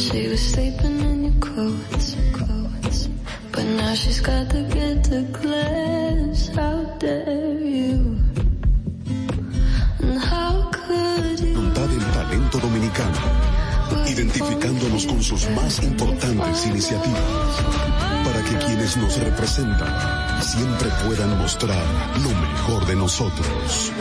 She was sleeping in your clothes, clothes. But now she's got to get to class. How dare you? And how could talento dominicano, identificándonos con sus más importantes iniciativas, para que quienes nos representan siempre puedan mostrar lo mejor de nosotros.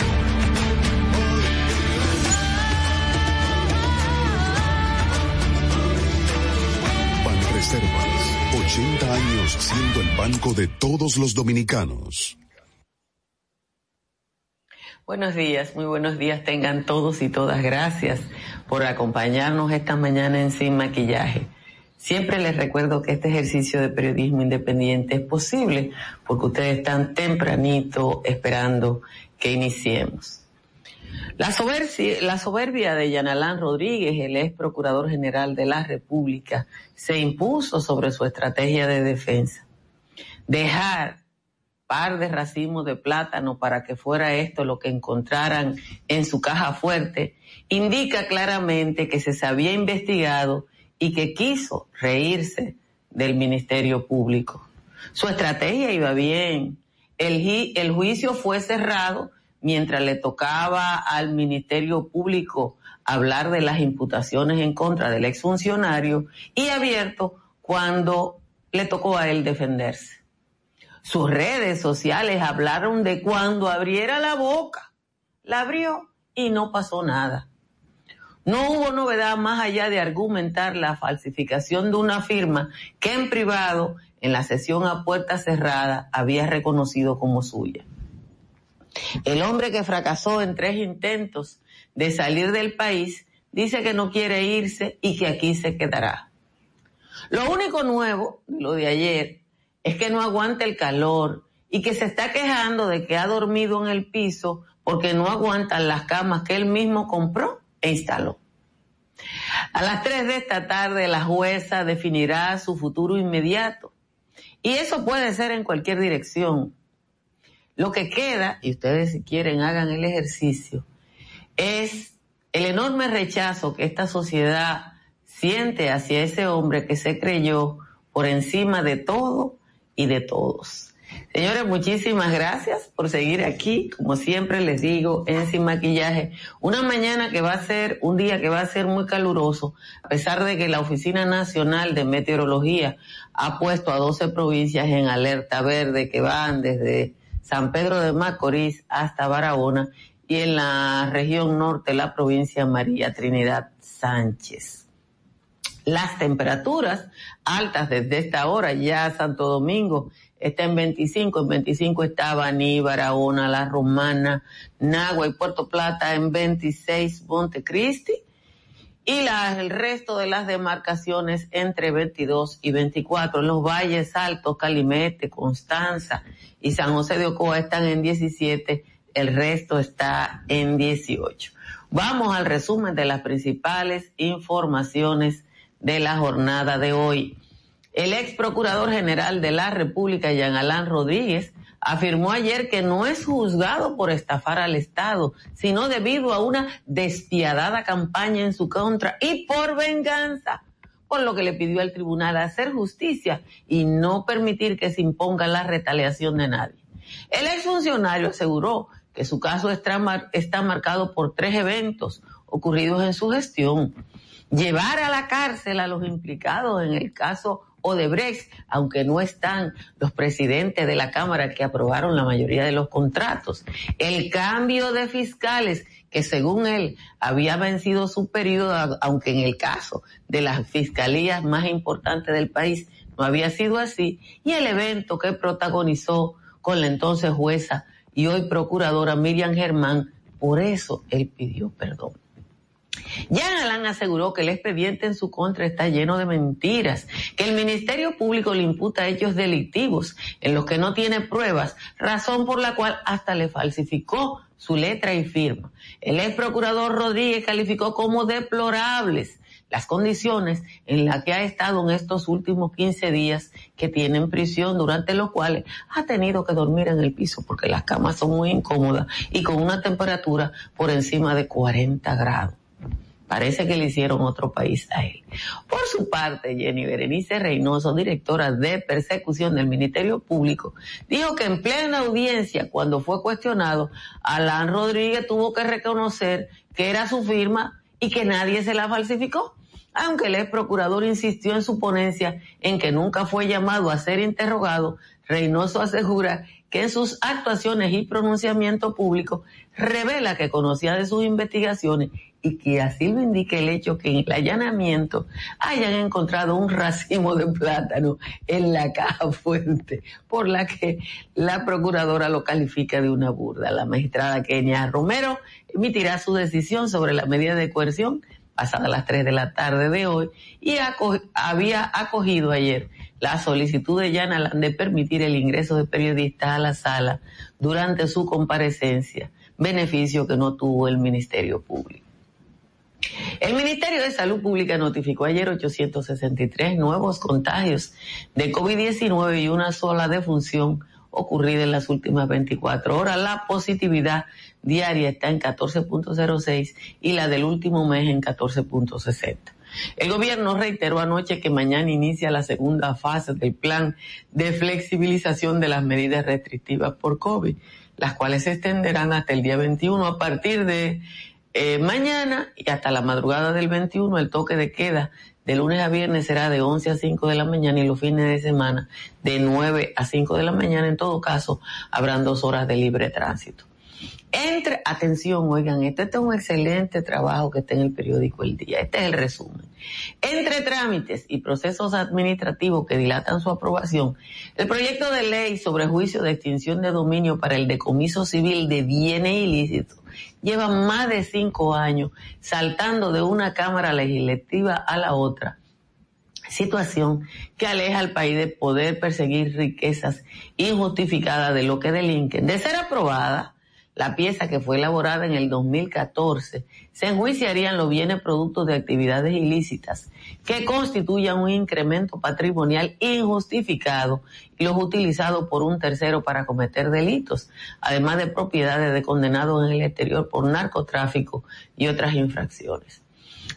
80 años siendo el banco de todos los dominicanos. Buenos días, muy buenos días tengan todos y todas. Gracias por acompañarnos esta mañana en Sin Maquillaje. Siempre les recuerdo que este ejercicio de periodismo independiente es posible porque ustedes están tempranito esperando que iniciemos. La soberbia, la soberbia de Yanalán Rodríguez, el ex procurador general de la República, se impuso sobre su estrategia de defensa. Dejar par de racimos de plátano para que fuera esto lo que encontraran en su caja fuerte, indica claramente que se había investigado y que quiso reírse del Ministerio Público. Su estrategia iba bien. El, el juicio fue cerrado mientras le tocaba al Ministerio Público hablar de las imputaciones en contra del exfuncionario y abierto cuando le tocó a él defenderse. Sus redes sociales hablaron de cuando abriera la boca. La abrió y no pasó nada. No hubo novedad más allá de argumentar la falsificación de una firma que en privado, en la sesión a puerta cerrada, había reconocido como suya. El hombre que fracasó en tres intentos de salir del país dice que no quiere irse y que aquí se quedará. Lo único nuevo lo de ayer es que no aguanta el calor y que se está quejando de que ha dormido en el piso porque no aguantan las camas que él mismo compró e instaló. A las tres de esta tarde la jueza definirá su futuro inmediato. Y eso puede ser en cualquier dirección. Lo que queda, y ustedes si quieren hagan el ejercicio, es el enorme rechazo que esta sociedad siente hacia ese hombre que se creyó por encima de todo y de todos. Señores, muchísimas gracias por seguir aquí. Como siempre les digo, en Sin Maquillaje, una mañana que va a ser, un día que va a ser muy caluroso, a pesar de que la Oficina Nacional de Meteorología ha puesto a 12 provincias en alerta verde que van desde San Pedro de Macorís hasta Barahona y en la región norte la provincia María Trinidad Sánchez. Las temperaturas altas desde esta hora ya Santo Domingo está en 25, en 25 está Baní, Barahona, La Romana, Nagua y Puerto Plata en 26 Montecristi y la, el resto de las demarcaciones entre 22 y 24. Los valles altos, Calimete, Constanza y San José de Ocoa están en 17, el resto está en 18. Vamos al resumen de las principales informaciones de la jornada de hoy. El ex procurador general de la República, Jean Alain Rodríguez, afirmó ayer que no es juzgado por estafar al Estado, sino debido a una despiadada campaña en su contra y por venganza, por lo que le pidió al tribunal hacer justicia y no permitir que se imponga la retaliación de nadie. El exfuncionario aseguró que su caso está marcado por tres eventos ocurridos en su gestión. Llevar a la cárcel a los implicados en el caso Odebrecht, aunque no están los presidentes de la Cámara que aprobaron la mayoría de los contratos. El cambio de fiscales que según él había vencido su periodo, aunque en el caso de las fiscalías más importantes del país no había sido así, y el evento que protagonizó con la entonces jueza y hoy procuradora Miriam Germán, por eso él pidió perdón. Jan Alan aseguró que el expediente en su contra está lleno de mentiras, que el Ministerio Público le imputa hechos delictivos en los que no tiene pruebas, razón por la cual hasta le falsificó su letra y firma. El ex procurador Rodríguez calificó como deplorables las condiciones en las que ha estado en estos últimos 15 días que tiene en prisión, durante los cuales ha tenido que dormir en el piso porque las camas son muy incómodas y con una temperatura por encima de 40 grados. Parece que le hicieron otro país a él. Por su parte, Jenny Berenice Reynoso, directora de persecución del Ministerio Público, dijo que en plena audiencia, cuando fue cuestionado, Alan Rodríguez tuvo que reconocer que era su firma y que nadie se la falsificó. Aunque el ex procurador insistió en su ponencia en que nunca fue llamado a ser interrogado, Reynoso asegura que en sus actuaciones y pronunciamiento público revela que conocía de sus investigaciones y que así lo indique el hecho que en el allanamiento hayan encontrado un racimo de plátano en la caja fuerte, por la que la procuradora lo califica de una burda. La magistrada Kenia Romero emitirá su decisión sobre la medida de coerción pasada las 3 de la tarde de hoy y había acogido ayer la solicitud de Yana de permitir el ingreso de periodistas a la sala durante su comparecencia, beneficio que no tuvo el Ministerio Público. El Ministerio de Salud Pública notificó ayer 863 nuevos contagios de COVID-19 y una sola defunción ocurrida en las últimas 24 horas. La positividad diaria está en 14.06 y la del último mes en 14.60. El gobierno reiteró anoche que mañana inicia la segunda fase del plan de flexibilización de las medidas restrictivas por COVID, las cuales se extenderán hasta el día 21 a partir de eh, mañana y hasta la madrugada del 21 el toque de queda de lunes a viernes será de 11 a 5 de la mañana y los fines de semana de 9 a 5 de la mañana. En todo caso, habrán dos horas de libre tránsito. Entre, atención, oigan, este, este es un excelente trabajo que está en el periódico El Día. Este es el resumen. Entre trámites y procesos administrativos que dilatan su aprobación, el proyecto de ley sobre juicio de extinción de dominio para el decomiso civil de bienes ilícitos lleva más de cinco años saltando de una Cámara Legislativa a la otra situación que aleja al país de poder perseguir riquezas injustificadas de lo que delinquen. De ser aprobada, la pieza que fue elaborada en el 2014, se enjuiciarían los bienes productos de actividades ilícitas que constituyan un incremento patrimonial injustificado y los utilizados por un tercero para cometer delitos, además de propiedades de condenados en el exterior por narcotráfico y otras infracciones.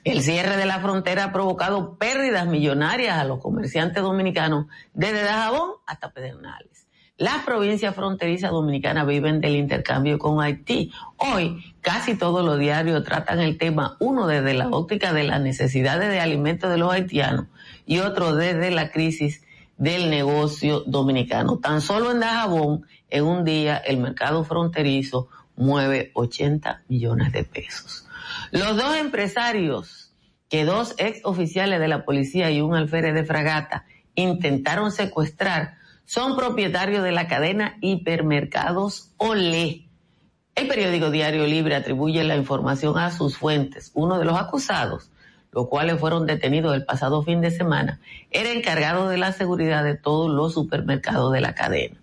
El cierre de la frontera ha provocado pérdidas millonarias a los comerciantes dominicanos desde Dajabón hasta Pedernales. Las provincias fronterizas dominicanas viven del intercambio con Haití. Hoy casi todos los diarios tratan el tema, uno desde la óptica de las necesidades de alimentos de los haitianos y otro desde la crisis del negocio dominicano. Tan solo en Dajabón, en un día, el mercado fronterizo mueve 80 millones de pesos. Los dos empresarios, que dos ex oficiales de la policía y un alférez de fragata intentaron secuestrar, son propietarios de la cadena Hipermercados Olé. El periódico Diario Libre atribuye la información a sus fuentes. Uno de los acusados, los cuales fueron detenidos el pasado fin de semana, era encargado de la seguridad de todos los supermercados de la cadena.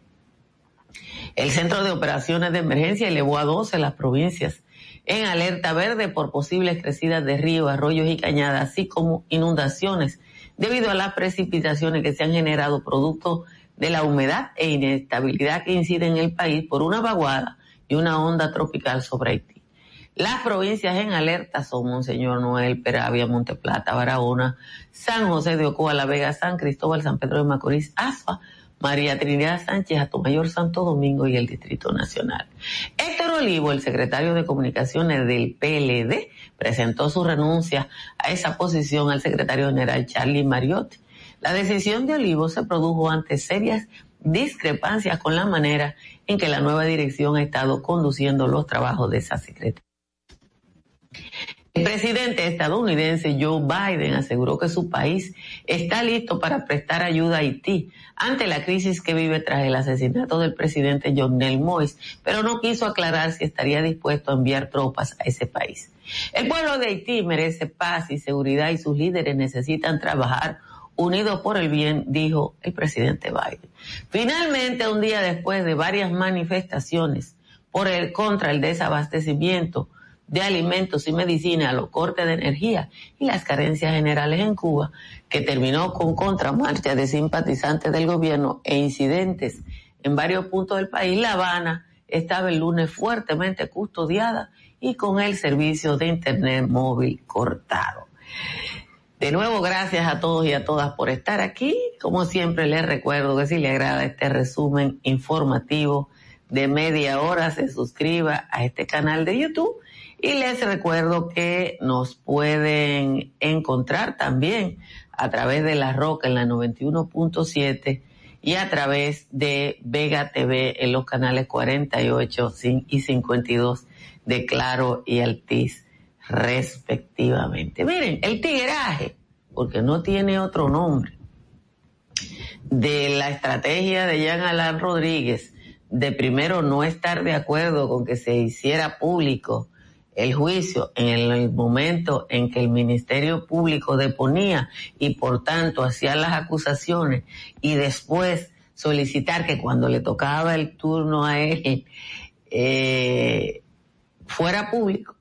El Centro de Operaciones de Emergencia elevó a 12 las provincias en alerta verde por posibles crecidas de ríos, arroyos y cañadas, así como inundaciones debido a las precipitaciones que se han generado producto de la humedad e inestabilidad que incide en el país por una vaguada y una onda tropical sobre Haití. Las provincias en alerta son Monseñor Noel, Peravia, Monteplata, Barahona, San José de Ocoa, La Vega, San Cristóbal, San Pedro de Macorís, Asfa, María Trinidad Sánchez, Atomayor, Santo Domingo y el Distrito Nacional. Héctor Olivo, el secretario de Comunicaciones del PLD, presentó su renuncia a esa posición al secretario general Charlie Mariotti la decisión de Olivo se produjo ante serias discrepancias con la manera en que la nueva dirección ha estado conduciendo los trabajos de esa secretaría. El presidente estadounidense Joe Biden aseguró que su país está listo para prestar ayuda a Haití ante la crisis que vive tras el asesinato del presidente John Nel Mois, pero no quiso aclarar si estaría dispuesto a enviar tropas a ese país. El pueblo de Haití merece paz y seguridad y sus líderes necesitan trabajar unidos por el bien, dijo el presidente Biden. Finalmente, un día después de varias manifestaciones por el, contra el desabastecimiento de alimentos y medicina, los cortes de energía y las carencias generales en Cuba, que terminó con contramarchas de simpatizantes del gobierno e incidentes en varios puntos del país, La Habana estaba el lunes fuertemente custodiada y con el servicio de Internet móvil cortado. De nuevo, gracias a todos y a todas por estar aquí. Como siempre, les recuerdo que si le agrada este resumen informativo de media hora, se suscriba a este canal de YouTube. Y les recuerdo que nos pueden encontrar también a través de La Roca en la 91.7 y a través de Vega TV en los canales 48 y 52 de Claro y Altiz respectivamente. Miren, el tigueraje, porque no tiene otro nombre, de la estrategia de Jean Alain Rodríguez de primero no estar de acuerdo con que se hiciera público el juicio en el momento en que el Ministerio Público deponía y por tanto hacía las acusaciones y después solicitar que cuando le tocaba el turno a él eh, fuera público,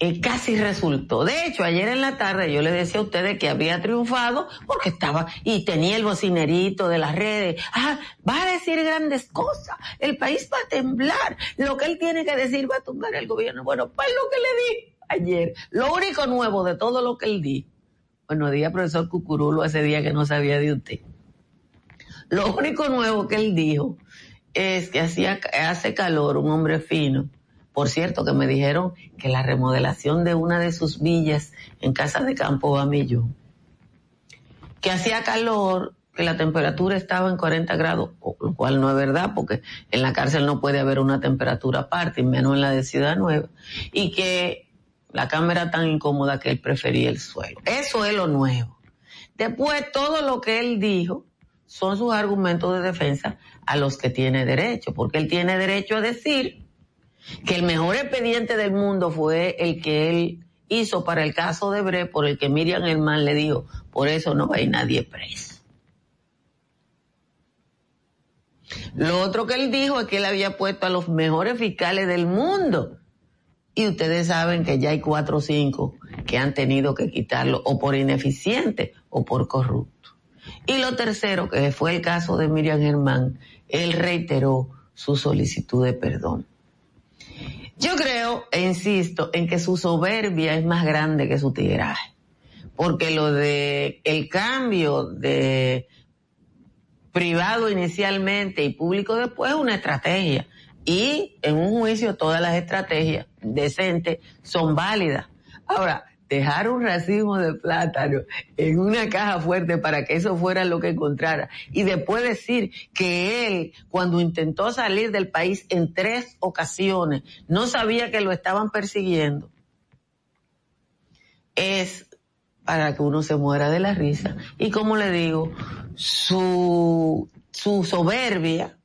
eh, casi resultó. De hecho, ayer en la tarde yo le decía a ustedes que había triunfado porque estaba y tenía el bocinerito de las redes. Ah, va a decir grandes cosas. El país va a temblar. Lo que él tiene que decir va a tumbar el gobierno. Bueno, pues lo que le di ayer. Lo único nuevo de todo lo que él di. Bueno, día profesor Cucurulo ese día que no sabía de usted. Lo único nuevo que él dijo es que hacía, hace calor un hombre fino por cierto, que me dijeron que la remodelación de una de sus villas en Casa de Campo Bamillo, que hacía calor, que la temperatura estaba en 40 grados, lo cual no es verdad, porque en la cárcel no puede haber una temperatura aparte, menos en la de Ciudad Nueva, y que la cámara tan incómoda que él prefería el suelo. Eso es lo nuevo. Después, todo lo que él dijo son sus argumentos de defensa a los que tiene derecho, porque él tiene derecho a decir que el mejor expediente del mundo fue el que él hizo para el caso de Bre, por el que Miriam Herman le dijo, por eso no hay nadie preso. Lo otro que él dijo es que él había puesto a los mejores fiscales del mundo. Y ustedes saben que ya hay cuatro o cinco que han tenido que quitarlo o por ineficiente o por corrupto. Y lo tercero, que fue el caso de Miriam Germán, él reiteró su solicitud de perdón. Yo creo, e insisto, en que su soberbia es más grande que su tiraje. Porque lo de el cambio de privado inicialmente y público después es una estrategia. Y en un juicio todas las estrategias decentes son válidas. Ahora, dejar un racimo de plátano en una caja fuerte para que eso fuera lo que encontrara. Y después decir que él, cuando intentó salir del país en tres ocasiones, no sabía que lo estaban persiguiendo, es para que uno se muera de la risa. Y como le digo, su, su soberbia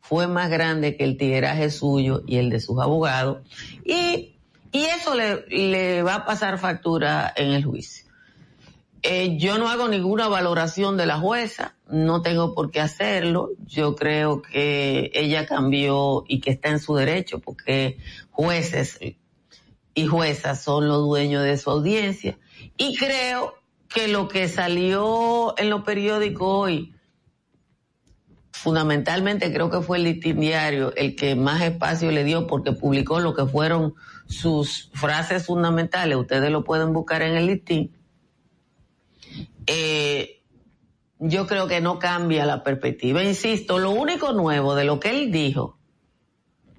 fue más grande que el tigueraje suyo y el de sus abogados. Y y eso le, va a pasar factura en el juicio. Eh, yo no hago ninguna valoración de la jueza, no tengo por qué hacerlo. Yo creo que ella cambió y que está en su derecho porque jueces y juezas son los dueños de su audiencia. Y creo que lo que salió en los periódicos hoy, fundamentalmente creo que fue el diario el que más espacio le dio porque publicó lo que fueron sus frases fundamentales, ustedes lo pueden buscar en el listín, eh, yo creo que no cambia la perspectiva. Insisto, lo único nuevo de lo que él dijo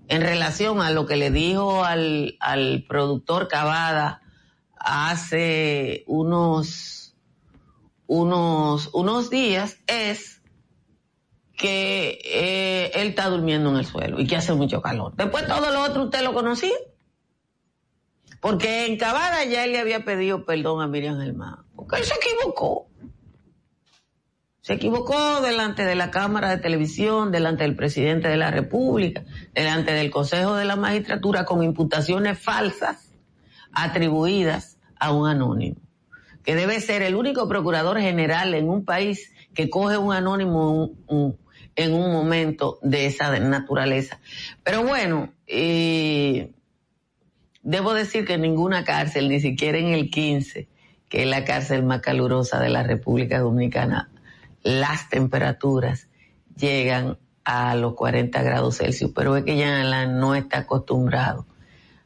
en relación a lo que le dijo al, al productor Cavada hace unos, unos, unos días es que eh, él está durmiendo en el suelo y que hace mucho calor. Después todo lo otro usted lo conocía. Porque en Cavada ya él le había pedido perdón a Miriam Germán, porque él se equivocó. Se equivocó delante de la Cámara de Televisión, delante del presidente de la República, delante del Consejo de la Magistratura con imputaciones falsas atribuidas a un anónimo, que debe ser el único procurador general en un país que coge un anónimo en un momento de esa naturaleza. Pero bueno, eh, Debo decir que ninguna cárcel, ni siquiera en el 15, que es la cárcel más calurosa de la República Dominicana, las temperaturas llegan a los 40 grados Celsius, pero es que ya no está acostumbrado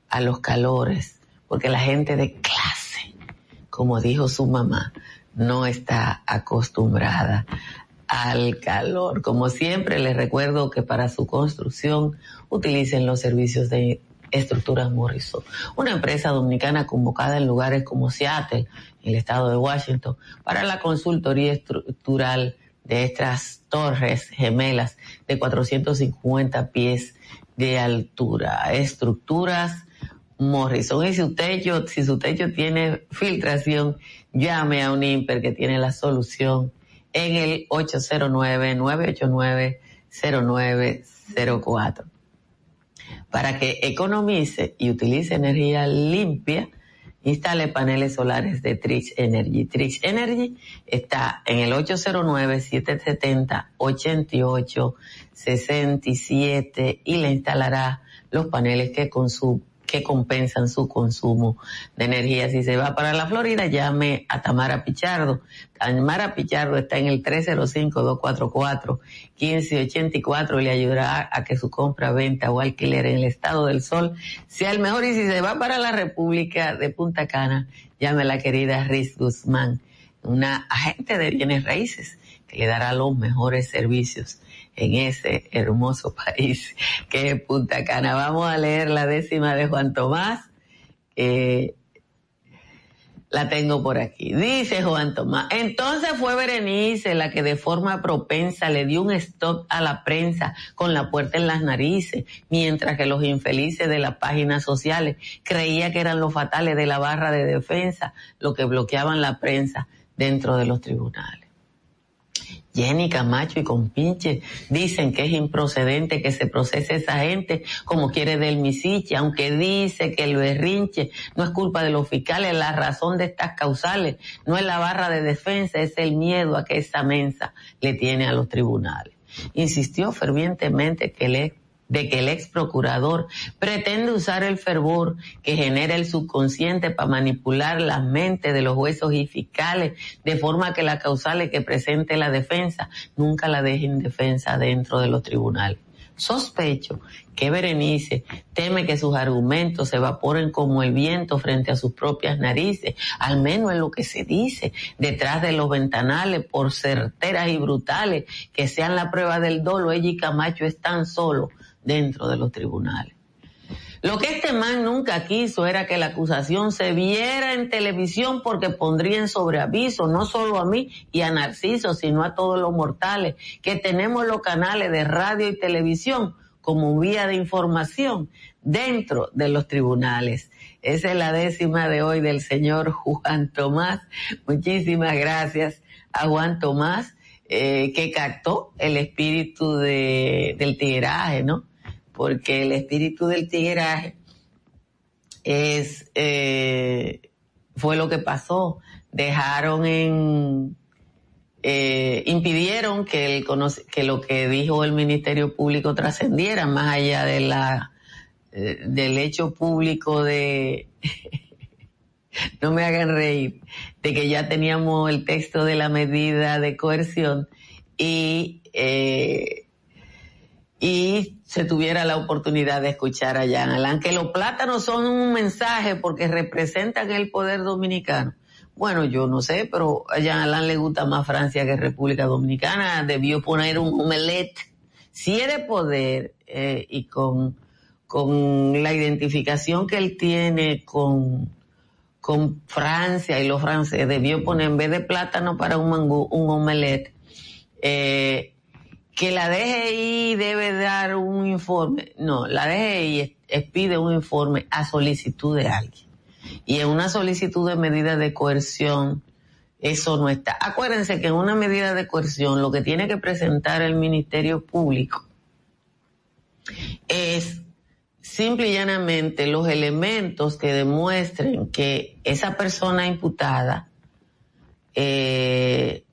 a los calores, porque la gente de clase, como dijo su mamá, no está acostumbrada al calor. Como siempre, les recuerdo que para su construcción utilicen los servicios de Estructuras Morrison, una empresa dominicana convocada en lugares como Seattle, en el estado de Washington, para la consultoría estructural de estas torres gemelas de 450 pies de altura. Estructuras Morrison. Y si usted, si su techo tiene filtración, llame a un IMPER que tiene la solución en el 809-989-0904 para que economice y utilice energía limpia, instale paneles solares de Trix Energy. Trix Energy está en el 809-770-8867 y le instalará los paneles que consumen que compensan su consumo de energía. Si se va para la Florida, llame a Tamara Pichardo. Tamara Pichardo está en el 305-244-1584 y le ayudará a que su compra, venta o alquiler en el estado del sol sea el mejor. Y si se va para la República de Punta Cana, llame a la querida Riz Guzmán, una agente de bienes raíces que le dará los mejores servicios en ese hermoso país que es Punta Cana. Vamos a leer la décima de Juan Tomás. la tengo por aquí. Dice Juan Tomás, entonces fue Berenice la que de forma propensa le dio un stop a la prensa con la puerta en las narices, mientras que los infelices de las páginas sociales creía que eran los fatales de la barra de defensa lo que bloqueaban la prensa dentro de los tribunales. Jenny Camacho y Compinche dicen que es improcedente que se procese esa gente como quiere del Misiche, aunque dice que el berrinche no es culpa de los fiscales, la razón de estas causales no es la barra de defensa, es el miedo a que esa mensa le tiene a los tribunales. Insistió fervientemente que le de que el ex procurador pretende usar el fervor que genera el subconsciente para manipular la mente de los jueces y fiscales de forma que la causales que presente la defensa nunca la dejen defensa dentro de los tribunales. Sospecho que Berenice teme que sus argumentos se evaporen como el viento frente a sus propias narices, al menos en lo que se dice detrás de los ventanales, por certeras y brutales que sean la prueba del dolo, ella y Camacho están solos dentro de los tribunales. Lo que este man nunca quiso era que la acusación se viera en televisión porque pondría en sobreaviso no solo a mí y a Narciso, sino a todos los mortales que tenemos los canales de radio y televisión como vía de información dentro de los tribunales. Esa es la décima de hoy del señor Juan Tomás. Muchísimas gracias a Juan Tomás eh, que captó el espíritu de, del tiraje, ¿no? Porque el espíritu del tigueraje es, eh, fue lo que pasó. Dejaron en, eh, impidieron que, el, que lo que dijo el Ministerio Público trascendiera más allá de la, eh, del hecho público de, no me hagan reír, de que ya teníamos el texto de la medida de coerción y, y se tuviera la oportunidad de escuchar a Jean Alain, que los plátanos son un mensaje porque representan el poder dominicano. Bueno, yo no sé, pero a Jean Alain le gusta más Francia que República Dominicana, debió poner un omelette. Si es de poder eh, y con, con la identificación que él tiene con, con Francia y los franceses, debió poner en vez de plátano para un mangú, un omelette. Eh, que la DGI debe dar un informe. No, la DGI pide un informe a solicitud de alguien. Y en una solicitud de medida de coerción, eso no está. Acuérdense que en una medida de coerción lo que tiene que presentar el Ministerio Público es simple y llanamente los elementos que demuestren que esa persona imputada eh,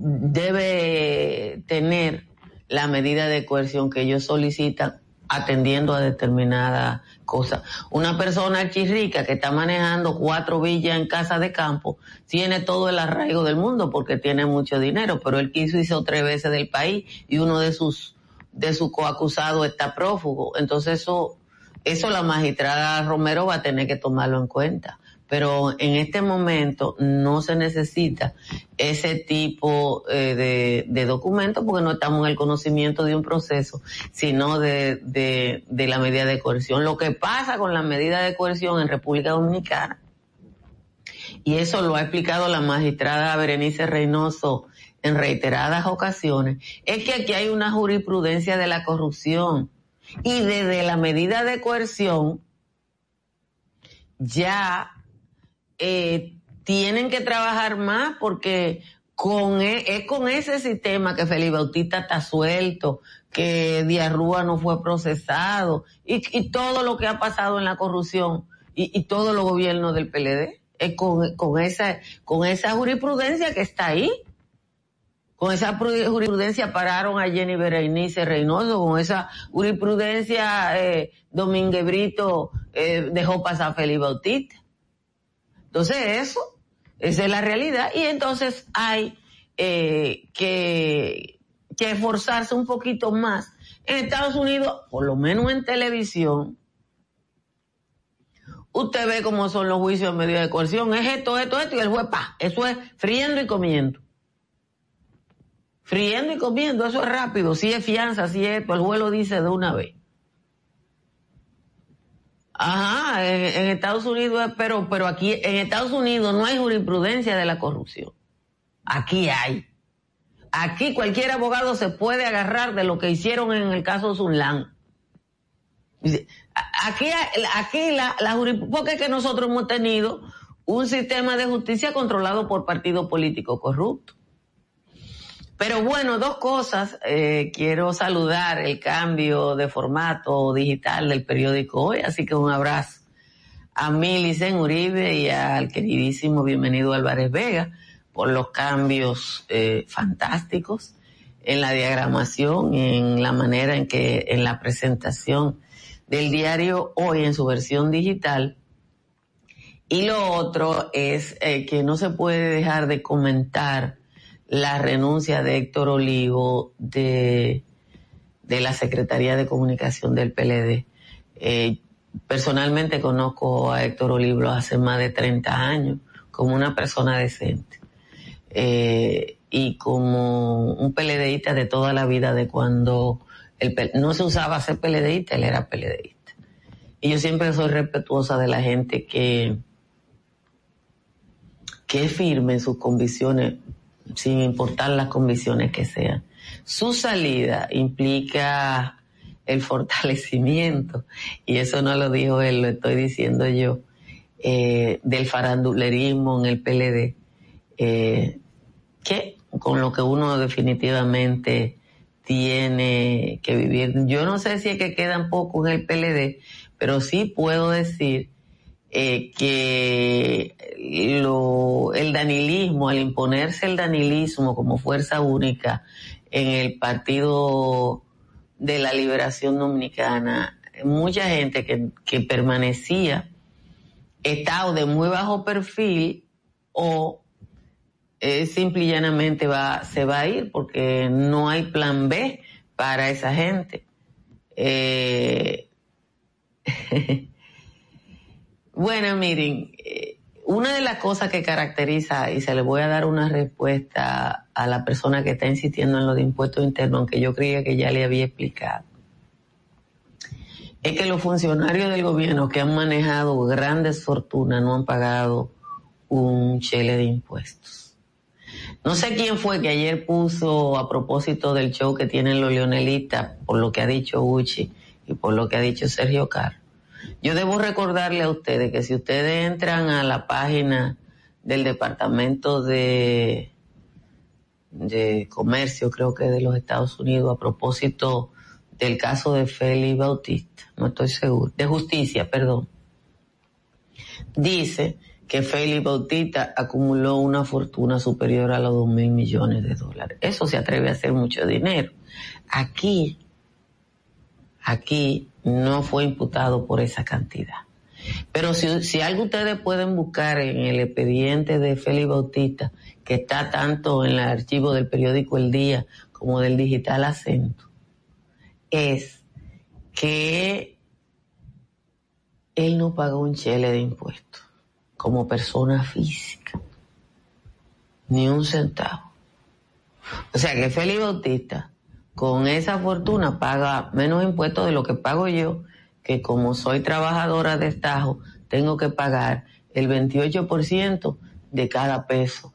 debe tener la medida de coerción que ellos solicitan atendiendo a determinada cosa. Una persona chirrica que está manejando cuatro villas en casa de campo tiene todo el arraigo del mundo porque tiene mucho dinero, pero él quiso hizo tres veces del país y uno de sus de sus coacusados está prófugo. Entonces eso eso la magistrada Romero va a tener que tomarlo en cuenta pero en este momento no se necesita ese tipo eh, de, de documentos porque no estamos en el conocimiento de un proceso, sino de, de, de la medida de coerción. Lo que pasa con la medida de coerción en República Dominicana, y eso lo ha explicado la magistrada Berenice Reynoso en reiteradas ocasiones, es que aquí hay una jurisprudencia de la corrupción y desde la medida de coerción ya eh, tienen que trabajar más porque con e, es con ese sistema que Felipe Bautista está suelto, que Diarrúa no fue procesado y, y, todo lo que ha pasado en la corrupción y, y todos los gobiernos del PLD. Es con, con, esa, con esa jurisprudencia que está ahí. Con esa jurisprudencia pararon a Jenny Berenice Reynoso, con esa jurisprudencia eh, Domínguez Brito eh, dejó pasar a Felipe Bautista. Entonces eso, esa es la realidad y entonces hay eh, que, que esforzarse un poquito más. En Estados Unidos, por lo menos en televisión, usted ve cómo son los juicios en medio de coerción, es esto, esto, esto, y el juez, pa, eso es friendo y comiendo. Friendo y comiendo, eso es rápido, si es fianza, si es esto, el juez lo dice de una vez. Ajá, en, Estados Unidos, pero, pero aquí, en Estados Unidos no hay jurisprudencia de la corrupción. Aquí hay. Aquí cualquier abogado se puede agarrar de lo que hicieron en el caso Sunlan. Aquí, aquí la, la porque es que nosotros hemos tenido un sistema de justicia controlado por partidos políticos corruptos. Pero bueno, dos cosas. Eh, quiero saludar el cambio de formato digital del periódico hoy, así que un abrazo a Milicen Uribe y al queridísimo bienvenido Álvarez Vega por los cambios eh, fantásticos en la diagramación, en la manera en que en la presentación del diario hoy en su versión digital. Y lo otro es eh, que no se puede dejar de comentar la renuncia de Héctor Olivo de, de la Secretaría de Comunicación del PLD. Eh, personalmente conozco a Héctor Olivo hace más de 30 años como una persona decente eh, y como un PLDista de toda la vida de cuando el, no se usaba ser PLDista, él era PLDista. Y yo siempre soy respetuosa de la gente que, que es firme en sus convicciones sin importar las condiciones que sean. Su salida implica el fortalecimiento, y eso no lo dijo él, lo estoy diciendo yo, eh, del farandulerismo en el PLD, eh, que con lo que uno definitivamente tiene que vivir. Yo no sé si es que quedan poco en el PLD, pero sí puedo decir eh, que lo, el danilismo, al imponerse el danilismo como fuerza única en el Partido de la Liberación Dominicana, mucha gente que, que permanecía está de muy bajo perfil o eh, simple y llanamente va, se va a ir porque no hay plan B para esa gente. Eh, Bueno, miren, eh, una de las cosas que caracteriza, y se le voy a dar una respuesta a la persona que está insistiendo en lo de impuestos internos, aunque yo creía que ya le había explicado, es que los funcionarios del gobierno que han manejado grandes fortunas no han pagado un chele de impuestos. No sé quién fue que ayer puso a propósito del show que tienen los leonelistas, por lo que ha dicho Uchi y por lo que ha dicho Sergio Carr yo debo recordarle a ustedes que si ustedes entran a la página del Departamento de, Comercio, creo que de los Estados Unidos, a propósito del caso de Félix Bautista, no estoy seguro, de justicia, perdón, dice que Félix Bautista acumuló una fortuna superior a los dos mil millones de dólares. Eso se atreve a hacer mucho dinero. Aquí aquí no fue imputado por esa cantidad. Pero si, algo ustedes pueden buscar en el expediente de Félix Bautista, que está tanto en el archivo del periódico El Día como del digital Acento, es que él no pagó un chele de impuestos como persona física, ni un centavo. O sea que Félix Bautista con esa fortuna paga menos impuestos de lo que pago yo, que como soy trabajadora de estajo, tengo que pagar el 28% de cada peso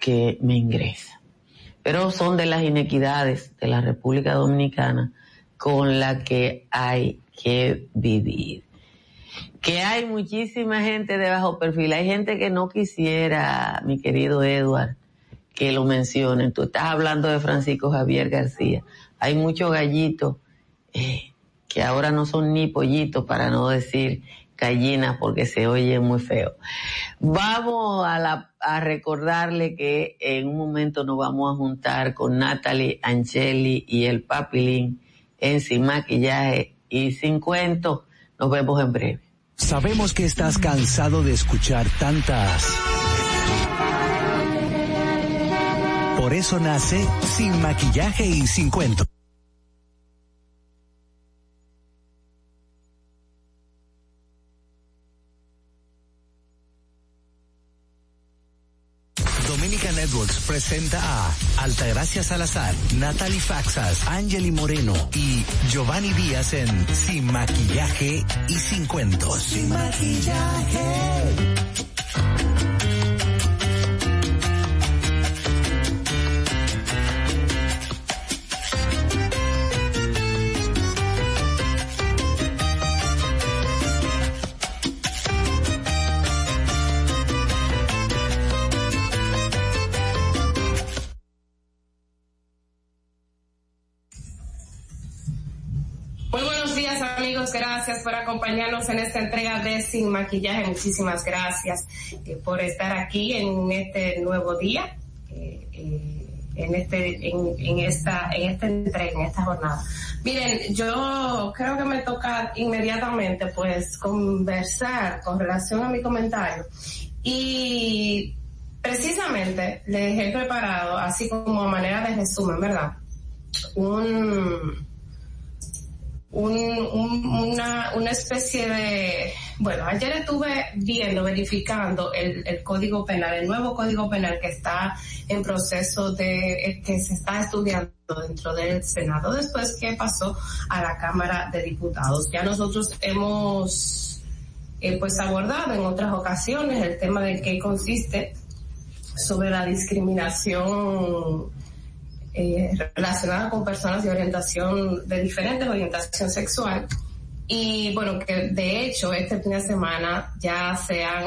que me ingresa. Pero son de las inequidades de la República Dominicana con la que hay que vivir. Que hay muchísima gente de bajo perfil, hay gente que no quisiera, mi querido Edward, que lo mencionen. Tú estás hablando de Francisco Javier García. Hay muchos gallitos eh, que ahora no son ni pollitos, para no decir gallinas, porque se oye muy feo. Vamos a, recordarle que en un momento nos vamos a juntar con Natalie Angeli y el Papilín en Sin Maquillaje y Sin Cuentos. Nos vemos en breve. Sabemos que estás cansado de escuchar tantas Por eso nace Sin Maquillaje y Sin Cuento. Dominica Networks presenta a Altagracia Salazar, Natalie Faxas, Angeli Moreno y Giovanni Díaz en Sin Maquillaje y Sin Cuentos. Sin Maquillaje. Gracias por acompañarnos en esta entrega de Sin Maquillaje. Muchísimas gracias eh, por estar aquí en este nuevo día, eh, eh, en este, en, esta, en esta entrega, en esta jornada. Miren, yo creo que me toca inmediatamente pues conversar con relación a mi comentario y precisamente les he preparado, así como a manera de resumen, ¿verdad? Un, un, una, una especie de, bueno, ayer estuve viendo, verificando el, el código penal, el nuevo código penal que está en proceso de, que se está estudiando dentro del Senado después que pasó a la Cámara de Diputados. Ya nosotros hemos, eh, pues abordado en otras ocasiones el tema de qué consiste sobre la discriminación eh, relacionada con personas de orientación, de diferentes orientación sexual. Y bueno, que de hecho este fin de semana ya se han,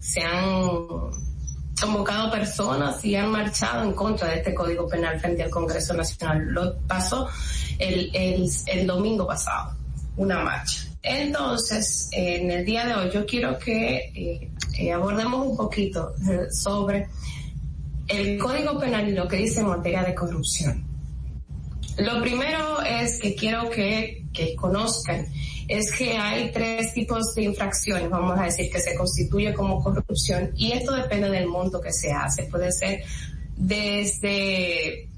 se han convocado personas y han marchado en contra de este Código Penal frente al Congreso Nacional. Lo pasó el, el, el domingo pasado, una marcha. Entonces, en el día de hoy yo quiero que eh, eh abordemos un poquito eh, sobre el Código Penal y lo que dice en materia de corrupción. Lo primero es que quiero que, que conozcan es que hay tres tipos de infracciones, vamos a decir, que se constituye como corrupción y esto depende del monto que se hace. Puede ser desde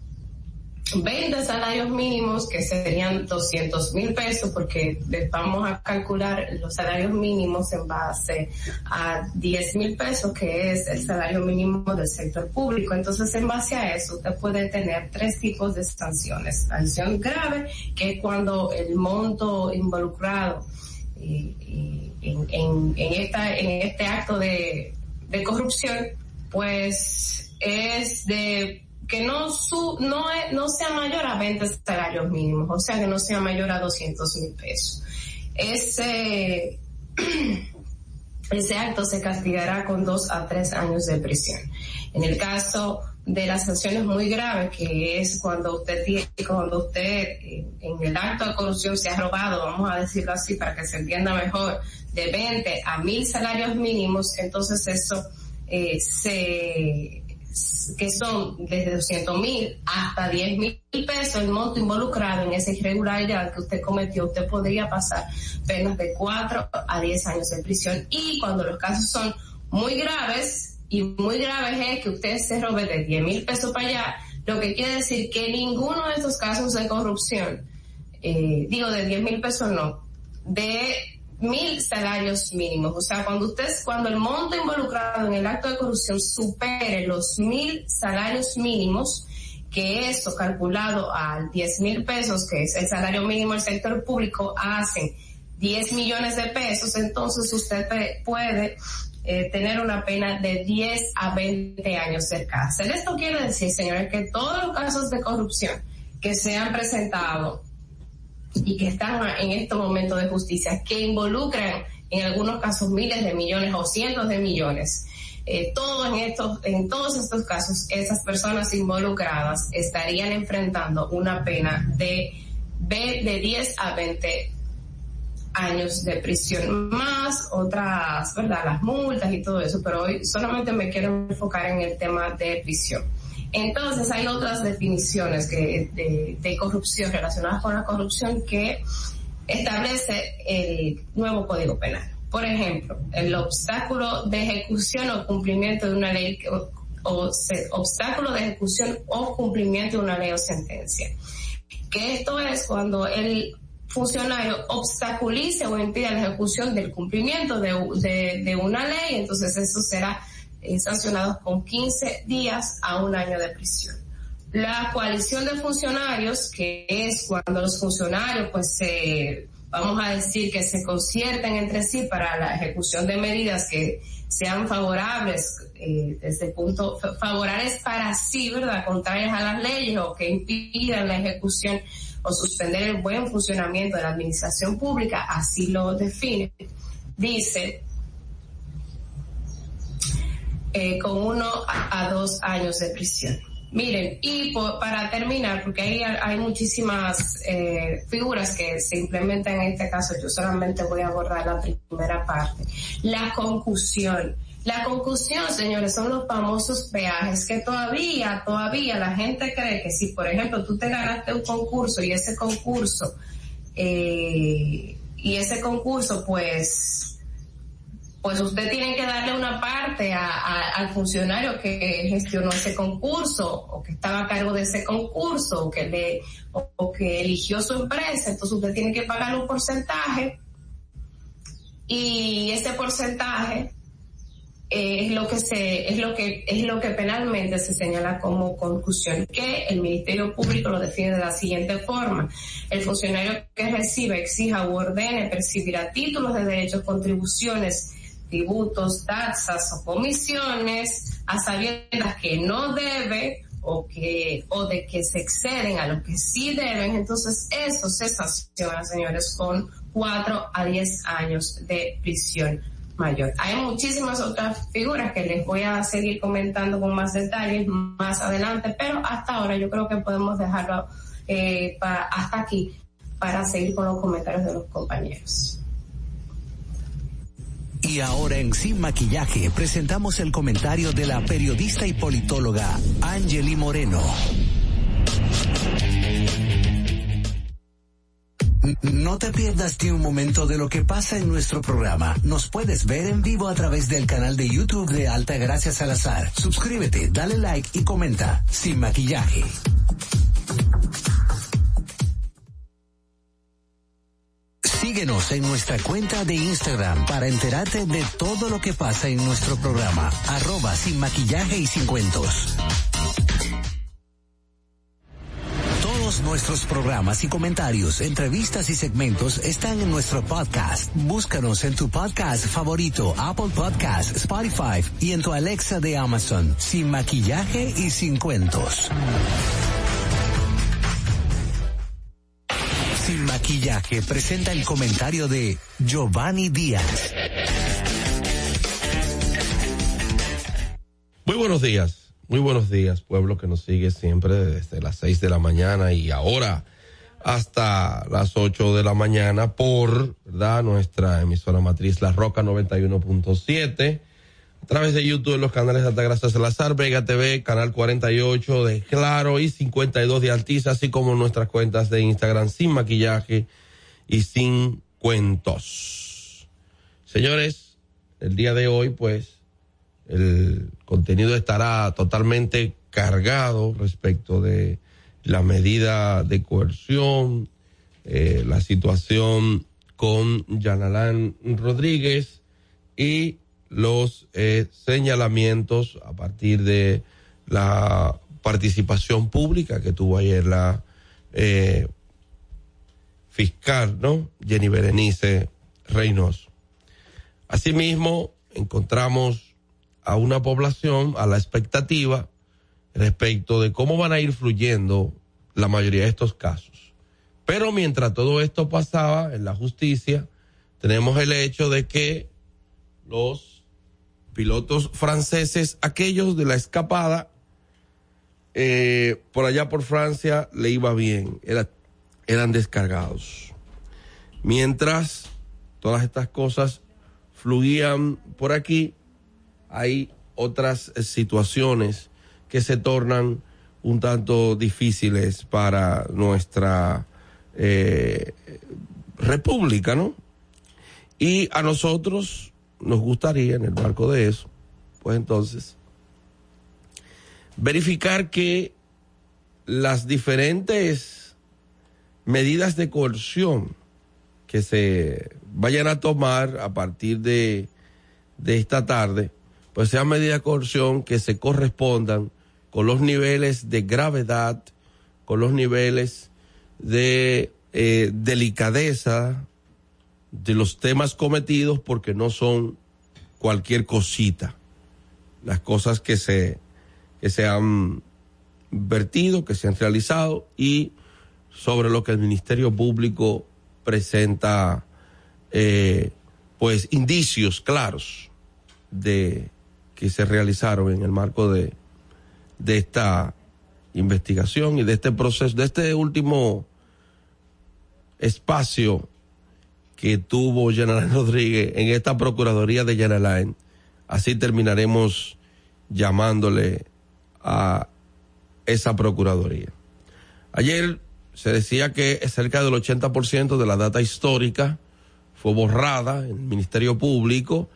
20 salarios mínimos, que serían 200 mil pesos, porque vamos a calcular los salarios mínimos en base a 10 mil pesos, que es el salario mínimo del sector público. Entonces, en base a eso, usted puede tener tres tipos de sanciones. Sanción grave, que es cuando el monto involucrado en, este acto de corrupción, pues es de que no su, no, no sea mayor a 20 salarios mínimos, o sea que no sea mayor a 200 mil pesos. Ese, ese acto se castigará con dos a tres años de prisión. En el caso de las sanciones muy graves, que es cuando usted tiene, cuando usted en el acto de corrupción se ha robado, vamos a decirlo así para que se entienda mejor, de 20 a mil salarios mínimos, entonces eso eh, se que son desde 200 mil hasta 10 mil pesos el monto involucrado en esa irregularidad que usted cometió, usted podría pasar penas de 4 a 10 años de prisión. Y cuando los casos son muy graves, y muy graves es que usted se robe de 10 mil pesos para allá, lo que quiere decir que ninguno de estos casos de corrupción, eh, digo de 10 mil pesos no, de mil salarios mínimos. O sea, cuando usted, cuando el monto involucrado en el acto de corrupción supere los mil salarios mínimos, que eso calculado a 10 mil pesos, que es el salario mínimo del sector público, hacen 10 millones de pesos, entonces usted puede eh, tener una pena de 10 a 20 años de cárcel. Esto quiere decir, señores, que todos los casos de corrupción que se han presentado y que están en estos momentos de justicia, que involucran en algunos casos miles de millones o cientos de millones. Eh, todo en estos, en todos estos casos, esas personas involucradas estarían enfrentando una pena de, de 10 a 20 años de prisión, más otras, ¿verdad? Las multas y todo eso, pero hoy solamente me quiero enfocar en el tema de prisión. Entonces hay otras definiciones que, de, corrupción relacionadas con la corrupción que establece el nuevo Código Penal. Por ejemplo, el obstáculo de ejecución o cumplimiento de una ley o, obstáculo de ejecución o cumplimiento de una ley o sentencia. Que esto es cuando el funcionario obstaculice o impida la ejecución del cumplimiento de, de una ley, entonces eso será sancionados con 15 días a un año de prisión. La coalición de funcionarios, que es cuando los funcionarios, pues, se, vamos a decir que se concierten entre sí para la ejecución de medidas que sean favorables eh, desde el punto favorables para sí, ¿verdad? Contrarias a las leyes o que impidan la ejecución o suspender el buen funcionamiento de la administración pública, así lo define. Dice eh, con uno a, dos años de prisión. Miren, y para terminar, porque ahí hay, muchísimas eh, figuras que se implementan en este caso, yo solamente voy a abordar la primera parte. La concusión. La concusión, señores, son los famosos peajes que todavía, todavía la gente cree que si, por ejemplo, tú te ganaste un concurso y ese concurso, eh, y ese concurso, pues, pues usted tiene que darle una parte al funcionario que gestionó ese concurso o que estaba a cargo de ese concurso o que le o, que eligió su empresa, entonces usted tiene que pagar un porcentaje y ese porcentaje es lo que se es lo que es lo que penalmente se señala como conclusión que el Ministerio Público lo define de la siguiente forma. El funcionario que recibe exija u ordene percibirá títulos de derechos contribuciones tributos, taxas o comisiones a sabiendas que no debe o que o de que se exceden a lo que sí deben, entonces eso se sanciona, señores, con cuatro a diez años de prisión mayor. Hay muchísimas otras figuras que les voy a seguir comentando con más detalles más adelante, pero hasta ahora yo creo que podemos dejarlo eh, hasta aquí para seguir con los comentarios de los compañeros. Y ahora en Sin Maquillaje presentamos el comentario de la periodista y politóloga Angeli Moreno. No te pierdas ni un momento de lo que pasa en nuestro programa. Nos puedes ver en vivo a través del canal de YouTube de Alta Gracias Salazar. Suscríbete, dale like y comenta. Sin maquillaje. Síguenos en nuestra cuenta de Instagram para enterarte de todo lo que pasa en nuestro programa. Arroba sin maquillaje y sin cuentos. Todos nuestros programas y comentarios, entrevistas y segmentos están en nuestro podcast. Búscanos en tu podcast favorito, Apple Podcast, Spotify y en tu Alexa de Amazon. Sin maquillaje y sin cuentos. Sin maquillaje presenta el comentario de Giovanni Díaz. Muy buenos días, muy buenos días, pueblo que nos sigue siempre desde las 6 de la mañana y ahora hasta las 8 de la mañana por ¿verdad? nuestra emisora matriz La Roca 91.7 a través de YouTube en los canales de Altagracia Salazar, Vega TV, canal 48 de Claro y 52 de Altiza, así como nuestras cuentas de Instagram sin maquillaje y sin cuentos. Señores, el día de hoy, pues, el contenido estará totalmente cargado respecto de la medida de coerción, eh, la situación con Yanalán Rodríguez y los eh, señalamientos a partir de la participación pública que tuvo ayer la eh, fiscal, ¿no? Jenny Berenice Reynoso. Asimismo, encontramos a una población a la expectativa respecto de cómo van a ir fluyendo la mayoría de estos casos. Pero mientras todo esto pasaba en la justicia, tenemos el hecho de que los pilotos franceses, aquellos de la escapada, eh, por allá por Francia le iba bien, eran descargados. Mientras todas estas cosas fluían por aquí, hay otras situaciones que se tornan un tanto difíciles para nuestra eh, república, ¿no? Y a nosotros nos gustaría, en el marco de eso, pues entonces, verificar que las diferentes medidas de coerción que se vayan a tomar a partir de, de esta tarde, pues sean medidas de coerción que se correspondan con los niveles de gravedad, con los niveles de eh, delicadeza de los temas cometidos porque no son cualquier cosita. Las cosas que se, que se han vertido, que se han realizado y sobre lo que el Ministerio Público presenta, eh, pues, indicios claros de que se realizaron en el marco de, de esta investigación y de este proceso, de este último espacio que tuvo General Rodríguez en esta Procuraduría de General Así terminaremos llamándole a esa Procuraduría. Ayer se decía que cerca del 80% de la data histórica fue borrada en el Ministerio Público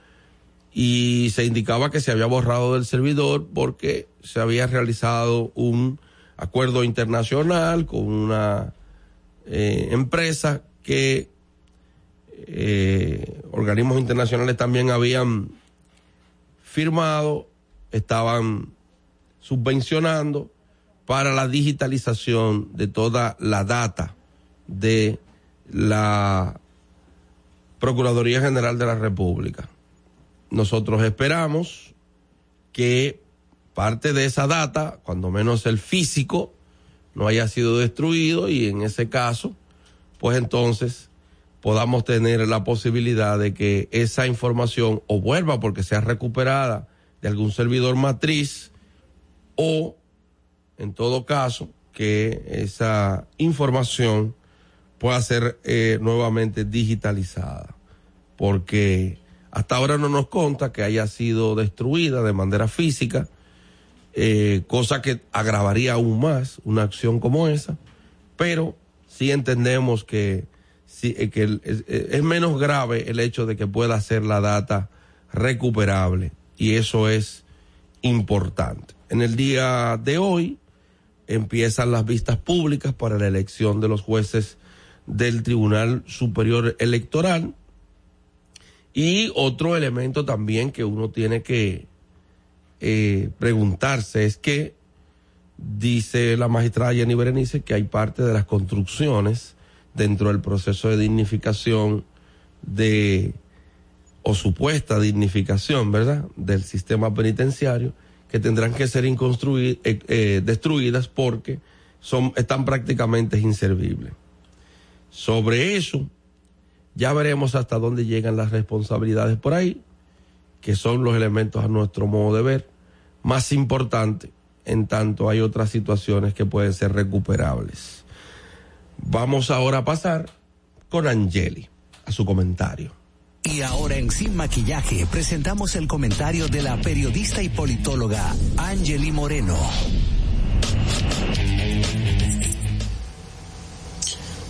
y se indicaba que se había borrado del servidor porque se había realizado un acuerdo internacional con una eh, empresa que eh, organismos internacionales también habían firmado, estaban subvencionando para la digitalización de toda la data de la Procuraduría General de la República. Nosotros esperamos que parte de esa data, cuando menos el físico, no haya sido destruido y en ese caso, pues entonces podamos tener la posibilidad de que esa información o vuelva porque sea recuperada de algún servidor matriz o en todo caso que esa información pueda ser eh, nuevamente digitalizada. Porque hasta ahora no nos conta que haya sido destruida de manera física eh, cosa que agravaría aún más una acción como esa pero sí entendemos que sí, eh, que es, menos grave el hecho de que pueda ser la data recuperable y eso es importante. En el día de hoy empiezan las vistas públicas para la elección de los jueces del Tribunal Superior Electoral y otro elemento también que uno tiene que eh, preguntarse es que dice la magistrada Jenny Berenice que hay parte de las construcciones dentro del proceso de dignificación de o supuesta dignificación, ¿verdad?, del sistema penitenciario, que tendrán que ser eh, eh, destruidas porque son, están prácticamente inservibles. Sobre eso, ya veremos hasta dónde llegan las responsabilidades por ahí, que son los elementos a nuestro modo de ver más importantes, en tanto hay otras situaciones que pueden ser recuperables. Vamos ahora a pasar con Angeli, a su comentario. Y ahora en Sin Maquillaje presentamos el comentario de la periodista y politóloga Angeli Moreno.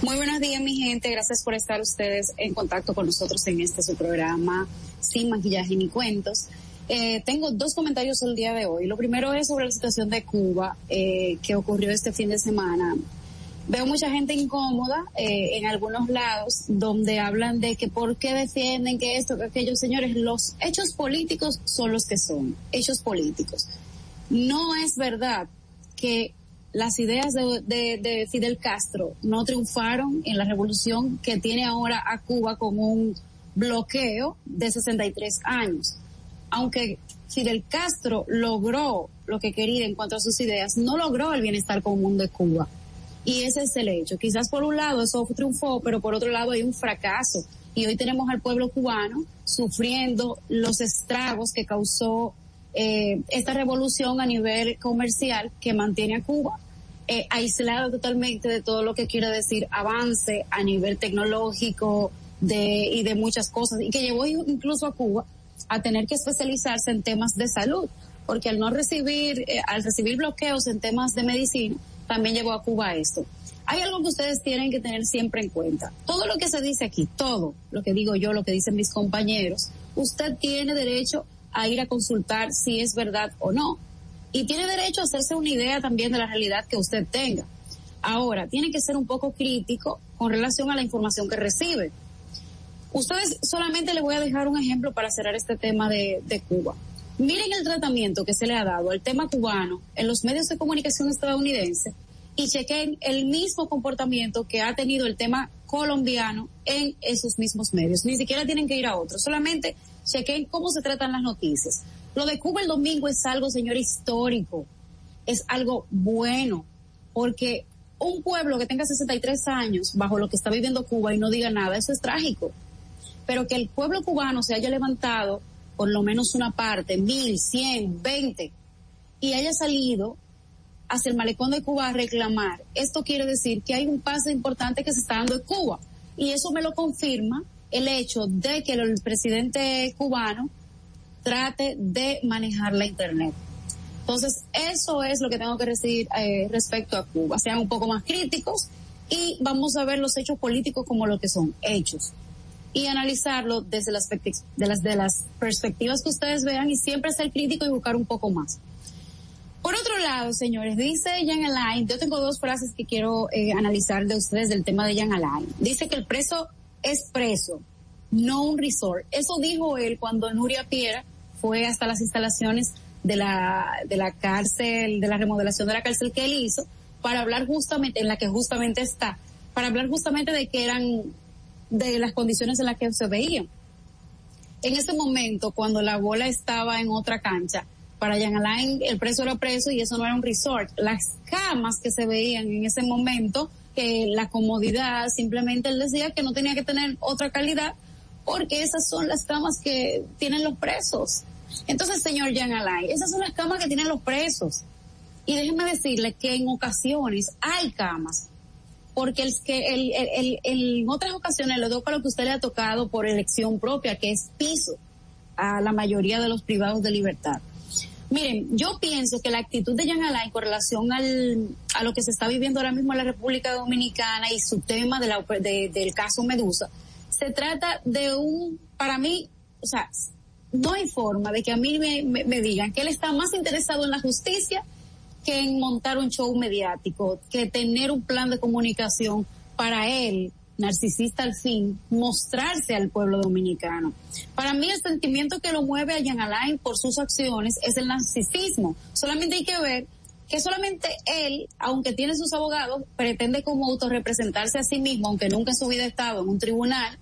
Muy buenos días, mi gente. Gracias por estar ustedes en contacto con nosotros en este su programa Sin Maquillaje ni Cuentos. Eh, tengo dos comentarios el día de hoy. Lo primero es sobre la situación de Cuba eh, que ocurrió este fin de semana. Veo mucha gente incómoda eh, en algunos lados donde hablan de que por qué defienden que esto, que aquellos señores, los hechos políticos son los que son, hechos políticos. No es verdad que las ideas de, de, de, Fidel Castro no triunfaron en la revolución que tiene ahora a Cuba con un bloqueo de 63 años. Aunque Fidel Castro logró lo que quería en cuanto a sus ideas, no logró el bienestar común de Cuba. Y ese es el hecho. Quizás por un lado eso triunfó, pero por otro lado hay un fracaso. Y hoy tenemos al pueblo cubano sufriendo los estragos que causó eh, esta revolución a nivel comercial que mantiene a Cuba eh, aislada totalmente de todo lo que quiere decir avance a nivel tecnológico de, y de muchas cosas y que llevó incluso a Cuba a tener que especializarse en temas de salud porque al no recibir, eh, al recibir bloqueos en temas de medicina, también llevó a Cuba esto. Hay algo que ustedes tienen que tener siempre en cuenta. Todo lo que se dice aquí, todo lo que digo yo, lo que dicen mis compañeros, usted tiene derecho a ir a consultar si es verdad o no. Y tiene derecho a hacerse una idea también de la realidad que usted tenga. Ahora, tiene que ser un poco crítico con relación a la información que recibe. Ustedes solamente les voy a dejar un ejemplo para cerrar este tema de Cuba. Miren el tratamiento que se le ha dado al tema cubano en los medios de comunicación estadounidenses y chequen el mismo comportamiento que ha tenido el tema colombiano en esos mismos medios. Ni siquiera tienen que ir a otros, solamente chequen cómo se tratan las noticias. Lo de Cuba el domingo es algo, señor, histórico. Es algo bueno, porque un pueblo que tenga 63 años bajo lo que está viviendo Cuba y no diga nada, eso es trágico. Pero que el pueblo cubano se haya levantado por lo menos una parte, mil, cien, veinte, y haya salido hacia el malecón de Cuba a reclamar, esto quiere decir que hay un paso importante que se está dando en Cuba. Y eso me lo confirma el hecho de que el presidente cubano trate de manejar la Internet. Entonces, eso es lo que tengo que decir eh, respecto a Cuba. Sean un poco más críticos y vamos a ver los hechos políticos como lo que son, hechos y analizarlo desde las, de las, de las perspectivas que ustedes vean y siempre ser crítico y buscar un poco más. Por otro lado, señores, dice Jan Alain, yo tengo dos frases que quiero eh, analizar de ustedes del tema de Jan Alain. Dice que el preso es preso, no un resort. Eso dijo él cuando Nuria Piera fue hasta las instalaciones de la, de la cárcel, de la remodelación de la cárcel que él hizo, para hablar justamente, en la que justamente está, para hablar justamente de que eran de las condiciones en las que se veían. En ese momento, cuando la bola estaba en otra cancha, para Jan Alain el preso era preso y eso no era un resort. Las camas que se veían en ese momento, que la comodidad, simplemente él decía que no tenía que tener otra calidad porque esas son las camas que tienen los presos. Entonces, señor Jan Alain, esas son las camas que tienen los presos. Y déjenme decirle que en ocasiones hay camas porque el, que el, el, en otras ocasiones le toca lo que usted le ha tocado por elección propia, que es piso a la mayoría de los privados de libertad. Miren, yo pienso que la actitud de Jan Alain con relación al, a lo que se está viviendo ahora mismo en la República Dominicana y su tema de la, de, del caso Medusa, se trata de un, para mí, o sea, no hay forma de que a mí me, me digan que él está más interesado en la justicia que en montar un show mediático, que tener un plan de comunicación para él, narcisista al fin, mostrarse al pueblo dominicano. Para mí el sentimiento que lo mueve a Jan Alain por sus acciones es el narcisismo. Solamente hay que ver que solamente él, aunque tiene sus abogados, pretende como autorrepresentarse a sí mismo, aunque nunca en su vida ha estado en un tribunal.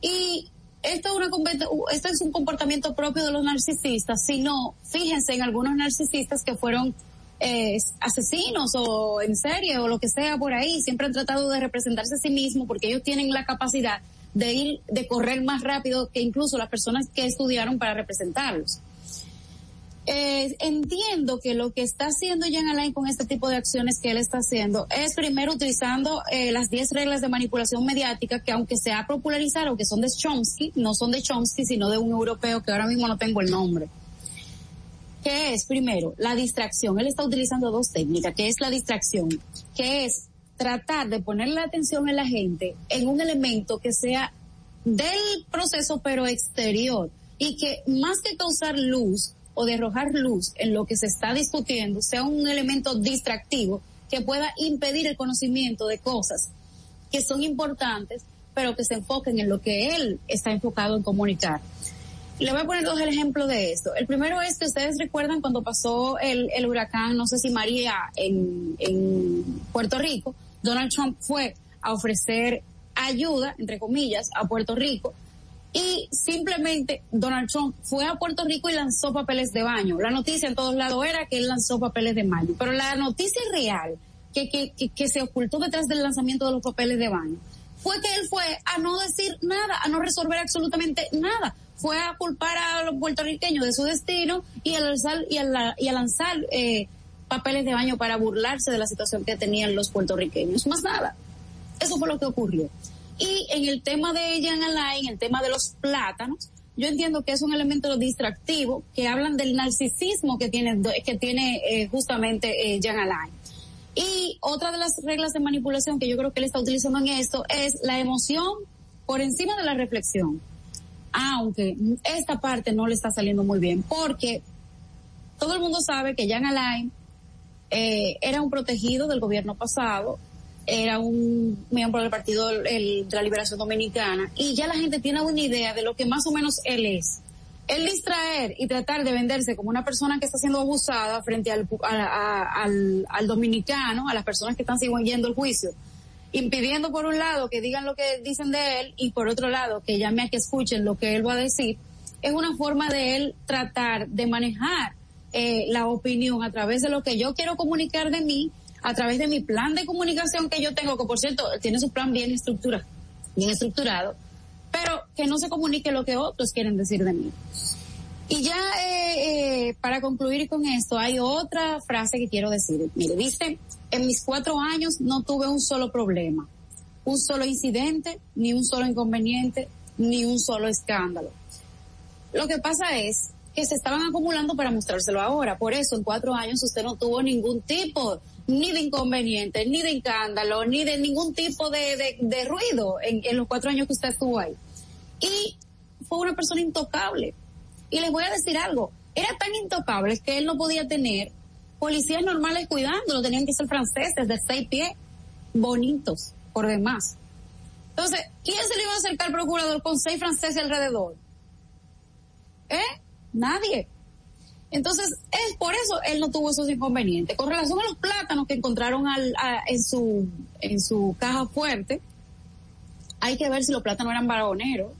Y esto es, una, esto es un comportamiento propio de los narcisistas, sino, fíjense en algunos narcisistas que fueron eh, asesinos o en serie o lo que sea por ahí, siempre han tratado de representarse a sí mismos porque ellos tienen la capacidad de ir, de correr más rápido que incluso las personas que estudiaron para representarlos. eh, entiendo que lo que está haciendo Jean Alain con este tipo de acciones que él está haciendo es primero utilizando eh, las 10 reglas de manipulación mediática que aunque se ha popularizado, que son de Chomsky, no son de Chomsky, sino de un europeo que ahora mismo no tengo el nombre. ¿Qué es? Primero, la distracción. Él está utilizando dos técnicas, que es la distracción, que es tratar de poner la atención en la gente en un elemento que sea del proceso pero exterior y que más que causar luz o de arrojar luz en lo que se está discutiendo sea un elemento distractivo que pueda impedir el conocimiento de cosas que son importantes pero que se enfoquen en lo que él está enfocado en comunicar. Le voy a poner dos ejemplos de esto. El primero es que ustedes recuerdan cuando pasó el, el huracán, no sé si María, en, Puerto Rico, Donald Trump fue a ofrecer ayuda, entre comillas, a Puerto Rico y simplemente Donald Trump fue a Puerto Rico y lanzó papeles de baño. La noticia en todos lados era que él lanzó papeles de baño, pero la noticia real que se ocultó detrás del lanzamiento de los papeles de baño fue que él fue a no decir nada, a no resolver absolutamente nada. Fue a culpar a los puertorriqueños de su destino y a lanzar, y y lanzar eh, papeles de baño para burlarse de la situación que tenían los puertorriqueños. Más nada. Eso fue lo que ocurrió. Y en el tema de Jan Alain, en el tema de los plátanos, yo entiendo que es un elemento distractivo que hablan del narcisismo que tiene, que tiene eh, justamente eh, Jan Alain. Y otra de las reglas de manipulación que yo creo que él está utilizando en esto es la emoción por encima de la reflexión. Aunque esta parte no le está saliendo muy bien, porque todo el mundo sabe que Jan Alain eh, era un protegido del gobierno pasado, era un miembro del Partido de la Liberación Dominicana, y ya la gente tiene una idea de lo que más o menos él es. El distraer y tratar de venderse como una persona que está siendo abusada frente al, al, al dominicano, a las personas que están siguiendo el juicio, impidiendo por un lado que digan lo que dicen de él y por otro lado que llame a que escuchen lo que él va a decir, es una forma de él tratar de manejar eh, la opinión a través de lo que yo quiero comunicar de mí, a través de mi plan de comunicación que yo tengo, que por cierto tiene su plan bien estructurado, bien estructurado, pero que no se comunique lo que otros quieren decir de mí. Y ya eh, eh, para concluir con esto, hay otra frase que quiero decir. Mire, dice, en mis cuatro años no tuve un solo problema, un solo incidente, ni un solo inconveniente, ni un solo escándalo. Lo que pasa es que se estaban acumulando para mostrárselo ahora. Por eso en cuatro años usted no tuvo ningún tipo ni de inconveniente, ni de escándalo, ni de ningún tipo de, de, ruido en, en, los cuatro años que usted estuvo ahí. Y fue una persona intocable. Y les voy a decir algo, era tan intocable que él no podía tener policías normales cuidándolo, tenían que ser franceses de seis pies, bonitos, por demás. Entonces, ¿quién se le iba a acercar al procurador con seis franceses alrededor? ¿Eh? Nadie. Entonces, es por eso él no tuvo esos inconvenientes. Con relación a los plátanos que encontraron al, a, en su, en su caja fuerte, hay que ver si los plátanos eran varoneros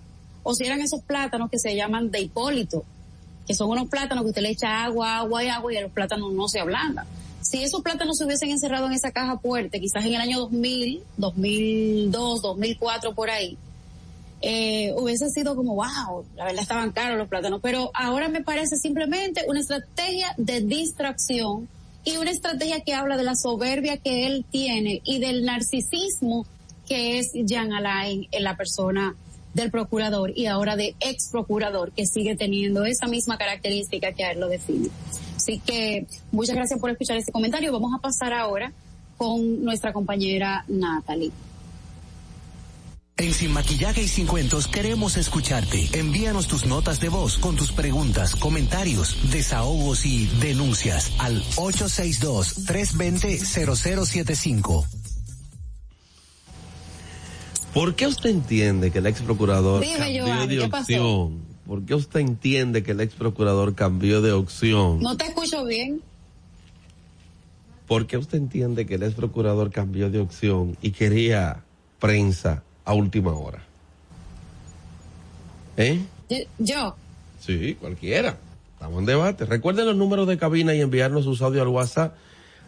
o si eran esos plátanos que se llaman de Hipólito, que son unos plátanos que usted le echa agua, agua y agua y a los plátanos no se ablandan. Si esos plátanos se hubiesen encerrado en esa caja fuerte, quizás en el año 2000, 2002, 2004 por ahí, eh, hubiese sido como, wow, la verdad estaban caros los plátanos, pero ahora me parece simplemente una estrategia de distracción y una estrategia que habla de la soberbia que él tiene y del narcisismo que es Jean Alain en la persona del procurador y ahora de ex procurador que sigue teniendo esa misma característica que a él lo define. Así que muchas gracias por escuchar este comentario. Vamos a pasar ahora con nuestra compañera Natalie. En Sin Maquillaje y Sin Cuentos queremos escucharte. Envíanos tus notas de voz con tus preguntas, comentarios, desahogos y denuncias al 862-320-0075. ¿Por qué usted entiende que el ex procurador cambió de opción? ¿Por qué usted entiende que el ex procurador cambió de opción? No te escucho bien. ¿Por qué usted entiende que el ex procurador cambió de opción y quería prensa a última hora. ¿Eh? Yo. Sí, cualquiera. Estamos en debate. Recuerden los números de cabina y enviarnos sus audios al WhatsApp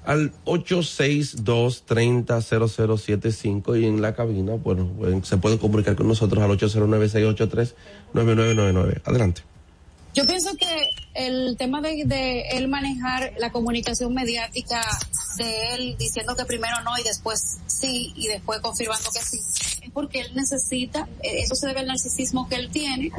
al 862-300075 y en la cabina, bueno, se pueden comunicar con nosotros al 809-683-9999. Adelante. Yo pienso que el tema de, él manejar la comunicación mediática de él diciendo que primero no y después sí y después confirmando que sí, porque él necesita, eh, eso se debe al narcisismo que él tiene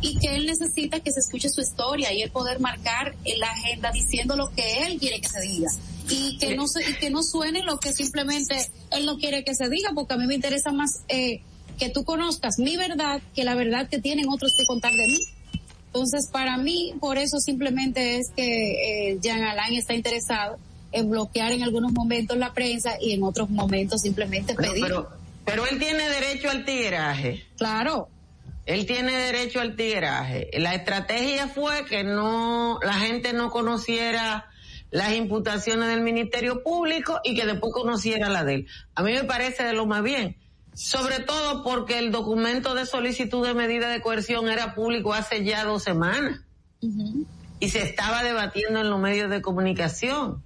y que él necesita que se escuche su historia y él poder marcar en la agenda diciendo lo que él quiere que se diga y que no se, y que no suene lo que simplemente él no quiere que se diga porque a mí me interesa más eh, que tú conozcas mi verdad que la verdad que tienen otros que contar de mí. Entonces, para mí, por eso simplemente es que eh, Jean Alain está interesado en bloquear en algunos momentos la prensa y en otros momentos simplemente pedir. Pero, pero él tiene derecho al tigueraje. Claro. Él tiene derecho al tigueraje. La estrategia fue que no, la gente no conociera las imputaciones del Ministerio Público y que después conociera la de él. A mí me parece de lo más bien. Sobre todo porque el documento de solicitud de medida de coerción era público hace ya dos semanas. Y se estaba debatiendo en los medios de comunicación.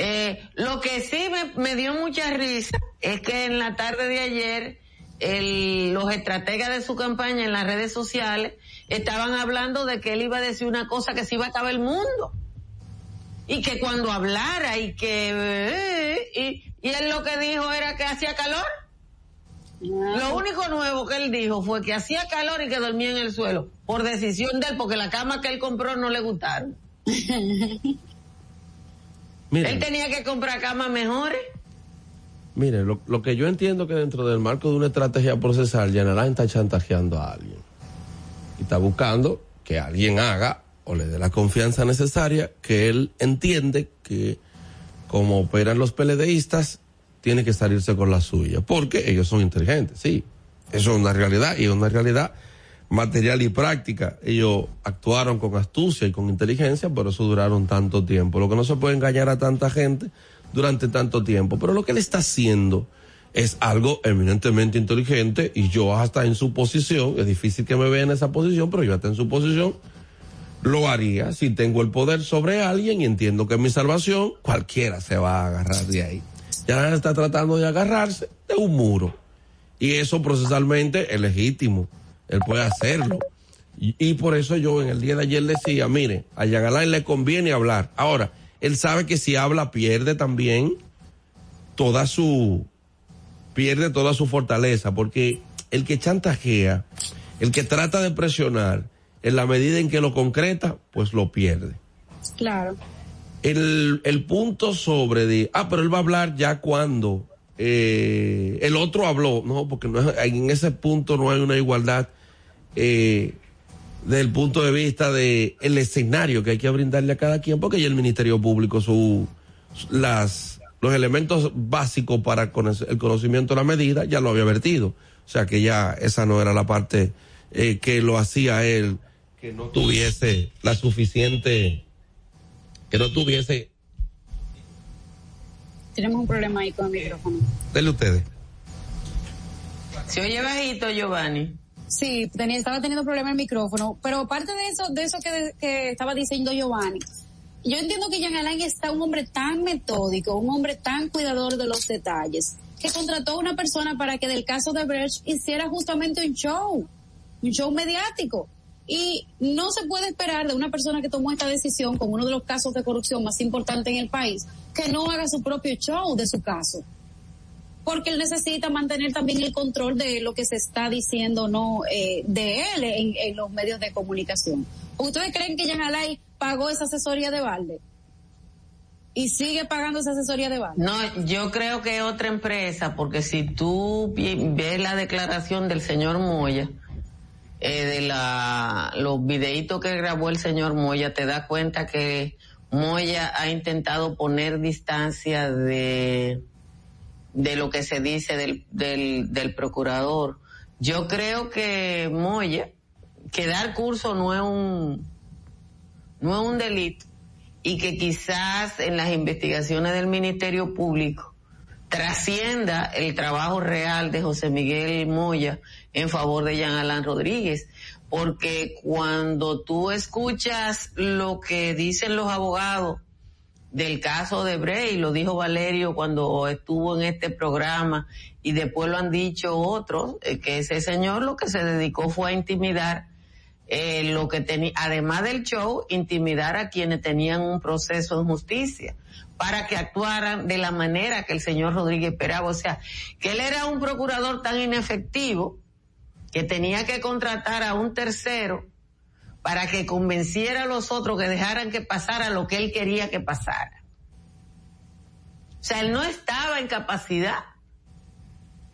Eh, lo que sí me, me, dio mucha risa es que en la tarde de ayer el, los estrategas de su campaña en las redes sociales estaban hablando de que él iba a decir una cosa que se iba a acabar el mundo y que cuando hablara y que eh, y, y, él lo que dijo era que hacía calor. No. Lo único nuevo que él dijo fue que hacía calor y que dormía en el suelo por decisión de él porque la cama que él compró no le gustaron. Él tenía que comprar camas mejores. Mire, lo, lo, que yo entiendo que dentro del marco de una estrategia procesal, Yanarán está chantajeando a alguien. Y está buscando que alguien haga o le dé la confianza necesaria que él entiende que como operan los PLDistas, tiene que salirse con la suya, porque ellos son inteligentes, sí, eso es una realidad y es una realidad material y práctica. Ellos actuaron con astucia y con inteligencia, por eso duraron tanto tiempo. Lo que no se puede engañar a tanta gente durante tanto tiempo, pero lo que él está haciendo es algo eminentemente inteligente y yo hasta en su posición, es difícil que me vea en esa posición, pero yo hasta en su posición lo haría si tengo el poder sobre alguien y entiendo que mi salvación, cualquiera se va a agarrar de ahí. Ya está tratando de agarrarse de un muro. Y eso procesalmente es legítimo. Él puede hacerlo. Y, y, por eso yo en el día de ayer decía, mire, a Yagalán le conviene hablar. Ahora, él sabe que si habla pierde también toda su, pierde toda su fortaleza, porque el que chantajea, el que trata de presionar, en la medida en que lo concreta, pues lo pierde. Claro. El, el punto sobre de, ah, pero él va a hablar ya cuando eh, el otro habló, no, porque no en ese punto no hay una igualdad eh, desde el punto de vista de el escenario que hay que brindarle a cada quien, porque ya el Ministerio Público su las los elementos básicos para el conocimiento de la medida ya lo había vertido, o sea que ya esa no era la parte eh, que lo hacía él que no tuviese la suficiente que no tuviese tenemos un problema ahí con el micrófono. Dele ustedes. Se oye bajito, Giovanni. Sí, tenía, estaba teniendo problema el micrófono, pero aparte de eso, de eso que, que estaba diciendo Giovanni, yo entiendo que Jean Alain está un hombre tan metódico, un hombre tan cuidador de los detalles, que contrató a una persona para que del caso de Brecht hiciera justamente un show, un show mediático. Y no se puede esperar de una persona que tomó esta decisión con uno de los casos de corrupción más importantes en el país, que no haga su propio show de su caso. Porque él necesita mantener también el control de lo que se está diciendo no eh, de él en, los medios de comunicación. ¿Ustedes creen que Jean Alay pagó esa asesoría de balde? Y sigue pagando esa asesoría de balde. No, yo creo que es otra empresa, porque si tú ves la declaración del señor Moya, eh, de la, los videitos que grabó el señor Moya, te das cuenta que Moya ha intentado poner distancia de, de lo que se dice del, del, del procurador. Yo creo que Moya, que dar curso no es un, no es un delito y que quizás en las investigaciones del Ministerio Público trascienda el trabajo real de José Miguel Moya en favor de Jean Alain Rodríguez, porque cuando tú escuchas lo que dicen los abogados del caso de Bray, lo dijo Valerio cuando estuvo en este programa y después lo han dicho otros, eh, que ese señor lo que se dedicó fue a intimidar eh, lo que tenía, además del show, intimidar a quienes tenían un proceso en justicia para que actuaran de la manera que el señor Rodríguez esperaba. O sea, que él era un procurador tan inefectivo que tenía que contratar a un tercero para que convenciera a los otros que dejaran que pasara lo que él quería que pasara. O sea, él no estaba en capacidad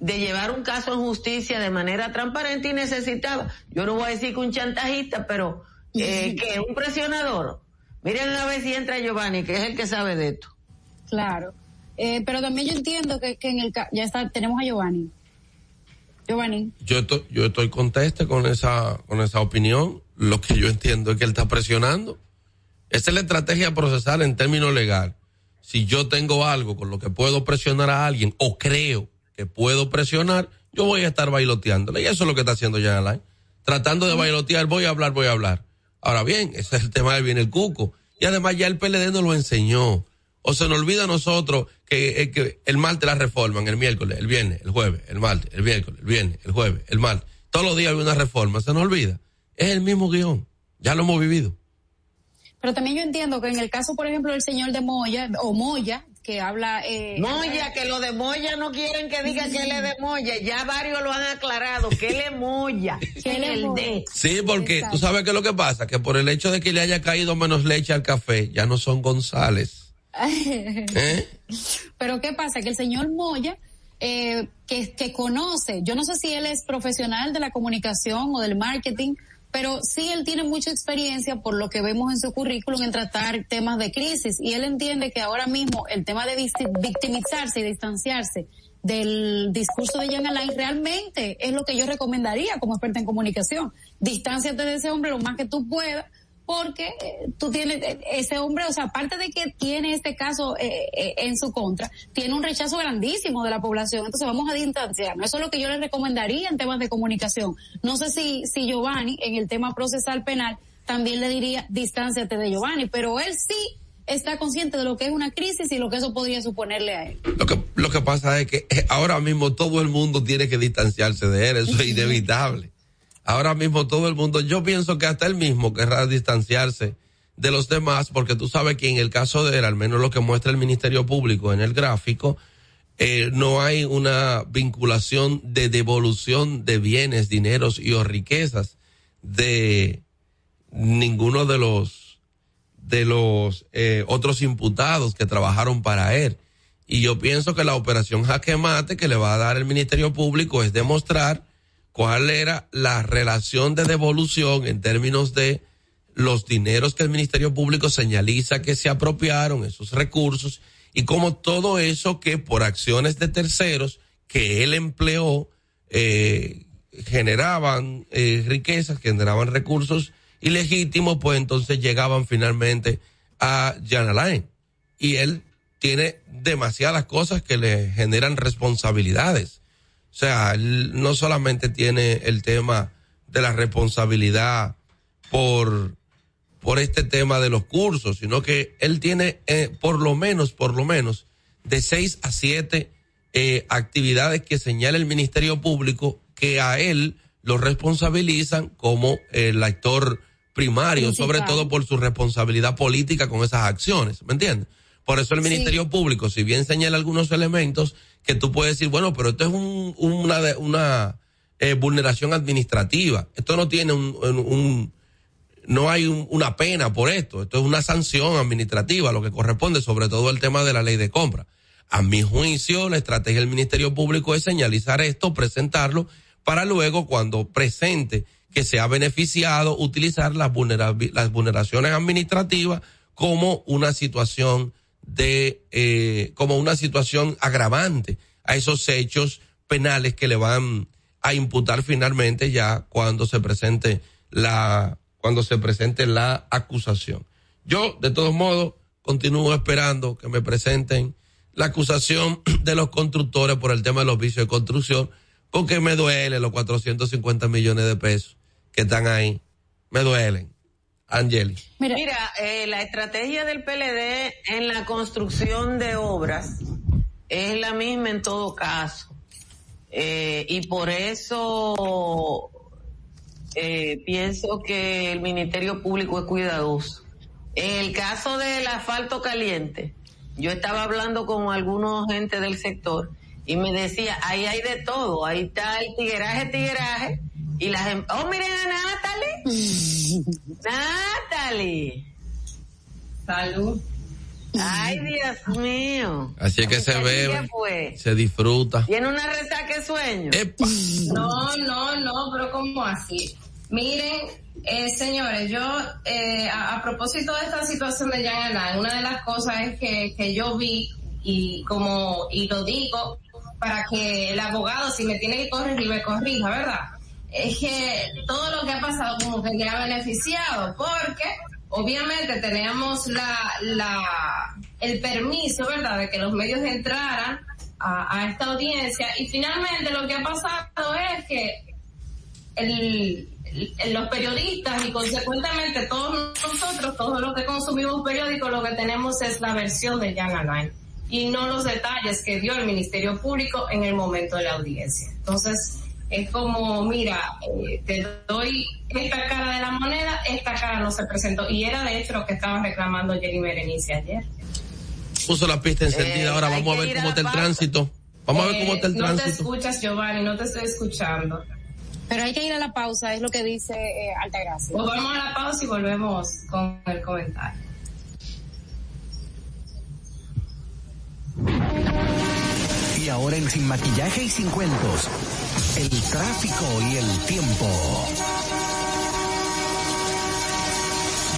de llevar un caso en justicia de manera transparente y necesitaba, yo no voy a decir que un chantajista, pero eh, que un presionador. Miren a ver si entra Giovanni, que es el que sabe de esto. Claro. Eh, pero también yo entiendo que, que en el ya está, tenemos a Giovanni. Giovanni. Yo estoy, yo estoy conteste con esa, con esa opinión. Lo que yo entiendo es que él está presionando. Esa es la estrategia procesal en términos legal. Si yo tengo algo con lo que puedo presionar a alguien o creo que puedo presionar, yo voy a estar bailoteándole. Y eso es lo que está haciendo Jan Alain. Tratando de bailotear, voy a hablar, voy a hablar. Ahora bien, ese es el tema de viene el cuco. Y además ya el PLD nos lo enseñó. O se nos olvida a nosotros que, eh, que el martes la reforman, el miércoles, el viernes, el jueves, el martes, el miércoles, el viernes, el jueves, el martes. Todos los días hay una reforma, se nos olvida. Es el mismo guion. Ya lo hemos vivido. Pero también yo entiendo que en el caso, por ejemplo, del señor de Moya, o Moya, que habla... Eh, Moya, que lo de Moya no quieren que diga que él es de Moya. Ya varios lo han aclarado, que él es Moya. que él es de... Sí, porque tú sabes qué es lo que pasa, que por el hecho de que le haya caído menos leche al café, ya no son González. ¿Eh? Pero ¿qué pasa? Que el señor Moya, eh, que, que conoce, yo no sé si él es profesional de la comunicación o del marketing, pero sí él tiene mucha experiencia por lo que vemos en su currículum en tratar temas de crisis y él entiende que ahora mismo el tema de victimizarse y distanciarse del discurso de Jan Alain realmente es lo que yo recomendaría como experta en comunicación. Distánciate de ese hombre lo más que tú puedas porque eh, tú tienes eh, ese hombre, o sea, aparte de que tiene este caso eh, en su contra, tiene un rechazo grandísimo de la población, entonces vamos a distanciarnos. Eso es lo que yo le recomendaría en temas de comunicación. No sé si, si Giovanni, en el tema procesal penal, también le diría distánciate de Giovanni, pero él sí está consciente de lo que es una crisis y lo que eso podría suponerle a él. Lo que, lo que pasa es que ahora mismo todo el mundo tiene que distanciarse de él, eso es inevitable ahora mismo todo el mundo, yo pienso que hasta él mismo querrá distanciarse de los demás, porque tú sabes que en el caso de él, al menos lo que muestra el Ministerio Público en el gráfico, eh, no hay una vinculación de devolución de bienes, dineros y o riquezas de ninguno de los de los eh, otros imputados que trabajaron para él. Y yo pienso que la operación jaque mate que le va a dar el Ministerio Público es demostrar cuál era la relación de devolución en términos de los dineros que el Ministerio Público señaliza que se apropiaron, esos recursos, y cómo todo eso que por acciones de terceros que él empleó eh, generaban eh, riquezas, generaban recursos ilegítimos, pues entonces llegaban finalmente a Jan Alain. Y él tiene demasiadas cosas que le generan responsabilidades. O sea, no solamente tiene el tema de la responsabilidad por, por este tema de los cursos, sino que él tiene eh, por lo menos, por lo menos, de seis a siete eh, actividades que señala el Ministerio Público que a él lo responsabilizan como el actor primario, sobre todo por su responsabilidad política con esas acciones, ¿me entiendes? Por eso el Ministerio Público, si bien señala algunos elementos que tú puedes decir, bueno, pero esto es un, una, una eh, vulneración administrativa. Esto no tiene un, un no hay una pena por esto. Esto es una sanción administrativa, lo que corresponde sobre todo el tema de la ley de compra. A mi juicio, la estrategia del Ministerio Público es señalizar esto, presentarlo, para luego cuando presente que se ha beneficiado, utilizar las vulneraciones administrativas como una situación de eh, como una situación agravante a esos hechos penales que le van a imputar finalmente ya cuando se presente la cuando se presente la acusación. Yo de todos modos continúo esperando que me presenten la acusación de los constructores por el tema de los vicios de construcción porque me duele los 450 millones de pesos que están ahí. Me duelen. Angeli. Mira, eh, la estrategia del PLD en la construcción de obras es la misma en todo caso. Eh, y por eso eh, pienso que el Ministerio Público es cuidadoso. En el caso del asfalto caliente, yo estaba hablando con algunos gente del sector y me decía, ahí hay de todo, ahí está el tigueraje, tigueraje, y la gente, oh, miren a Natalie. Natalie. Salud. Ay, Dios mío. Así es que se ¿Qué bebe, fue? se disfruta. ¿Tiene una resaca de sueño? ¡Epa! No, no, no, pero ¿cómo así? Miren, eh, señores, yo, eh, a, a propósito de esta situación de Jan Alain, una de las cosas es que, que yo vi y como, y lo digo para que el abogado, si me tiene que corregir, me corrija, ¿verdad? Es que todo lo que ha pasado como que le ha beneficiado, porque obviamente teníamos la, la, el permiso, ¿verdad?, de que los medios entraran a, a esta audiencia y finalmente lo que ha pasado es que el, los periodistas y consecuentemente todos nosotros, todos los que consumimos periódicos, lo que tenemos es la versión de Jan Alain y no los detalles que dio el Ministerio Público en el momento de la audiencia. Entonces, es como, mira, eh, te doy esta cara de la moneda, esta cara no se presentó. Y era de hecho lo que estaba reclamando Jenny Berenice ayer. Puso la pista encendida, Eh, ahora vamos a ver cómo está el tránsito. Vamos a ver cómo Eh, está el no te tránsito. escuchas, Giovanni, no te estoy escuchando. Pero hay que ir a la pausa, es lo que dice eh, Altagracia. Pues vamos a la pausa y volvemos con el comentario. Y ahora en Sin Maquillaje y Sin Cuentos, el tráfico y el tiempo.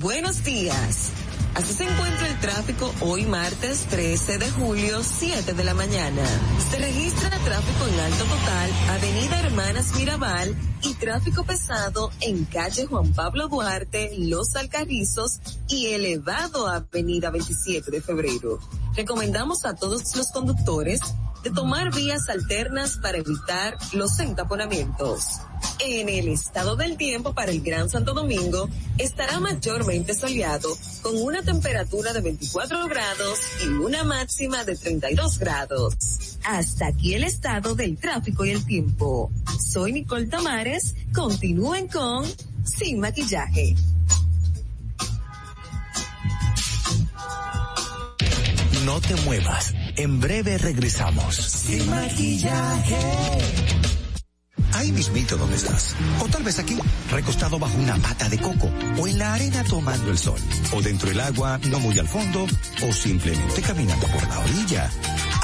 Buenos días. Así se encuentra el tráfico hoy martes 13 de julio, 7 de la mañana. Se registra tráfico en alto total, Avenida Hermanas Mirabal y tráfico pesado en calle Juan Pablo Duarte, Los Alcarrizos y elevado Avenida 27 de febrero. Recomendamos a todos los conductores de tomar vías alternas para evitar los entaponamientos. En el estado del tiempo para el Gran Santo Domingo estará mayormente soleado con una temperatura de 24 grados y una máxima de 32 grados. Hasta aquí el estado del tráfico y el tiempo. Soy Nicole Tamares. Continúen con Sin Maquillaje. No te muevas. En breve regresamos. Sin maquillaje. Ahí mismito donde estás. O tal vez aquí, recostado bajo una mata de coco. O en la arena tomando el sol. O dentro del agua, no muy al fondo. O simplemente caminando por la orilla.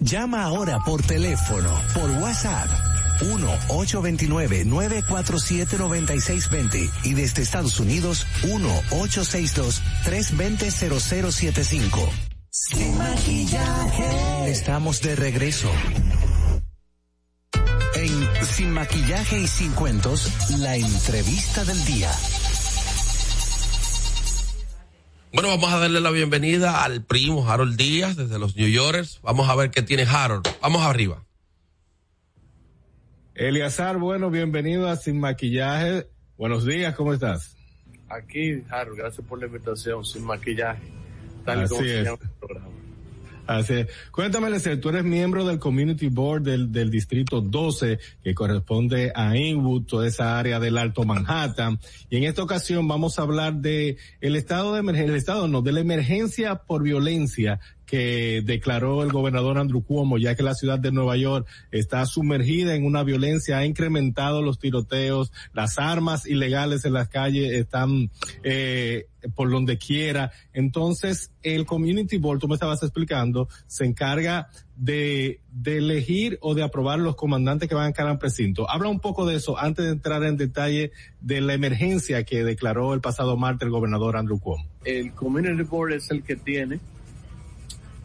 Llama ahora por teléfono, por WhatsApp. 1-829-947-9620 y desde Estados Unidos 1-862-320-0075. Sin maquillaje. Estamos de regreso. En Sin maquillaje y sin cuentos, la entrevista del día. Bueno, vamos a darle la bienvenida al primo Harold Díaz desde los New Yorkers. Vamos a ver qué tiene Harold. Vamos arriba. Eliazar, bueno, bienvenido a Sin Maquillaje. Buenos días, ¿cómo estás? Aquí, Harold, gracias por la invitación, Sin Maquillaje. Tal Así como se es. llama el programa. Así es. Cuéntame, Lecer, tú eres miembro del Community Board del, del Distrito 12, que corresponde a Inwood, toda esa área del Alto Manhattan. Y en esta ocasión vamos a hablar de el estado de emergencia, el estado no, de la emergencia por violencia que declaró el gobernador Andrew Cuomo, ya que la ciudad de Nueva York está sumergida en una violencia, ha incrementado los tiroteos, las armas ilegales en las calles están eh, por donde quiera. Entonces, el Community Board, tú me estabas explicando, se encarga de, de elegir o de aprobar los comandantes que van a cada precinto. Habla un poco de eso antes de entrar en detalle de la emergencia que declaró el pasado martes el gobernador Andrew Cuomo. El Community Board es el que tiene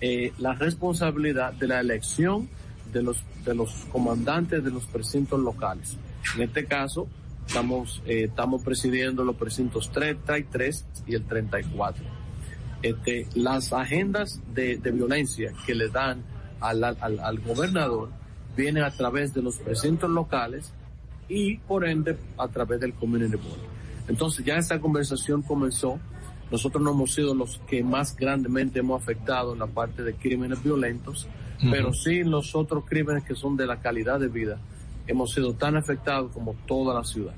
eh, la responsabilidad de la elección de los, de los comandantes de los precintos locales. En este caso, estamos, eh, estamos presidiendo los precintos 33 y el 34. Este, las agendas de, de violencia que le dan al, al, al gobernador vienen a través de los precintos locales y por ende a través del Community Board. Entonces ya esta conversación comenzó. Nosotros no hemos sido los que más grandemente hemos afectado en la parte de crímenes violentos, Ujú. pero sí los otros crímenes que son de la calidad de vida hemos sido tan afectados como toda la ciudad.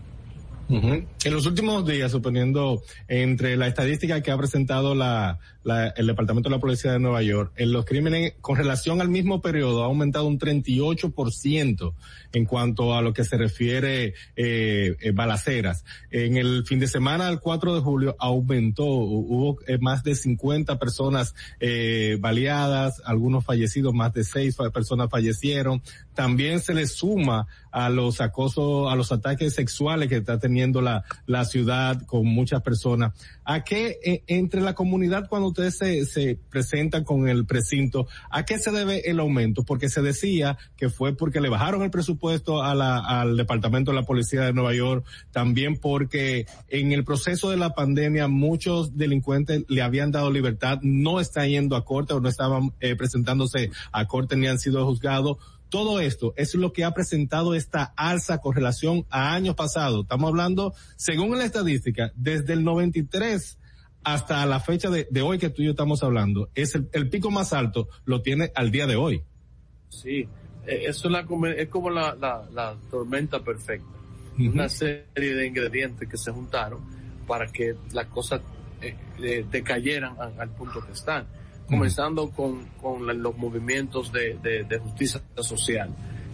Ujú. En los últimos días, suponiendo entre la estadística que ha presentado la, la- el Departamento de la Policía de Nueva York, en los crímenes con relación al mismo periodo ha aumentado un 38% en cuanto a lo que se refiere eh, eh, balaceras. En el fin de semana, el 4 de julio, aumentó, hu- hubo eh, más de 50 personas eh, baleadas, algunos fallecidos, más de seis fa- personas fallecieron. También se le suma a los acosos, a los ataques sexuales que está teniendo la, la ciudad con muchas personas. ¿A qué, eh, entre la comunidad, cuando ustedes se, se presentan con el precinto, a qué se debe el aumento? Porque se decía que fue porque le bajaron el presupuesto a la, al Departamento de la Policía de Nueva York, también porque en el proceso de la pandemia muchos delincuentes le habían dado libertad, no están yendo a corte o no estaban eh, presentándose a corte ni han sido juzgados. Todo esto es lo que ha presentado esta alza con relación a años pasados. Estamos hablando, según la estadística, desde el 93 hasta la fecha de, de hoy que tú y yo estamos hablando, es el, el pico más alto, lo tiene al día de hoy. Sí, eso es, es como la, la, la tormenta perfecta. Una serie de ingredientes que se juntaron para que las cosas eh, eh, decayeran al punto que están. Comenzando con, con la- los movimientos de, de- de justicia social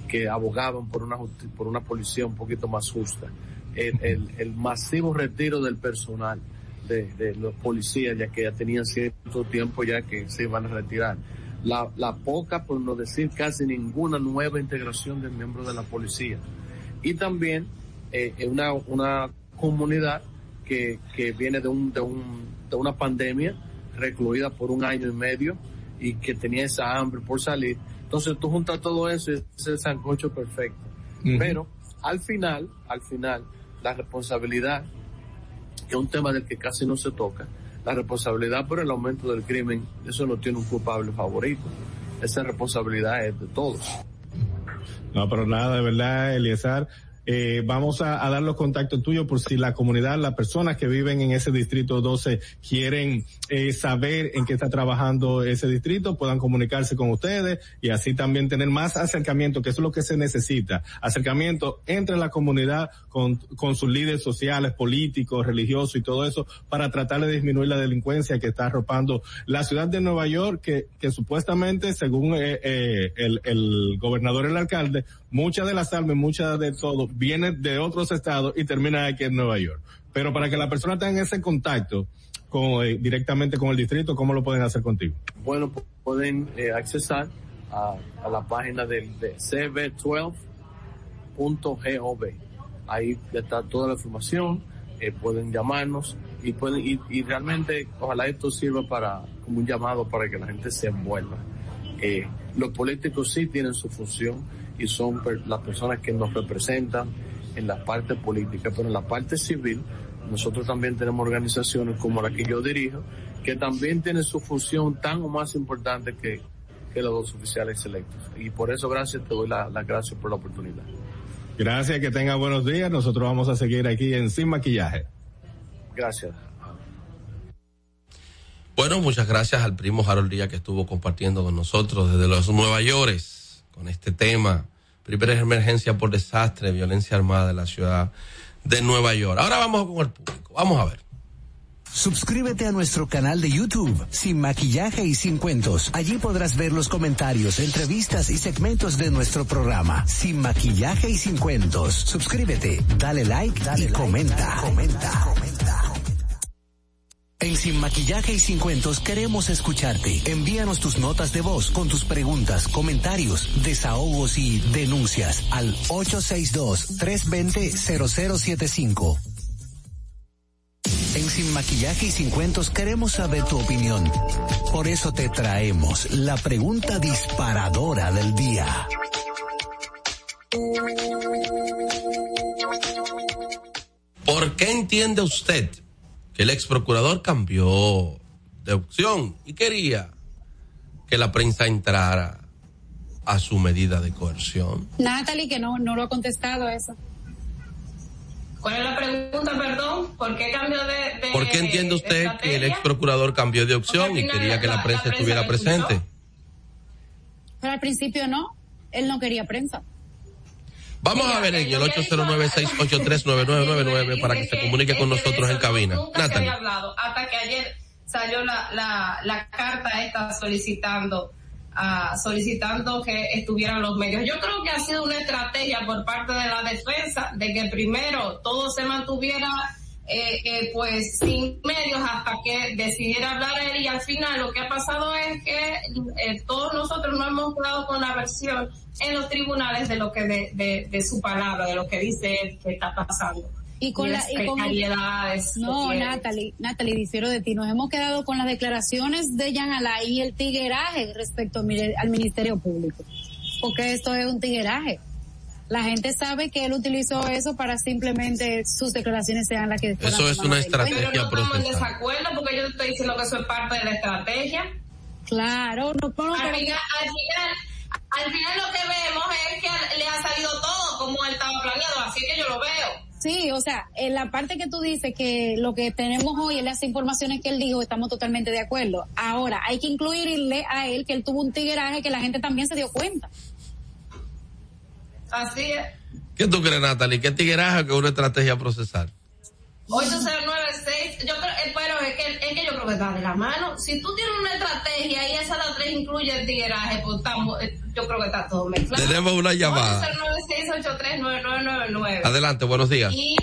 que abogaban por una, por una policía un poquito más justa. El, el- el masivo retiro del personal de, de los policías, ya que ya tenían cierto tiempo ya que se iban a retirar. La, la poca, por no decir casi ninguna nueva integración de miembros de la policía. Y también eh, en una, una comunidad que, que viene de, un, de, un, de una pandemia recluida por un año y medio y que tenía esa hambre por salir. Entonces tú juntas todo eso y es el sancocho perfecto. Pero al final, al final, la responsabilidad, que es un tema del que casi no se toca, la responsabilidad por el aumento del crimen, eso no tiene un culpable favorito. Esa responsabilidad es de todos. No, pero nada, de verdad. Eh, vamos a, dar los contactos tuyos por si la comunidad, las personas que viven en ese distrito 12 quieren eh, saber en qué está trabajando ese distrito, puedan comunicarse con ustedes y así también tener más acercamiento, que eso es lo que se necesita. Acercamiento entre la comunidad con, sus líderes sociales, políticos, religiosos y todo eso para tratar de disminuir la delincuencia que está arropando la ciudad de Nueva York, que, que supuestamente, según eh, eh, el, el gobernador el alcalde, muchas de las armas, muchas de todo, vienen de otros estados y terminan aquí en Nueva York. Pero para que la persona tenga ese contacto con, eh, directamente con el distrito, ¿cómo lo pueden hacer contigo? Bueno, pu- pueden eh, accesar a, a la página del de cb12.gov. Ahí está toda la información, eh, pueden llamarnos y pueden y, realmente ojalá esto sirva para como un llamado para que la gente se envuelva. Los políticos sí tienen su función y son per- las personas que nos representan en la parte política, pero en la parte civil nosotros también tenemos organizaciones como la que yo dirijo, que también tienen su función tan o más importante que, que los dos oficiales electos. Y por eso, gracias, te doy las la gracias por la oportunidad. Gracias, que tenga buenos días. Nosotros vamos a seguir aquí en Sin Maquillaje. Gracias. Bueno, muchas gracias al primo Harold Díaz que estuvo compartiendo con nosotros desde los Nueva York con este tema. Primera emergencia por desastre, violencia armada en la ciudad de Nueva York. Ahora vamos con el público. Vamos a ver. Suscríbete a nuestro canal de YouTube, Sin Maquillaje y Sin Cuentos. Allí podrás ver los comentarios, entrevistas y segmentos de nuestro programa, Sin Maquillaje y Sin Cuentos. Suscríbete, dale like, dale y comenta. comenta. comenta. En Sin Maquillaje y Sin Cuentos queremos escucharte. Envíanos tus notas de voz con tus preguntas, comentarios, desahogos y denuncias al 862-320-0075. En Sin Maquillaje y Sin Cuentos queremos saber tu opinión. Por eso te traemos la pregunta disparadora del día. ¿Por qué entiende usted que el ex procurador cambió de opción y quería que la prensa entrara a su medida de coerción? Natalie, que no, no lo ha contestado eso. ¿Cuál es la pregunta, perdón? ¿Por qué cambió de, de ¿Por qué entiende usted que el ex procurador cambió de opción y quería que la, la prensa, la prensa estuviera presente? Pero al principio no, él no quería prensa. Vamos a ver en el 809-683-9999 para que se comunique con nosotros en cabina. Natalie. Hasta que ayer salió la, la, la carta esta solicitando uh, solicitando que estuvieran los medios. Yo creo que ha sido una estrategia por parte de la defensa de que primero todo se mantuviera eh, eh, pues sin medios hasta que decidiera hablar él. Y al final lo que ha pasado es que eh, todos nosotros no hemos quedado con la versión en los tribunales de lo que de, de, de su palabra, de lo que dice él que está pasando. Y con la y con no Natalie Natalie difiero de ti. Nos hemos quedado con las declaraciones de Jan Alain y el tigueraje respecto al ministerio público. Porque esto es un tigueraje la gente sabe que él utilizó eso para simplemente sus declaraciones sean las que eso es una estrategia pero no estamos en desacuerdo porque yo te estoy diciendo que eso es parte de la estrategia claro no, no al, final, al final al final lo que vemos es que le ha salido todo como él estaba planeado así que yo lo veo Sí, o sea, en la parte que tú dices que lo que tenemos hoy en las informaciones que él dijo, estamos totalmente de acuerdo. Ahora, hay que incluirle a él que él tuvo un tigueraje que la gente también se dio cuenta. Así es. ¿Qué tú crees, Natalie? ¿Qué tigueraje que una estrategia procesal? 8096, yo creo, eh, pero es que, es que yo creo que está de la mano. Si tú tienes una estrategia y esa la tres incluye el tigueraje, pues estamos, eh, yo creo que está todo mezclado. Tenemos una llamada. 809-683-9999. Adelante, buenos días. Y...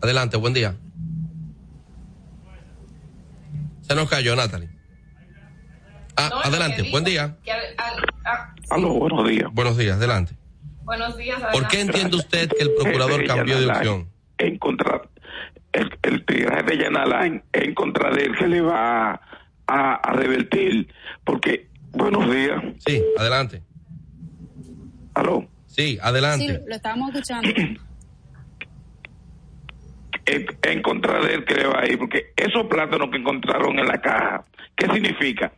Adelante, buen día. Se nos cayó, Natalie. Ah, no, adelante, buen día. Que, a, a, Aló, buenos días. Buenos días, adelante. Buenos días. Adelante. ¿Por qué entiende usted que el procurador cambió de opción? En contra, el, el tiraje de Yanalain, en contra de él, que le va a, a revertir, porque, buenos días. Sí, adelante. ¿Aló? Sí, adelante. Sí, lo estamos escuchando. en, en, contra de él que le va a ir, porque esos plátanos que encontraron en la caja, ¿qué significa?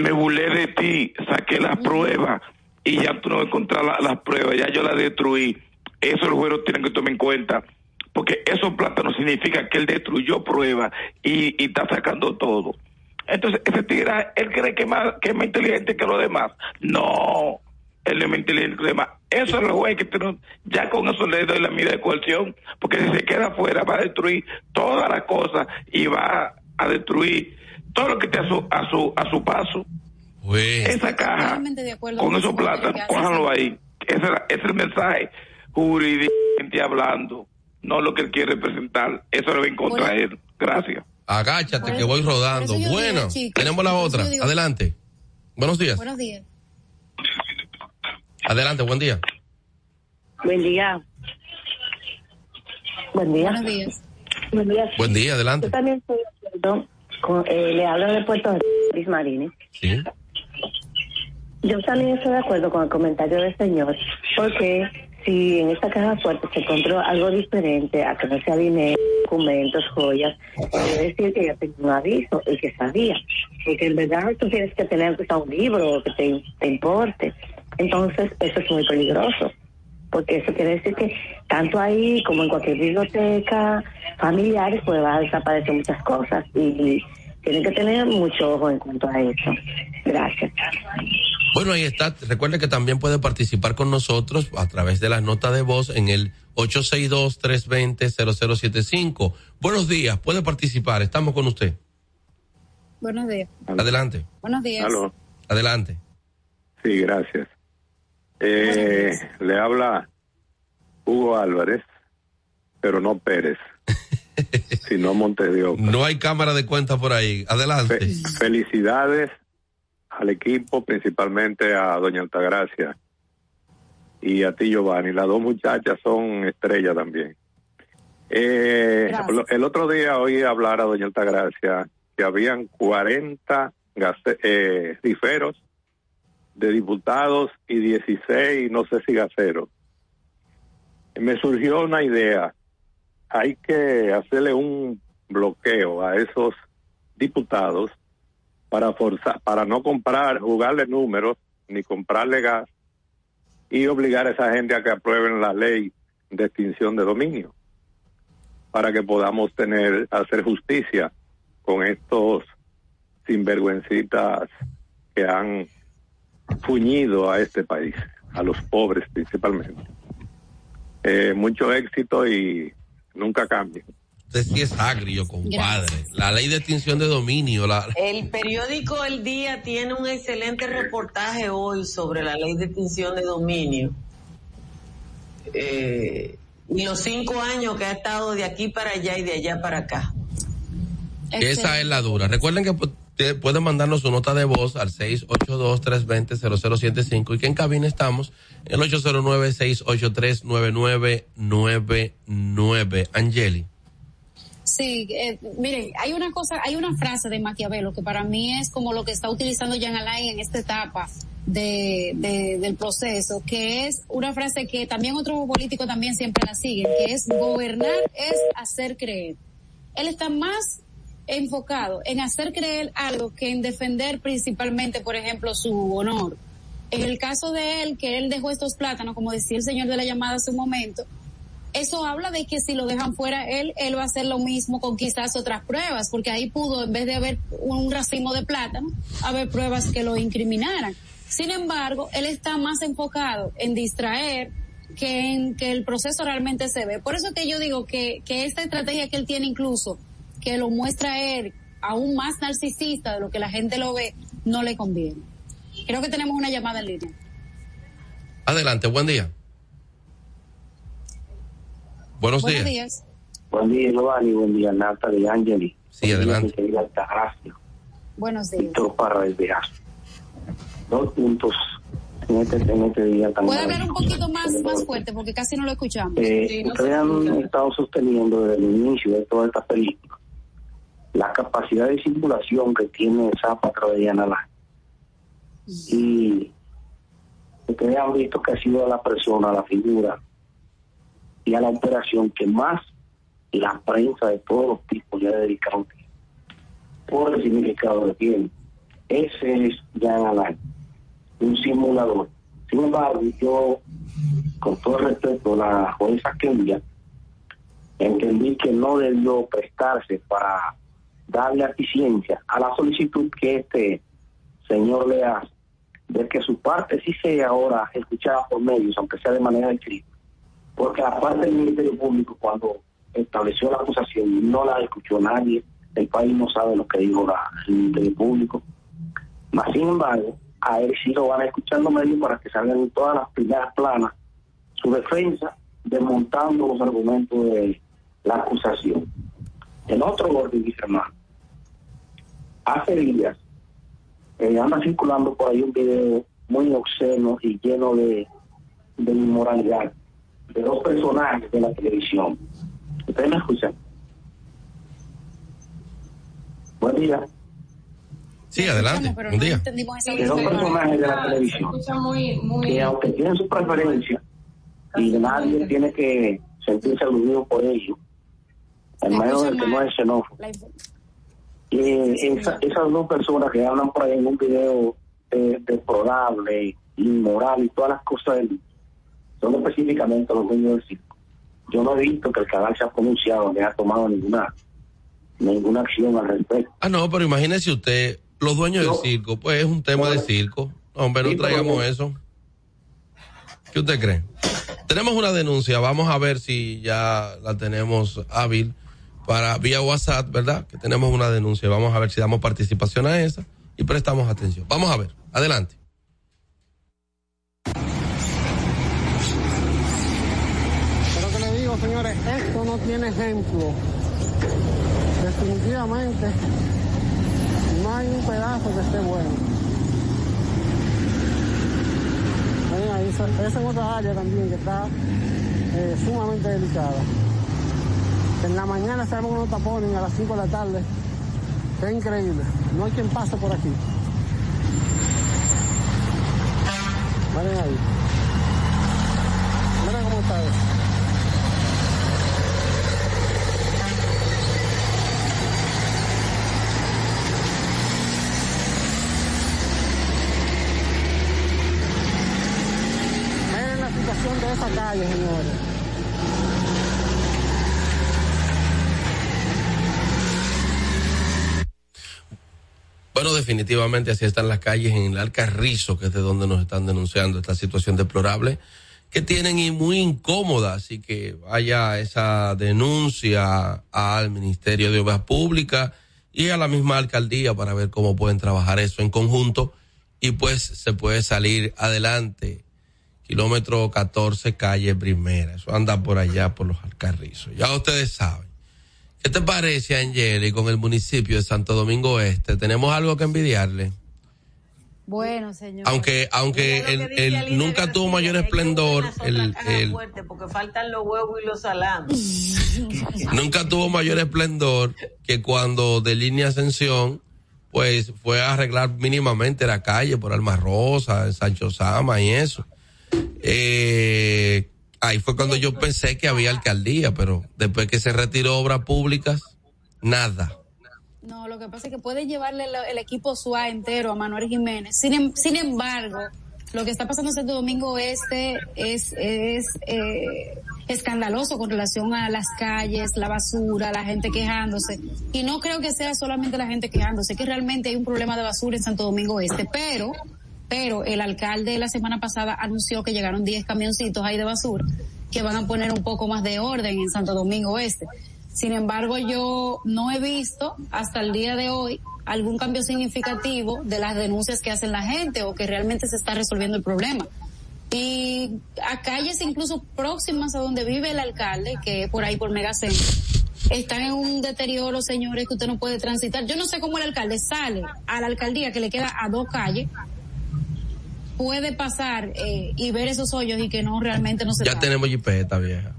Me burlé de ti, saqué las pruebas y ya tú no encontrar las la pruebas, ya yo las destruí. Eso el juez tiene que tomar en cuenta, porque esos plátanos significa que él destruyó pruebas y, y está sacando todo. Entonces, ese tigre, él cree que, más, que es más inteligente que los demás. No, él no es más inteligente que los demás. Eso es el juez que tiene, ya con eso le doy la medida de coerción, porque si se queda afuera va a destruir todas las cosas y va a destruir todo lo que esté a su, a su, a su paso. Pues. Esa caja, con esos plátanos, cójanlo ahí. Ese es el mensaje jurídicamente hablando, no lo que él quiere representar. Eso le va en contra a él. Gracias. Agáchate, que voy rodando. Bueno, digo, tenemos la otra. Adelante. Buenos días. Buenos días. Adelante, buen día. Buen día. Buen día. Buenos días. Buen día. Buen día, adelante. Yo también estoy de acuerdo con, eh, le hablo de Puerto Rico, Marines. Sí. Yo también estoy de acuerdo con el comentario del señor, porque si en esta caja fuerte se encontró algo diferente, a que no sea dinero, documentos, joyas, quiere decir que ya tenía un aviso y que sabía. Porque en verdad tú tienes que tener un libro que te, te importe. Entonces, eso es muy peligroso. Porque eso quiere decir que tanto ahí como en cualquier biblioteca, familiares, pues va a desaparecer muchas cosas. Y, tienen que tener mucho ojo en cuanto a eso. Gracias. Bueno, ahí está. Recuerde que también puede participar con nosotros a través de las notas de voz en el 862-320-0075. Buenos días, puede participar. Estamos con usted. Buenos días. Adelante. Buenos días. Adelante. Sí, gracias. Eh, le habla Hugo Álvarez, pero no Pérez, sino Montedio. No hay cámara de cuenta por ahí. Adelante. felicidades al equipo, principalmente a Doña Altagracia y a ti, Giovanni. Las dos muchachas son estrellas también. Eh, el otro día oí hablar a Doña Altagracia que habían 40 eh, diferos de diputados y 16, no sé si gaseros. Me surgió una idea. Hay que hacerle un bloqueo a esos diputados para forzar, para no comprar, jugarle números, ni comprarle gas, y obligar a esa gente a que aprueben la ley de extinción de dominio, para que podamos tener, hacer justicia con estos sinvergüencitas que han fuñido a este país, a los pobres principalmente. Eh, mucho éxito y nunca cambien. Usted sí es agrio, compadre. La ley de extinción de dominio. La... El periódico El Día tiene un excelente reportaje hoy sobre la ley de extinción de dominio. Eh, y los cinco años que ha estado de aquí para allá y de allá para acá. Esa es la dura. Recuerden que pueden mandarnos su nota de voz al 682-320-0075 y que en cabina estamos el 809-683-9999. Angeli. Sí, eh, miren, hay una cosa, hay una frase de Maquiavelo que para mí es como lo que está utilizando Jean Alain en esta etapa de, del proceso, que es una frase que también otros políticos también siempre la siguen, que es gobernar es hacer creer. Él está más enfocado en hacer creer algo que en defender principalmente, por ejemplo, su honor. En el caso de él, que él dejó estos plátanos, como decía el señor de la llamada hace un momento, eso habla de que si lo dejan fuera él, él va a hacer lo mismo con quizás otras pruebas, porque ahí pudo, en vez de haber un racimo de plátano, haber pruebas que lo incriminaran. Sin embargo, él está más enfocado en distraer que en que el proceso realmente se ve. Por eso que yo digo que, que esta estrategia que él tiene incluso, que lo muestra él aún más narcisista de lo que la gente lo ve, no le conviene. Creo que tenemos una llamada en línea. Adelante, buen día. Buenos, días. Buen día, Giovanni. Buen día, Nata de Angeli. Sí, adelante. Buenos días. Víctor Parra del Dos puntos en este, en este día también. ¿Puede hablar un poquito más, más fuerte? Porque casi no lo escuchamos. Eh, ustedes han estado sosteniendo desde el inicio de toda esta película la capacidad de simulación que tiene Zapata de Yanalá. Y ustedes han visto que ha sido la persona, la figura y a la operación que más la prensa de todos los tipos le ha dedicado por el significado que tiene. Ese es Jan Alain, un simulador. Sin embargo, yo, con todo respeto, la jueza Kenya, entendí que no debió prestarse para darle eficiencia a la solicitud que este señor le hace, de que su parte sí sea ahora escuchada por medios, aunque sea de manera escrita porque aparte del Ministerio Público, cuando estableció la acusación, no la escuchó nadie, el país no sabe lo que dijo el Ministerio Público. Mas, sin embargo, a él sí lo van a escuchar los medios para que salgan en todas las primeras planas su defensa, desmontando los argumentos de la acusación. En otro orden, dice hermano, hace días eh, anda circulando por ahí un video muy obsceno y lleno de, de inmoralidad de dos personajes de la televisión. ¿Ustedes me escuchan? Buen día. Sí, adelante. Buen día. de dos personajes de la televisión que aunque tienen su preferencia, y nadie tiene que sentirse aludido por ello, en menos de que no es xenófobo. Y esa- esas dos personas que hablan por ahí en un video de, deplorable, inmoral y todas las cosas del- son específicamente los dueños del circo. Yo no he visto que el canal se ha pronunciado ni ha tomado ninguna ninguna acción al respecto. Ah, no, pero imagínese usted, los dueños del circo, pues es un tema de circo. Hombre, no Sí, traigamos no. eso. ¿Qué usted cree? Tenemos una denuncia, vamos a ver si ya la tenemos hábil para vía WhatsApp, ¿verdad? Que tenemos una denuncia, vamos a ver si damos participación a esa y prestamos atención. Vamos a ver, adelante. Pero que le digo, señores, esto no tiene ejemplo. Definitivamente no hay un pedazo que esté bueno. Ahí, esa esa es otra área también que está eh, sumamente delicada. En la mañana se unos tapones a las 5 de la tarde. Es increíble. No hay quien pase por aquí. Miren ahí. Miren cómo está eso. Miren la situación de esa calle, señores. Bueno, definitivamente así están las calles en el Alcarrizo, que es de donde nos están denunciando esta situación deplorable, que tienen y muy incómoda, así que vaya esa denuncia al Ministerio de Obras Públicas y a la misma alcaldía para ver cómo pueden trabajar eso en conjunto y pues se puede salir adelante. Kilómetro 14, calle primera. Eso anda por allá, por los Alcarrizos. Ya ustedes saben. ¿Qué te parece, Angeli, con el municipio de Santo Domingo Este? ¿Tenemos algo que envidiarle? Bueno, señor. Aunque, aunque nunca tuvo mayor esplendor, el, el- porque faltan los huevos y los salames. nunca tuvo mayor esplendor que cuando de línea ascensión, pues fue a arreglar mínimamente la calle por Alma Rosa, Sancho Sama y eso. Eh, ahí fue cuando yo pensé que había alcaldía, pero después que se retiró obras públicas, nada. No, lo que pasa es que puede llevarle el, el equipo SUA entero a Manuel Jiménez. Sin, em- sin embargo, lo que está pasando en Santo Domingo Este es, es eh, escandaloso con relación a las calles, la basura, la gente quejándose. Y no creo que sea solamente la gente quejándose, que realmente hay un problema de basura en Santo Domingo Este, pero pero el alcalde la semana pasada anunció que llegaron 10 camioncitos ahí de basura que van a poner un poco más de orden en Santo Domingo Este. Sin embargo, yo no he visto hasta el día de hoy algún cambio significativo de las denuncias que hacen la gente o que realmente se está resolviendo el problema. Y a calles incluso próximas a donde vive el alcalde, que es por ahí por Megacentro, están en un deterioro, señores, que usted no puede transitar. Yo no sé cómo el alcalde sale a la alcaldía que le queda a dos calles, puede pasar eh, y ver esos hoyos y que no realmente no se Ya tenemos jipeta vieja.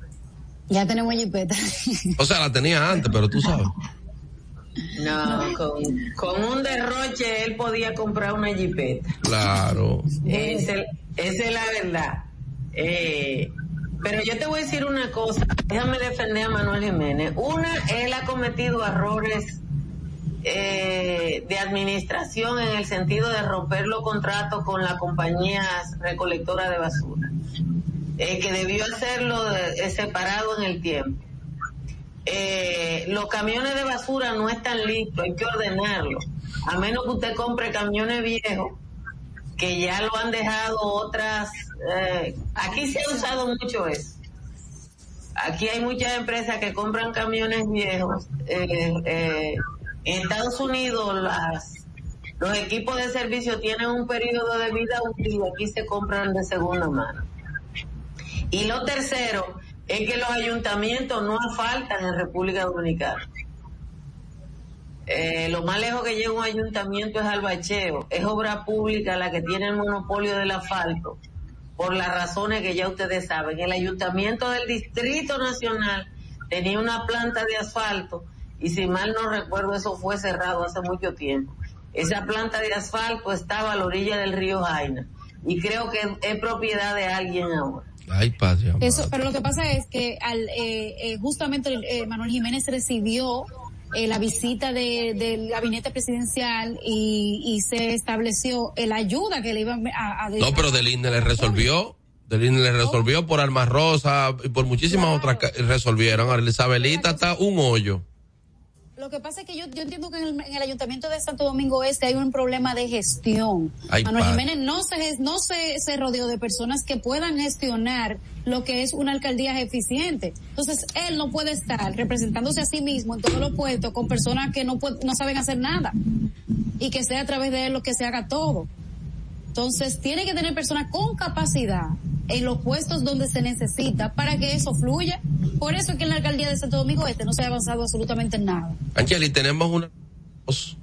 Ya tenemos jipeta. O sea, la tenía antes, pero tú sabes. No, con, con un derroche él podía comprar una jipeta. Claro. Esa es- esa es la verdad. Eh, pero yo te voy a decir una cosa, déjame defender a Manuel Jiménez. Una, él ha cometido errores eh, de administración en el sentido de romper los contratos con las compañías recolectoras de basura, eh, que debió hacerlo de- eh, separado en el tiempo. Eh, los camiones de basura no están listos, hay que ordenarlos. A menos que usted compre camiones viejos que ya lo han dejado otras. eh, aquí se ha usado mucho eso. Aquí hay muchas empresas que compran camiones viejos. eh, eh, en Estados Unidos las los equipos de servicio tienen un periodo de vida útil y aquí se compran de segunda mano. Y lo tercero es que los ayuntamientos no asfaltan en República Dominicana. Eh, lo más lejos que llega un ayuntamiento es al bacheo. Es obra pública la que tiene el monopolio del asfalto, por las razones que ya ustedes saben. El ayuntamiento del Distrito Nacional tenía una planta de asfalto y si mal no recuerdo eso fue cerrado hace mucho tiempo. Esa planta de asfalto estaba a la orilla del río Jaina y creo que es propiedad de alguien ahora. Ay, padre. Eso, pero lo que pasa es que al, eh, eh, justamente eh, Manuel Jiménez recibió eh, la visita de, del gabinete presidencial y, y se estableció la ayuda que le iban a, a No, pero del INE le resolvió. Del INE le resolvió por Alma Rosa y por muchísimas otras que resolvieron. Ahora, Isabelita está un hoyo. Lo que pasa es que yo, yo entiendo que en el, en el, Ayuntamiento de Santo Domingo Este hay un problema de gestión. Ay, Manuel padre. Jiménez no se, no se, se rodeó de personas que puedan gestionar lo que es una alcaldía eficiente. Entonces, él no puede estar representándose a sí mismo en todos los puestos con personas que no, no saben hacer nada. Y que sea a través de él lo que se haga todo. Entonces, tiene que tener personas con capacidad en los puestos donde se necesita para que eso fluya. Por eso es que en la alcaldía de Santo Domingo Este no se ha avanzado absolutamente en nada. Angeli, tenemos una voz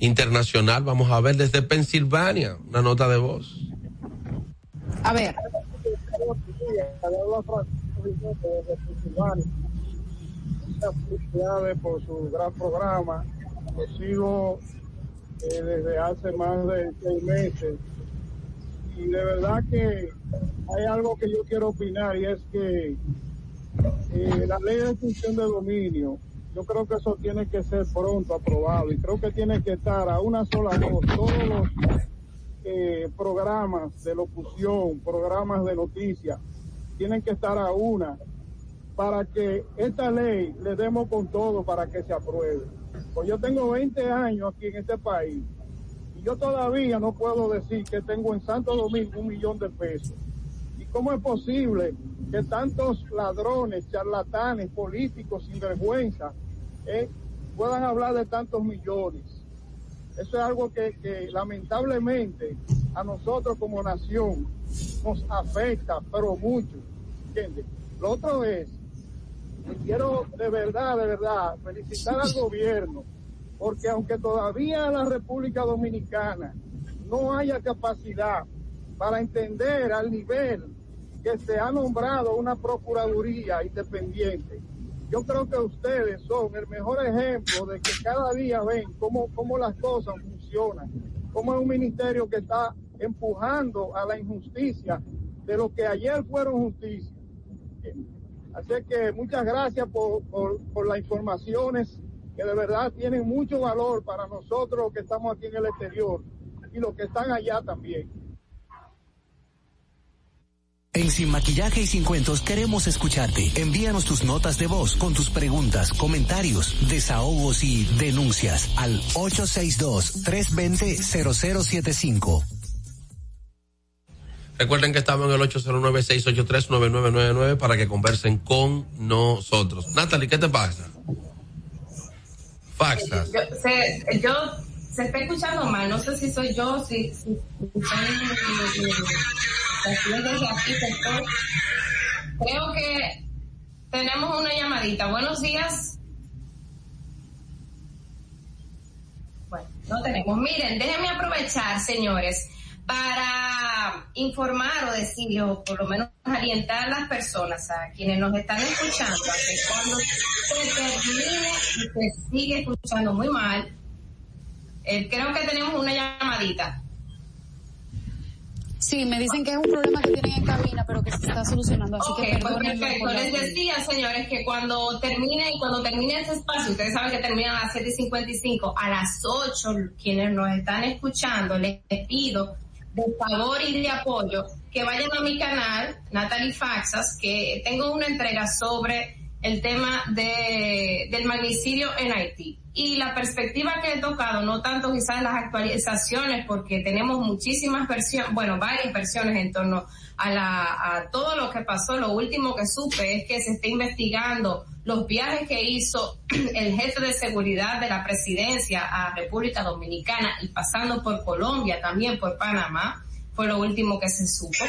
internacional. Vamos a ver desde Pensilvania una nota de voz. A ver. Muchas felicidades por su gran programa. Lo sigo eh, desde hace más de seis meses. Y de verdad que hay algo que yo quiero opinar y es que eh, la ley de extinción de dominio, yo creo que eso tiene que ser pronto aprobado y creo que tiene que estar a una sola voz todos los eh, programas de locución, programas de noticias, tienen que estar a una para que esta ley le demos con todo para que se apruebe. Pues yo tengo 20 años aquí en este país yo todavía no puedo decir que tengo en Santo Domingo un millón de pesos. ¿Y cómo es posible que tantos ladrones, charlatanes, políticos sin vergüenza eh, puedan hablar de tantos millones? Eso es algo que, lamentablemente a nosotros como nación nos afecta, pero mucho. ¿entiendes? Lo otro es, quiero de verdad, de verdad, felicitar al gobierno, porque aunque todavía la República Dominicana no haya capacidad para entender al nivel que se ha nombrado una Procuraduría independiente, yo creo que ustedes son el mejor ejemplo de que cada día ven cómo, cómo las cosas funcionan, cómo es un ministerio que está empujando a la injusticia de lo que ayer fueron justicia. Así que muchas gracias por, por las informaciones que de verdad tienen mucho valor para nosotros que estamos aquí en el exterior y los que están allá también. En Sin Maquillaje y Sin Cuentos queremos escucharte. Envíanos tus notas de voz con tus preguntas, comentarios, desahogos y denuncias al 862-320-0075. Recuerden que estamos en el 809-683-9999 para que conversen con nosotros. Natalie, ¿qué te pasa? Faxas. Yo, se, yo se está escuchando mal, no sé si soy yo, si, si, si son si es desde aquí. Creo que tenemos una llamadita. Buenos días. Bueno, no tenemos. Miren, déjenme aprovechar, señores, para informar o decir, o por lo menos orientar a las personas, a quienes nos están escuchando, a que cuando se termine y se sigue escuchando muy mal, eh, creo que tenemos una llamadita. Sí, me dicen que es un problema que tienen en cabina, pero que se está solucionando. Así Ok, que pues perfecto. Les decía, señores, que cuando termine, cuando termine este espacio, ustedes saben que terminan a las 7.55, a las 8, quienes nos están escuchando, les pido de favor y de apoyo que vayan a mi canal, Natalie Faxas, que tengo una entrega sobre el tema de, del magnicidio en Haití. Y la perspectiva que he tocado, no tanto quizás las actualizaciones, porque tenemos muchísimas versiones, bueno, varias versiones en torno a, la, a todo lo que pasó. Lo último que supe es que se está investigando los viajes que hizo el jefe de seguridad de la presidencia a República Dominicana y pasando por Colombia, también por Panamá fue lo último que se supo.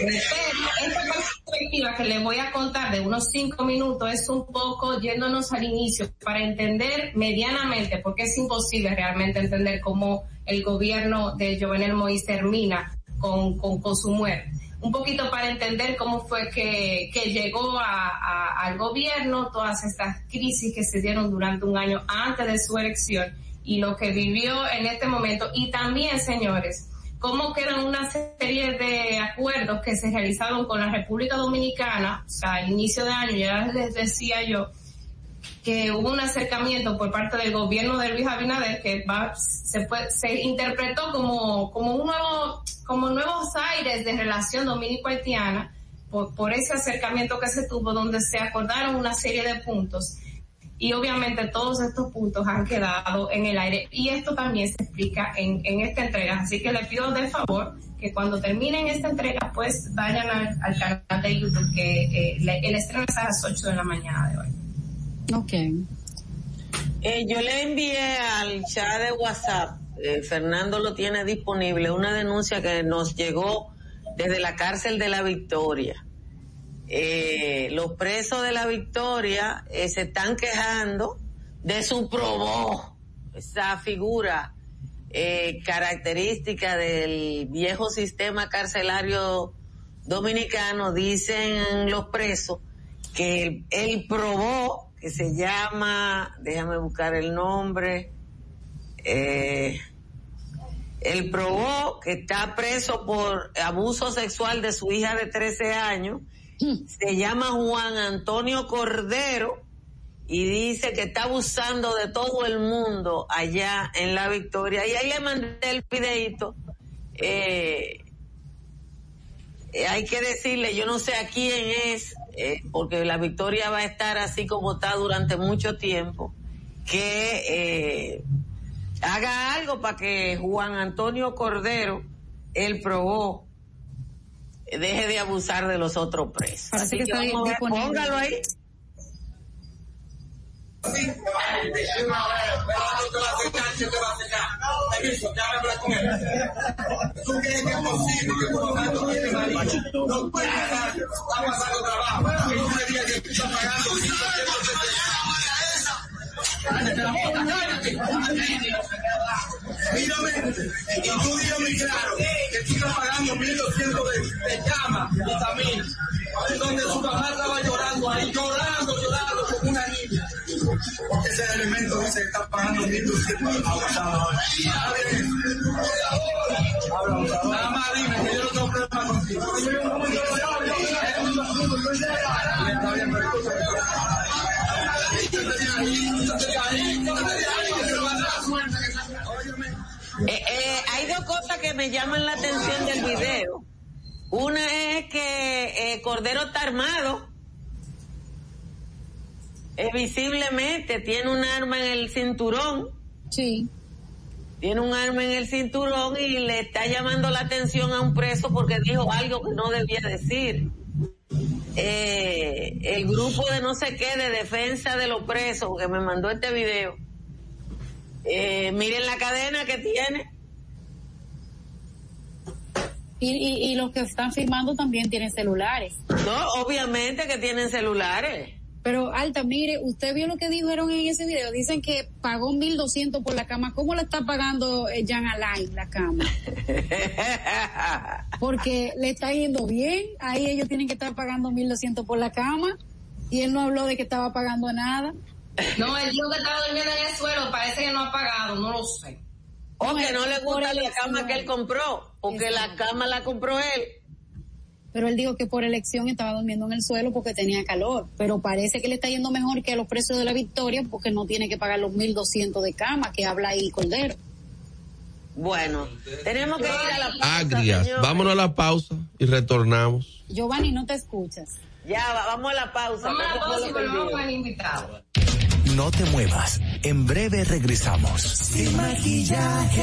Pero esta perspectiva que les voy a contar de unos cinco minutos es un poco yéndonos al inicio para entender medianamente, porque es imposible realmente entender cómo el gobierno de Jovenel Moïse termina con, con, con su muerte. Un poquito para entender cómo fue que, que llegó a, a- al gobierno, todas estas crisis que se dieron durante un año antes de su elección y lo que vivió en este momento. Y también, señores, cómo quedan una serie de acuerdos que se realizaron con la República Dominicana, o sea, al inicio de año, ya les decía yo, que hubo un acercamiento por parte del gobierno de Luis Abinader que se, interpretó como, como un nuevo, como nuevos aires de relación dominico-haitiana por ese acercamiento que se tuvo donde se acordaron una serie de puntos y obviamente todos estos puntos han quedado en el aire y esto también se explica en, en esta entrega. Así que le pido de favor que cuando terminen esta entrega pues vayan al, al canal de YouTube que eh, le- el estreno es a las 8 de la mañana de hoy. Ok. Eh, yo le envié al chat de WhatsApp, eh, Fernando lo tiene disponible, una denuncia que nos llegó desde la cárcel de la Victoria. Eh, los presos de la Victoria eh, se están quejando de su probó, esa figura eh, característica del viejo sistema carcelario dominicano, dicen los presos que el, probó, que se llama, déjame buscar el nombre, eh, el probó que está preso por abuso sexual de su hija de 13 años, se llama Juan Antonio Cordero y dice que está abusando de todo el mundo allá en la Victoria. Y ahí le mandé el videito. Eh, eh, hay que decirle, yo no sé a quién es, eh, porque la Victoria va a estar así como está durante mucho tiempo, que haga algo para que Juan Antonio Cordero, él probó, deje de abusar de los otros presos. Así que que está vamos a ver, disponible. póngalo ahí. Mírame, y tú dígame claro, que tú estás pagando 1.200 de, de cama, vitamina, donde su papá estaba llorando ahí, llorando, llorando como una niña. Porque ese elemento dice que está pagando 1.200 abusador. Está bien. Nada más dime que yo no tengo problema contigo. Eh, eh, hay dos cosas que me llaman la atención del video. Una es que eh, Cordero está armado. Eh, visiblemente tiene un arma en el cinturón. Sí. Tiene un arma en el cinturón y le está llamando la atención a un preso porque dijo algo que no debía decir. Eh, el grupo de no sé qué de defensa de los presos que me mandó este video. Eh, miren la cadena que tiene. Y, y, y los que están firmando también tienen celulares. No, obviamente que tienen celulares. Pero Alta, mire, usted vio lo que dijeron en ese video. Dicen que pagó 1.200 por la cama. ¿Cómo le está pagando eh, Jan Alain la cama? Porque le está yendo bien. Ahí ellos tienen que estar pagando 1.200 por la cama. Y él no habló de que estaba pagando nada. No, él dijo que estaba durmiendo en el suelo, parece que no ha pagado, no lo sé. O que no le gusta la cama que él compró, porque la cama la compró él. Pero él dijo que por elección estaba durmiendo en el suelo porque tenía calor. Pero parece que le está yendo mejor que a los precios de la victoria porque no tiene que pagar los 1.200 de cama que habla ahí Cordero. Bueno, tenemos que ir a la pausa, Agrias, vámonos a la pausa y retornamos. Giovanni, no te escuchas. Ya, va- vamos a la pausa. Vamos a la Eso fue pausa lo y que él volvemos dijo. con el invitado. No te muevas. En breve regresamos. Sin maquillaje.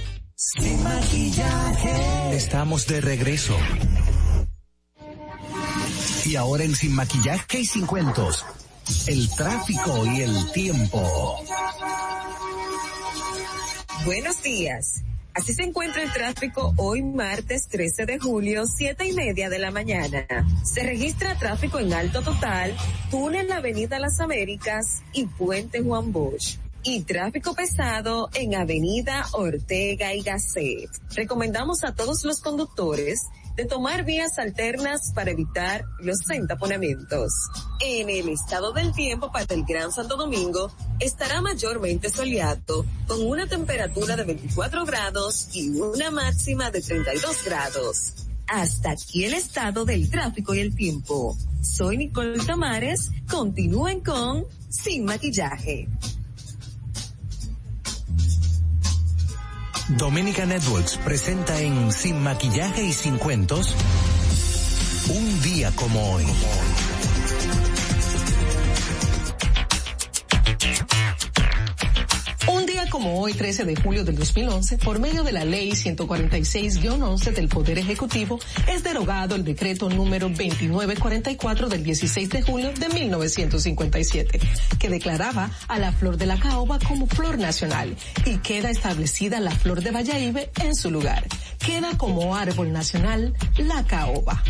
Sin maquillaje. Estamos de regreso. Y ahora en Sin Maquillaje y Sin Cuentos. El tráfico y el tiempo. Buenos días. Así se encuentra el tráfico hoy martes 13 de julio, siete y media de la mañana. Se registra tráfico en alto total, túnel la Avenida Las Américas y Puente Juan Bosch y tráfico pesado en Avenida Ortega y Gasset. Recomendamos a todos los conductores de tomar vías alternas para evitar los entaponamientos. En el estado del tiempo para el Gran Santo Domingo estará mayormente soleado con una temperatura de 24 grados y una máxima de 32 grados. Hasta aquí el estado del tráfico y el tiempo. Soy Nicole Tamares. Continúen con Sin Maquillaje. Dominica Networks presenta en Sin Maquillaje y Sin Cuentos un día como hoy. Día como hoy, 13 de julio del 2011, por medio de la ley 146-11 del Poder Ejecutivo, es derogado el decreto número 2944 del 16 de julio de 1957, que declaraba a la flor de la caoba como flor nacional y queda establecida la flor de Valladolid en su lugar. Queda como árbol nacional la caoba.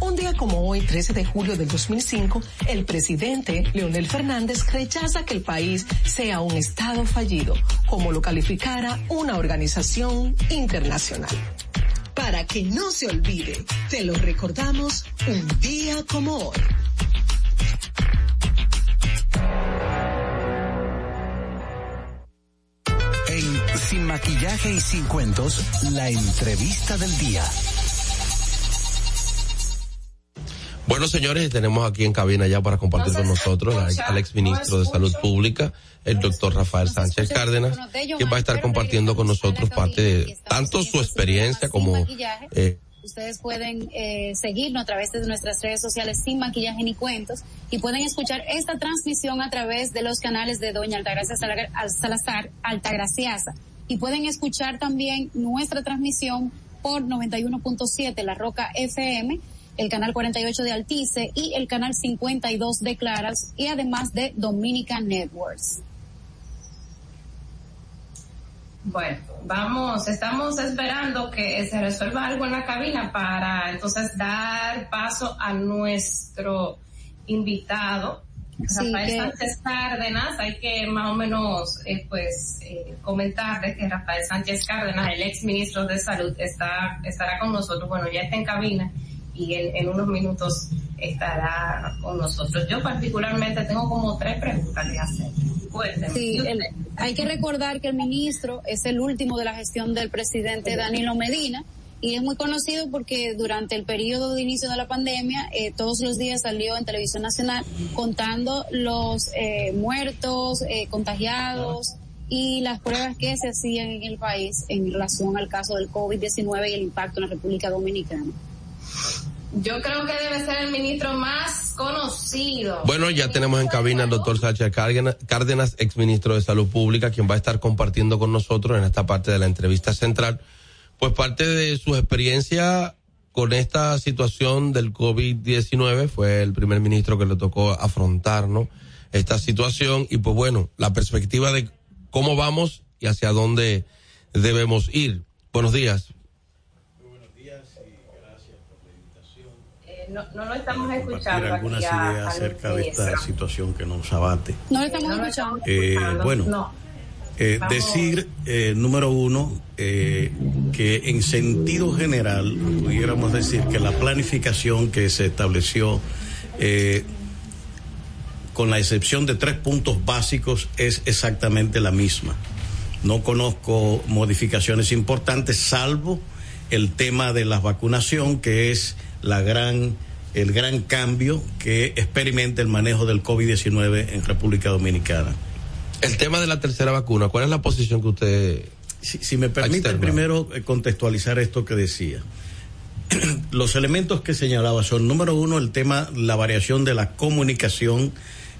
Un día como hoy, 13 de julio del 2005, el presidente Leonel Fernández rechaza que el país sea un Estado fallido, como lo calificara una organización internacional. Para que no se olvide, te lo recordamos un día como hoy. En Sin Maquillaje y Sin Cuentos, la entrevista del día. Bueno, señores, tenemos aquí en cabina ya para compartir con nosotros al, ex ministro de Salud Pública, el doctor Rafael Sánchez Cárdenas, que va a estar compartiendo con nosotros parte de tanto su experiencia como eh, Ustedes pueden eh, seguirnos a través de nuestras redes sociales sin maquillaje ni cuentos y pueden escuchar esta transmisión a través de los canales de Doña Altagracia Sala- Salazar Altagraciasa. Y pueden escuchar también nuestra transmisión por 91.7 La Roca FM, el canal 48 de Altice y el canal 52 de Claras y además de Dominican Networks. Bueno, vamos, estamos esperando que se resuelva algo en la cabina para entonces dar paso a nuestro invitado, Sí, Rafael que- Sánchez Cárdenas. Hay que más o menos, eh, pues, eh, comentarles que Rafael Sánchez Cárdenas, el ex ministro de Salud, está, estará con nosotros. Bueno, ya está en cabina y en, en unos minutos estará con nosotros. Yo particularmente tengo como tres preguntas que hacer. Cuénteme. Sí, hay que recordar que el ministro es el último de la gestión del presidente Danilo Medina y es muy conocido porque durante el periodo de inicio de la pandemia eh, todos los días salió en televisión nacional contando los eh, muertos, eh, contagiados y las pruebas que se hacían en el país en relación al caso del COVID-19 y el impacto en la República Dominicana. Yo creo que debe ser el ministro más conocido. Bueno, ya tenemos en cabina al doctor Sacha Cárdenas, ex ministro de Salud Pública, quien va a estar compartiendo con nosotros en esta parte de la entrevista central, pues parte de su experiencia con esta situación del COVID-19, fue el primer ministro que le tocó afrontar, ¿no? Esta situación y pues bueno, la perspectiva de cómo vamos y hacia dónde debemos ir. Buenos días. No, no lo estamos escuchando. algunas ideas acerca de esta situación que nos abate. No lo estamos escuchando. Eh, bueno, eh, decir, eh, número uno, eh, que en sentido general, pudiéramos decir que la planificación que se estableció, eh, con la excepción de tres puntos básicos, es exactamente la misma. No conozco modificaciones importantes, salvo el tema de la vacunación, que es la gran, el gran cambio que experimenta el manejo del COVID-19 en República Dominicana. El tema de la tercera vacuna, ¿cuál es la posición que usted... Si, si me permite primero eh, contextualizar esto que decía. Los elementos que señalaba son, número uno, el tema, la variación de la comunicación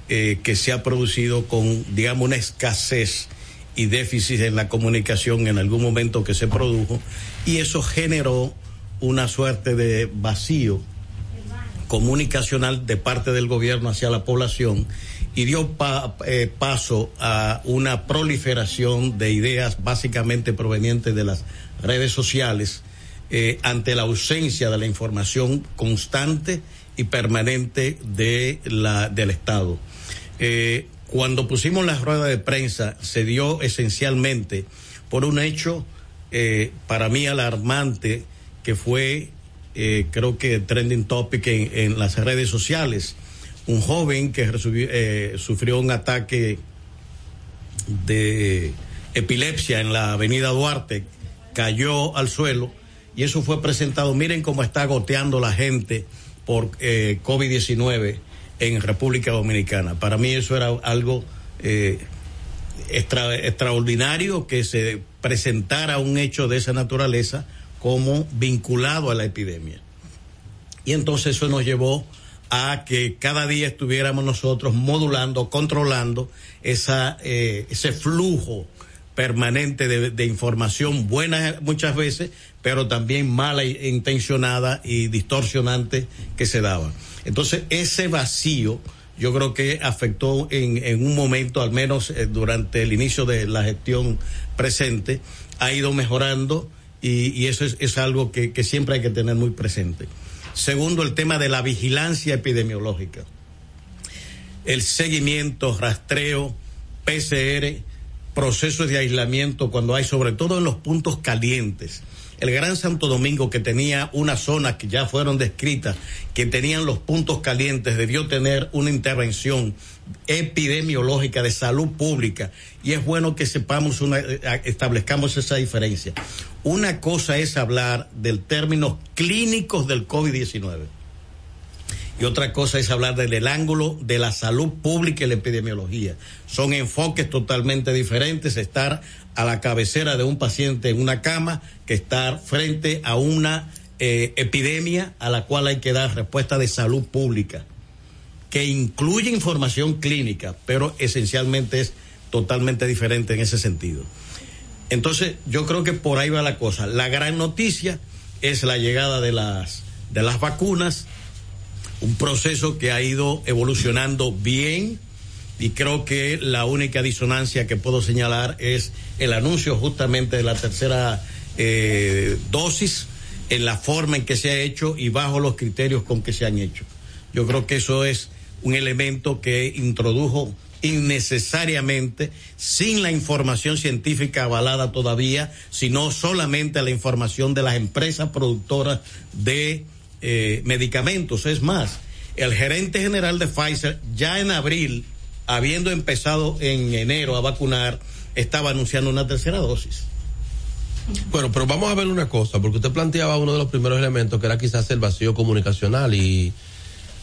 eh, que se ha producido con, digamos, una escasez y déficit en la comunicación en algún momento que se produjo, y eso generó una suerte de vacío comunicacional de parte del gobierno hacia la población y dio eh, paso a una proliferación de ideas básicamente provenientes de las redes sociales eh, ante la ausencia de la información constante y permanente de la, del Estado. Eh, cuando pusimos la rueda de prensa se dio esencialmente por un hecho para mí alarmante que fue, eh, creo que trending topic en, las redes sociales. Un joven que eh, sufrió un ataque de epilepsia en la avenida Duarte, cayó al suelo y eso fue presentado. Miren cómo está goteando la gente por eh, COVID-19 en República Dominicana. Para mí eso era algo extra, extraordinario que se presentara un hecho de esa naturaleza como vinculado a la epidemia. Y entonces eso nos llevó a que cada día estuviéramos nosotros modulando, controlando esa, eh, ese flujo permanente de, información buena muchas veces, pero también mala intencionada y distorsionante que se daba. Entonces ese vacío yo creo que afectó en, en un momento, al menos eh, durante el inicio de la gestión presente, ha ido mejorando y, eso es, es algo que, que, siempre hay que tener muy presente. Segundo, el tema de la vigilancia epidemiológica. El seguimiento, rastreo, PCR, procesos de aislamiento cuando hay, sobre todo en los puntos calientes. El Gran Santo Domingo, que tenía una zona que ya fueron descritas, que tenían los puntos calientes, debió tener una intervención epidemiológica de salud pública y es bueno que sepamos una, establezcamos esa diferencia. Una cosa es hablar del término clínicos del COVID-19 y otra cosa es hablar del ángulo de la salud pública y la epidemiología. Son enfoques totalmente diferentes, estar a la cabecera de un paciente en una cama que estar frente a una eh, epidemia a la cual hay que dar respuesta de salud pública que incluye información clínica, pero esencialmente es totalmente diferente en ese sentido. Entonces, yo creo que por ahí va la cosa. La gran noticia es la llegada de las, de las vacunas, un proceso que ha ido evolucionando bien y creo que la única disonancia que puedo señalar es el anuncio justamente de la tercera eh, dosis en la forma en que se ha hecho y bajo los criterios con que se han hecho. Yo creo que eso es un elemento que introdujo innecesariamente, sin la información científica avalada todavía, sino solamente la información de las empresas productoras de eh, medicamentos. Es más, el gerente general de Pfizer ya en abril, habiendo empezado en enero a vacunar, estaba anunciando una tercera dosis. Bueno, pero vamos a ver una cosa, porque usted planteaba uno de los primeros elementos que era quizás el vacío comunicacional y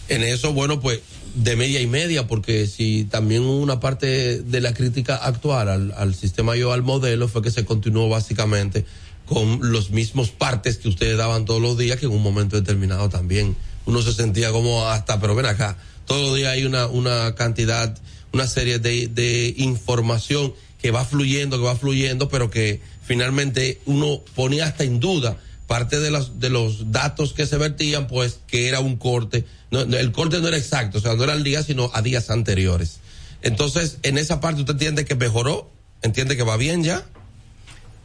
En eso, bueno, pues de media y media, porque si también una parte de la crítica actual al, al sistema yo al modelo fue que se continuó básicamente con los mismos partes que ustedes daban todos los días, que en un momento determinado también uno se sentía como hasta, pero ven acá, todos los días hay una, una cantidad, una serie de, de información que va fluyendo, que va fluyendo, pero que finalmente uno ponía hasta en duda parte de los, de los datos que se vertían, pues que era un corte. No, el corte no era exacto, o sea, no era al día, sino a días anteriores. Entonces, en esa parte usted entiende que mejoró, entiende que va bien ya.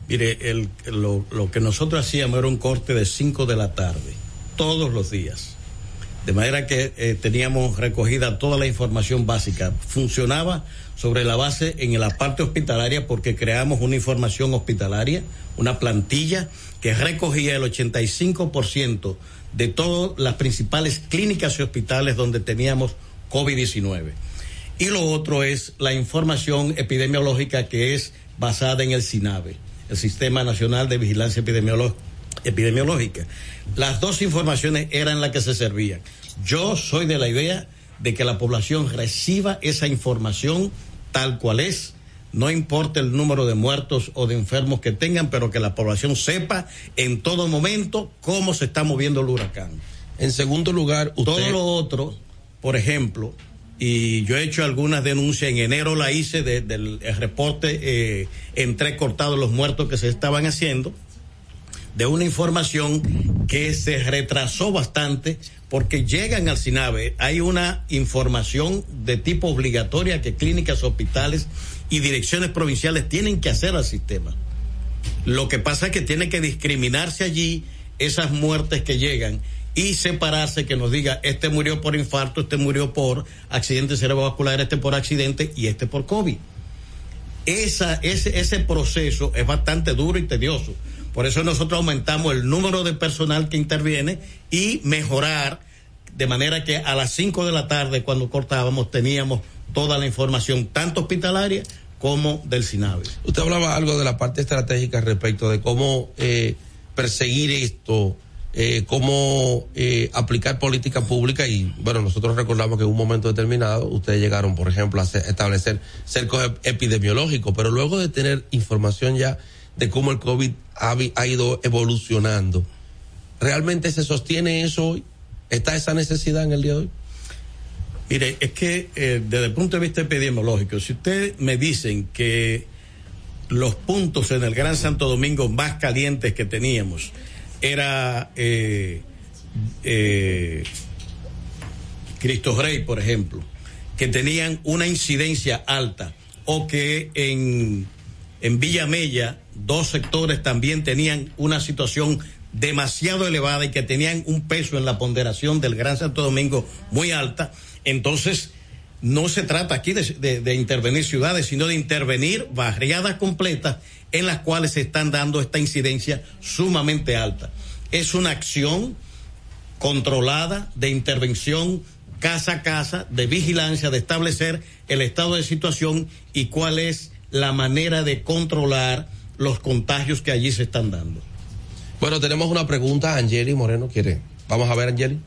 Mire, el, lo, lo que nosotros hacíamos era un corte de 5 de la tarde, todos los días. De manera que eh, teníamos recogida toda la información básica. Funcionaba sobre la base en la parte hospitalaria porque creamos una información hospitalaria, una plantilla que recogía el 85% de todas las principales clínicas y hospitales donde teníamos COVID-19. Y lo otro es la información epidemiológica que es basada en el SINAVE, el Sistema Nacional de Vigilancia Epidemiológica epidemiológica. Las dos informaciones eran las que se servían. Yo soy de la idea de que la población reciba esa información tal cual es, no importa el número de muertos o de enfermos que tengan, pero que la población sepa en todo momento cómo se está moviendo el huracán. En segundo lugar, usted... todo lo otro, por ejemplo, y yo he hecho algunas denuncias, en enero la hice de, del reporte eh, entrecortado los muertos que se estaban haciendo, de una información que se retrasó bastante porque llegan al SINAVE, hay una información de tipo obligatoria que clínicas, hospitales y direcciones provinciales tienen que hacer al sistema. Lo que pasa es que tiene que discriminarse allí esas muertes que llegan y separarse que nos diga este murió por infarto, este murió por accidente cerebrovascular, este por accidente y este por COVID. Esa, ese, ese proceso es bastante duro y tedioso. Por eso nosotros aumentamos el número de personal que interviene y mejorar de manera que a las 5 de la tarde cuando cortábamos teníamos toda la información, tanto hospitalaria como del SINAVE. Usted hablaba algo de la parte estratégica respecto de cómo eh, perseguir esto, eh, cómo eh, aplicar política pública y bueno, nosotros recordamos que en un momento determinado ustedes llegaron, por ejemplo, a establecer cercos ep- epidemiológicos, pero luego de tener información ya de cómo el COVID ha, ido evolucionando, ¿realmente se sostiene eso hoy? ¿Está esa necesidad en el día de hoy? Mire, es que eh, desde el punto de vista epidemiológico, si ustedes me dicen que los puntos en el Gran Santo Domingo más calientes que teníamos era eh, eh, Cristo Rey, por ejemplo, que tenían una incidencia alta, o que en, en Villa Mella dos sectores también tenían una situación demasiado elevada y que tenían un peso en la ponderación del Gran Santo Domingo muy alta, entonces no se trata aquí de, intervenir ciudades, sino de intervenir barriadas completas en las cuales se están dando esta incidencia sumamente alta. Es una acción controlada de intervención casa a casa, de vigilancia, de establecer el estado de situación y cuál es la manera de controlar los contagios que allí se están dando. Bueno, tenemos una pregunta, Angeli Moreno quiere. Vamos a ver, Angeli.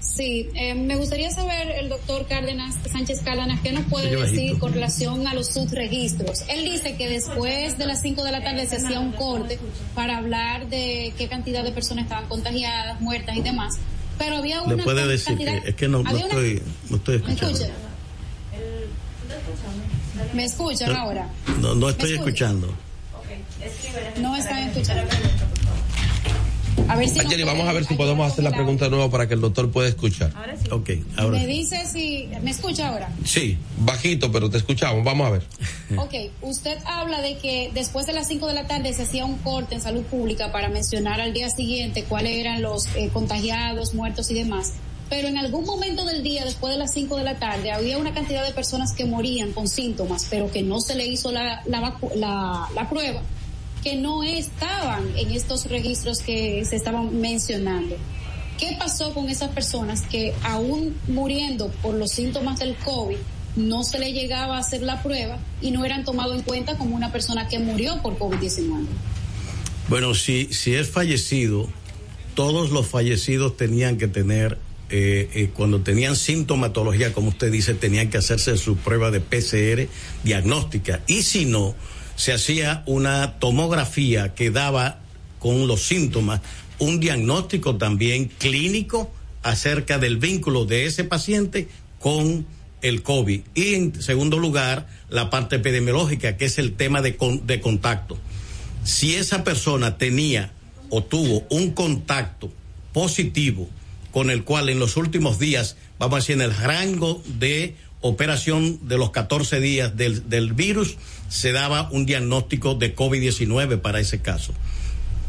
Sí, eh, me gustaría saber el doctor Cárdenas, Sánchez Cárdenas, qué nos puede Señor decir con relación a los subregistros. Él dice que después de las 5 de la tarde se hacía un corte para hablar de qué cantidad de personas estaban contagiadas, muertas y demás. Pero había una Le puede decir cantidad- que es que no, no una- estoy, no estoy ¿Me escuchando. escuchan? ¿Me escuchan ahora? No, no estoy escuchando. No están escuchando. A ver si Angeli, vamos a ver si podemos hacer la pregunta nueva para que el doctor pueda escuchar. Ok, ahora Me dice si... ¿Me escucha ahora? Sí, bajito, pero te escuchamos. Vamos a ver. Ok, usted habla de que después de las 5 de la tarde se hacía un corte en salud pública para mencionar al día siguiente cuáles eran los eh, contagiados, muertos y demás. Pero en algún momento del día, después de las 5 de la tarde, había una cantidad de personas que morían con síntomas, pero que no se le hizo la, la, vacu- la, la prueba, que no estaban en estos registros que se estaban mencionando. ¿Qué pasó con esas personas que aún muriendo por los síntomas del COVID no se le llegaba a hacer la prueba y no eran tomados en cuenta como una persona que murió por COVID-19? Bueno, si, si es fallecido, todos los fallecidos tenían que tener eh, eh, cuando tenían sintomatología, como usted dice, tenían que hacerse su prueba de PCR diagnóstica. Y si no, se hacía una tomografía que daba con los síntomas un diagnóstico también clínico acerca del vínculo de ese paciente con el COVID. Y en segundo lugar, la parte epidemiológica, que es el tema de, con- de contacto. Si esa persona tenía o tuvo un contacto positivo con el cual en los últimos días, vamos a decir, en el rango de operación de los 14 días del, del virus, se daba un diagnóstico de COVID-19 para ese caso.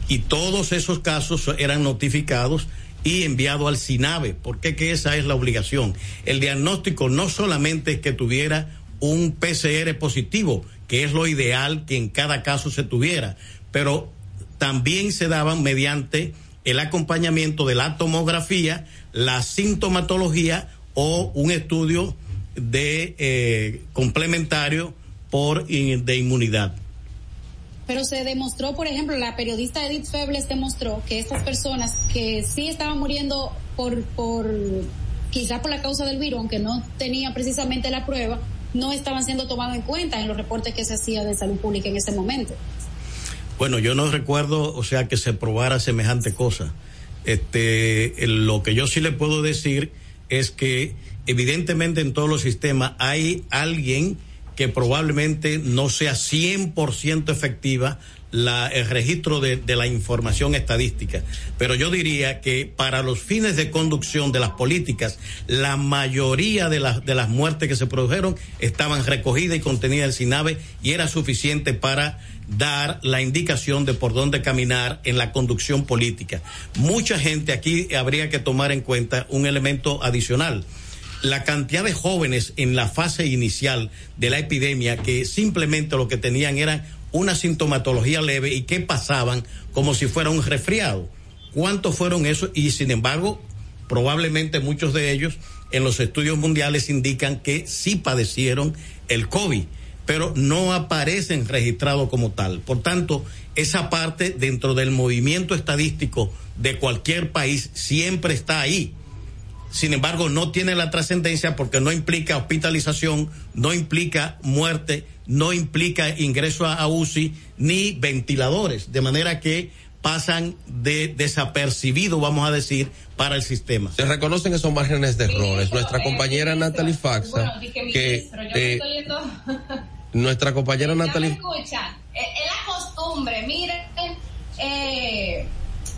Y todos esos casos eran notificados y enviados al SINAVE, porque que esa es la obligación. El diagnóstico no solamente es que tuviera un PCR positivo, que es lo ideal que en cada caso se tuviera, pero también se daban mediante el acompañamiento de la tomografía, la sintomatología o un estudio de eh, complementario por de inmunidad. Pero se demostró, por ejemplo, la periodista Edith Febles demostró que estas personas que sí estaban muriendo por, por quizás por la causa del virus, aunque no tenían precisamente la prueba, no estaban siendo tomados en cuenta en los reportes que se hacía de salud pública en ese momento. Bueno, yo no recuerdo, o sea, que se probara semejante cosa. Este, lo que yo sí le puedo decir es que evidentemente en todos los sistemas hay alguien que probablemente no sea 100% efectiva el registro de, de la información estadística. Pero yo diría que para los fines de conducción de las políticas, la mayoría de las, de las muertes que se produjeron estaban recogidas y contenidas en SINAVE y era suficiente para dar la indicación de por dónde caminar en la conducción política. Mucha gente aquí habría que tomar en cuenta un elemento adicional la cantidad de jóvenes en la fase inicial de la epidemia que simplemente lo que tenían era una sintomatología leve y que pasaban como si fuera un resfriado. ¿Cuántos fueron esos? Y sin embargo, probablemente muchos de ellos en los estudios mundiales indican que sí padecieron el COVID, pero no aparecen registrados como tal. Por tanto, esa parte dentro del movimiento estadístico de cualquier país siempre está ahí sin embargo no tiene la trascendencia porque no implica hospitalización, no implica muerte, no implica ingreso a, a UCI ni ventiladores, de manera que pasan de desapercibido, vamos a decir, para el sistema. Se reconocen esos márgenes de errores. Nuestra compañera Natalie Faxa, Bueno, dije que ministro, yo eh, me estoy yendo. nuestra compañera Natalie Es la costumbre. Miren, eh,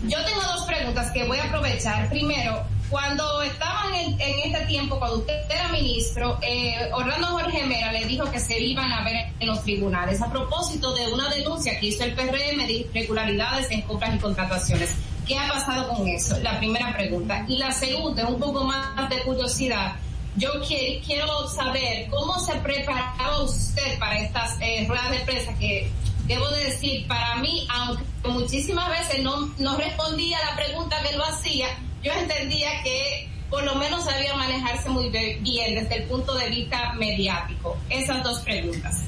yo tengo dos preguntas que voy a aprovechar. Primero, cuando estaban en, en este tiempo, cuando usted era ministro, eh, Orlando Jorge Mera le dijo que se iban a ver en los tribunales a propósito de una denuncia que hizo el PRM de irregularidades en compras y contrataciones. ¿Qué ha pasado con eso? La primera pregunta. Y la segunda, un poco más de curiosidad. Yo qui- quiero saber cómo se preparaba usted para estas eh, ruedas de prensa que debo de decir, para mí, aunque muchísimas veces no, no respondía a la pregunta que lo hacía, yo entendía que por lo menos sabía manejarse muy bien desde el punto de vista mediático. Esas dos preguntas.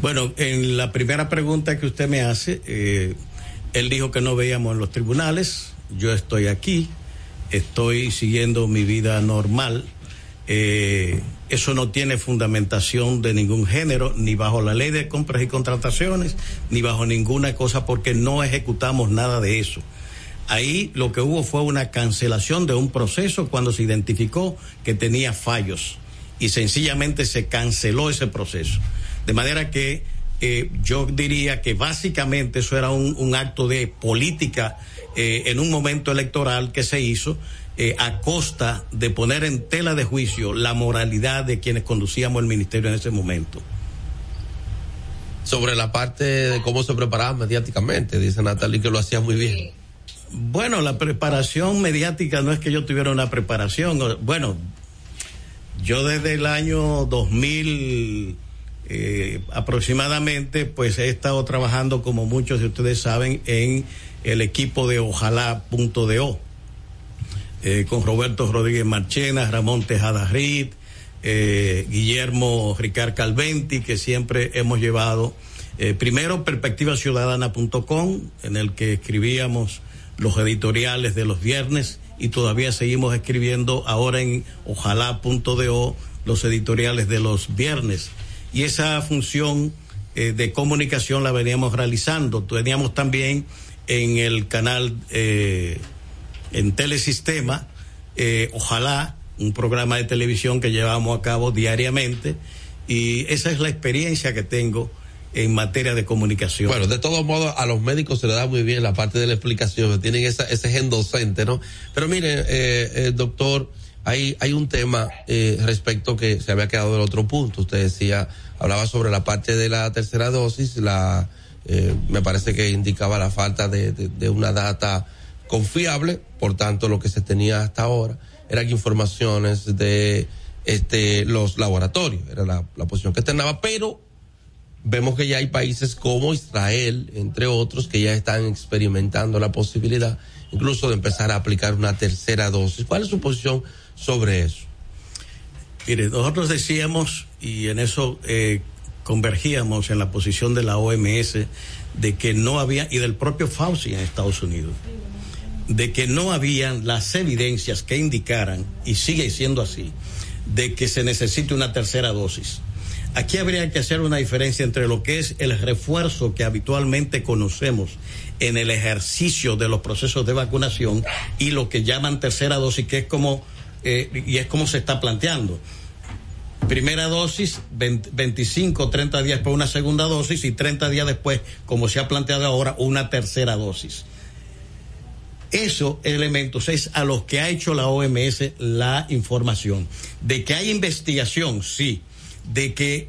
Bueno, en la primera pregunta que usted me hace, eh, él dijo que no veíamos en los tribunales, yo estoy aquí, estoy siguiendo mi vida normal, eh, eso no tiene fundamentación de ningún género, ni bajo la ley de compras y contrataciones, ni bajo ninguna cosa, porque no ejecutamos nada de eso. Ahí lo que hubo fue una cancelación de un proceso cuando se identificó que tenía fallos y sencillamente se canceló ese proceso. De manera que eh, yo diría que básicamente eso era un, acto de política eh, en un momento electoral que se hizo eh, a costa de poner en tela de juicio la moralidad de quienes conducíamos el ministerio en ese momento. sobre la parte de cómo se preparaba mediáticamente, dice Natalie que lo hacía muy bien. Bueno, la preparación mediática no es que yo tuviera una preparación. Bueno, yo desde el año 2000 eh, aproximadamente, pues he estado trabajando, como muchos de ustedes saben, en el equipo de Ojalá.do, eh, con Roberto Rodríguez Marchena, Ramón Tejada Reed, eh, Guillermo Ricard Calventi, que siempre hemos llevado, eh, primero perspectivaciudadana.com, en el que escribíamos los editoriales de los viernes y todavía seguimos escribiendo ahora en ojalá.do los editoriales de los viernes. Y esa función eh, de comunicación la veníamos realizando. Teníamos también en el canal, eh, en Telesistema, eh, ojalá, un programa de televisión que llevamos a cabo diariamente. Y esa es la experiencia que tengo en materia de comunicación. Bueno, de todos modos, a los médicos se les da muy bien la parte de la explicación, tienen esa, ese gen docente, ¿no? Pero mire, eh, eh, doctor, hay, hay un tema eh, respecto que se había quedado del otro punto. Usted decía, hablaba sobre la parte de la tercera dosis, la, eh, me parece que indicaba la falta de una data confiable, por tanto, lo que se tenía hasta ahora eran informaciones de este los laboratorios, era la, posición que externaba, pero vemos que ya hay países como Israel, entre otros, que ya están experimentando la posibilidad incluso de empezar a aplicar una tercera dosis. ¿Cuál es su posición sobre eso? Mire, nosotros decíamos, y en eso eh, convergíamos en la posición de la OMS, de que no había, y del propio Fauci en Estados Unidos, de que no habían las evidencias que indicaran, y sigue siendo así, de que se necesite una tercera dosis. Aquí habría que hacer una diferencia entre lo que es el refuerzo que habitualmente conocemos en el ejercicio de los procesos de vacunación y lo que llaman tercera dosis, que es como, eh, y es como se está planteando. Primera dosis, 20, 25, 30 días después una segunda dosis y 30 días después, como se ha planteado ahora, una tercera dosis. Esos elementos es a los que ha hecho la OMS la información. De que hay investigación, sí. De que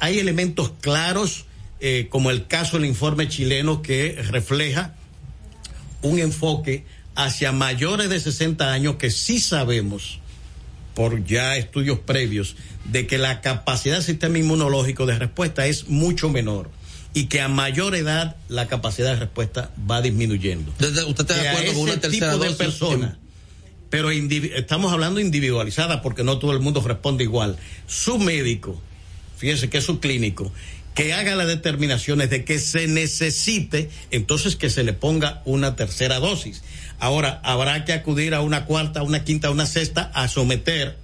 hay elementos claros, eh, como el caso del informe chileno que refleja un enfoque hacia mayores de 60 años que sí sabemos por ya estudios previos de que la capacidad del sistema inmunológico de respuesta es mucho menor y que a mayor edad la capacidad de respuesta va disminuyendo. ¿Usted está de acuerdo con una tercera tipo de dosis? persona, pero estamos hablando individualizada porque no todo el mundo responde igual. Su médico, fíjese que es su clínico, que haga las determinaciones de que se necesite, entonces que se le ponga una tercera dosis. Ahora, habrá que acudir a una cuarta, una quinta, una sexta a someter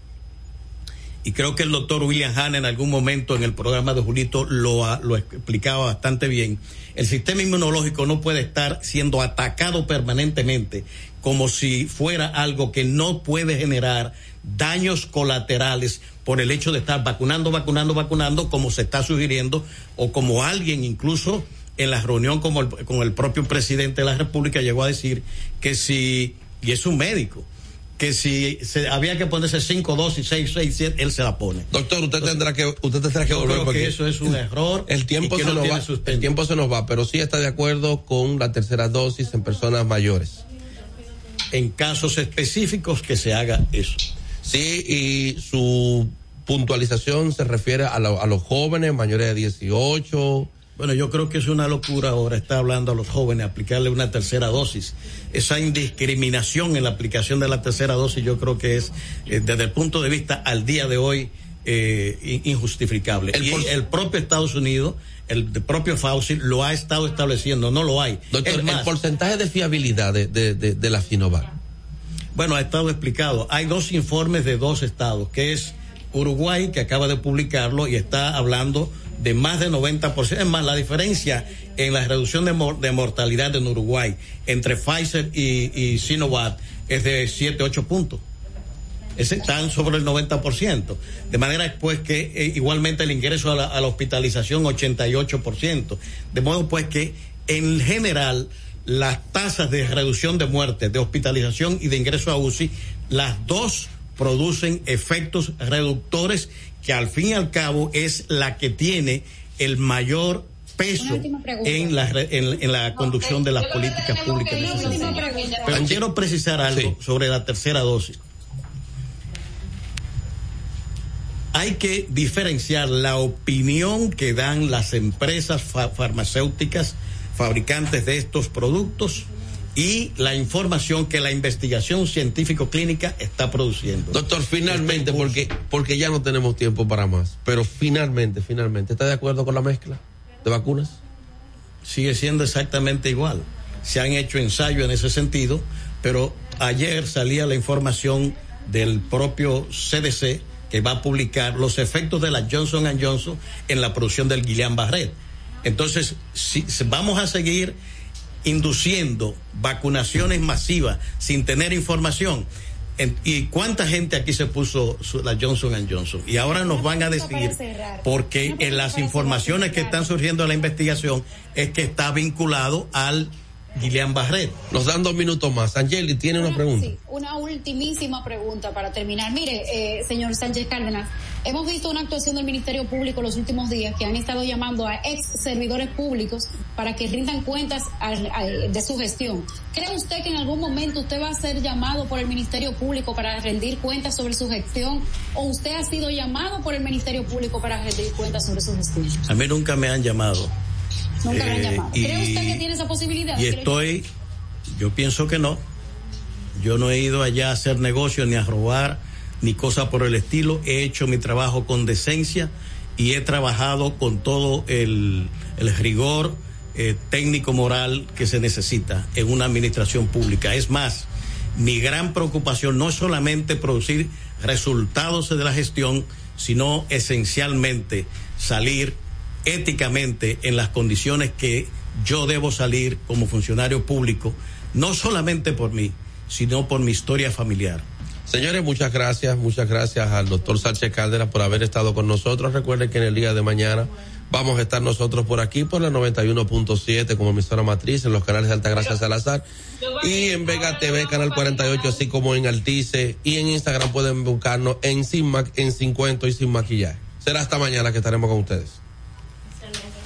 y creo que el doctor William Hahn en algún momento en el programa de Julito lo, lo explicaba bastante bien. El sistema inmunológico no puede estar siendo atacado permanentemente como si fuera algo que no puede generar daños colaterales por el hecho de estar vacunando, vacunando, vacunando, como se está sugiriendo, o como alguien incluso en la reunión como el, con el propio presidente de la República llegó a decir que si, y es un médico, que si se, había que ponerse cinco dosis, seis, seis, siete, él se la pone. Doctor, usted tendrá que, usted tendrá que volver porque que eso es un error. El tiempo y se no nos va, sustento. el tiempo se nos va, pero sí está de acuerdo con la tercera dosis en personas mayores. En casos específicos que se haga eso. Sí, y su puntualización se refiere a, a los jóvenes mayores de 18. Bueno, yo creo que es una locura ahora estar hablando a los jóvenes, aplicarle una tercera dosis. Esa indiscriminación en la aplicación de la tercera dosis yo creo que es, eh, desde el punto de vista al día de hoy, eh, in- injustificable. El y el propio Estados Unidos, el propio Fauci, lo ha estado estableciendo, no lo hay. Doctor, más, el porcentaje de fiabilidad de, de, de, de la Sinovac. Bueno, ha estado explicado. Hay dos informes de dos estados, que es Uruguay, que acaba de publicarlo y está hablando de más de 90%. Es más, la diferencia en la reducción de, mor- de mortalidad en Uruguay entre Pfizer y, y Sinovac es de 7, 8 puntos. Ese están sobre el 90%. De manera pues que eh, igualmente el ingreso a la, a la hospitalización 88%. De modo pues que en general las tasas de reducción de muerte, de hospitalización y de ingreso a UCI, las dos producen efectos reductores que al fin y al cabo es la que tiene el mayor peso en la, re- en, en la conducción de las políticas públicas. Pero quiero precisar algo sobre la tercera dosis. Hay que diferenciar la opinión que dan las empresas fa- farmacéuticas, fabricantes de estos productos, y la información que la investigación científico-clínica está produciendo. Doctor, finalmente, porque, porque ya no tenemos tiempo para más, pero finalmente, finalmente, ¿está de acuerdo con la mezcla de vacunas? Sigue siendo exactamente igual. se han hecho ensayos en ese sentido, pero ayer salía la información del propio CDC que va a publicar los efectos de la Johnson Johnson en la producción del Guillain Barret. Entonces, si vamos a seguir induciendo vacunaciones masivas sin tener información, ¿Y cuánta gente aquí se puso la Johnson Johnson? Y ahora nos van a decir, porque en las informaciones que están surgiendo en la investigación es que está vinculado al Guillain Barret. Nos dan dos minutos más. Angeli, tiene una pregunta. Sí, una ultimísima pregunta para terminar. Mire, eh, señor Sánchez Cárdenas, hemos visto una actuación del Ministerio Público los últimos días que han estado llamando a ex servidores públicos para que rindan cuentas de su gestión. ¿Cree usted que en algún momento usted va a ser llamado por el Ministerio Público para rendir cuentas sobre su gestión o usted ha sido llamado por el Ministerio Público para rendir cuentas sobre su gestión? A mí nunca me han llamado. Nunca han eh, llamado. ¿Cree usted que tiene esa posibilidad? Y estoy, yo pienso que no. Yo no he ido allá a hacer negocio ni a robar ni cosas por el estilo. He hecho mi trabajo con decencia y he trabajado con todo el, rigor eh, técnico moral que se necesita en una administración pública. Es más, mi gran preocupación no es solamente producir resultados de la gestión, sino esencialmente salir éticamente en las condiciones que yo debo salir como funcionario público, no solamente por mí, sino por mi historia familiar. Señores, muchas gracias, muchas gracias al doctor Sánchez Caldera por haber estado con nosotros. Recuerden que en el día de mañana vamos a estar nosotros por aquí por la 91.7 como emisora matriz en los canales de Altagracia Salazar y en Vega TV, Canal 48, así como en Altice y en Instagram pueden buscarnos en Sin en 50 y Sin Maquillaje. Será hasta mañana que estaremos con ustedes.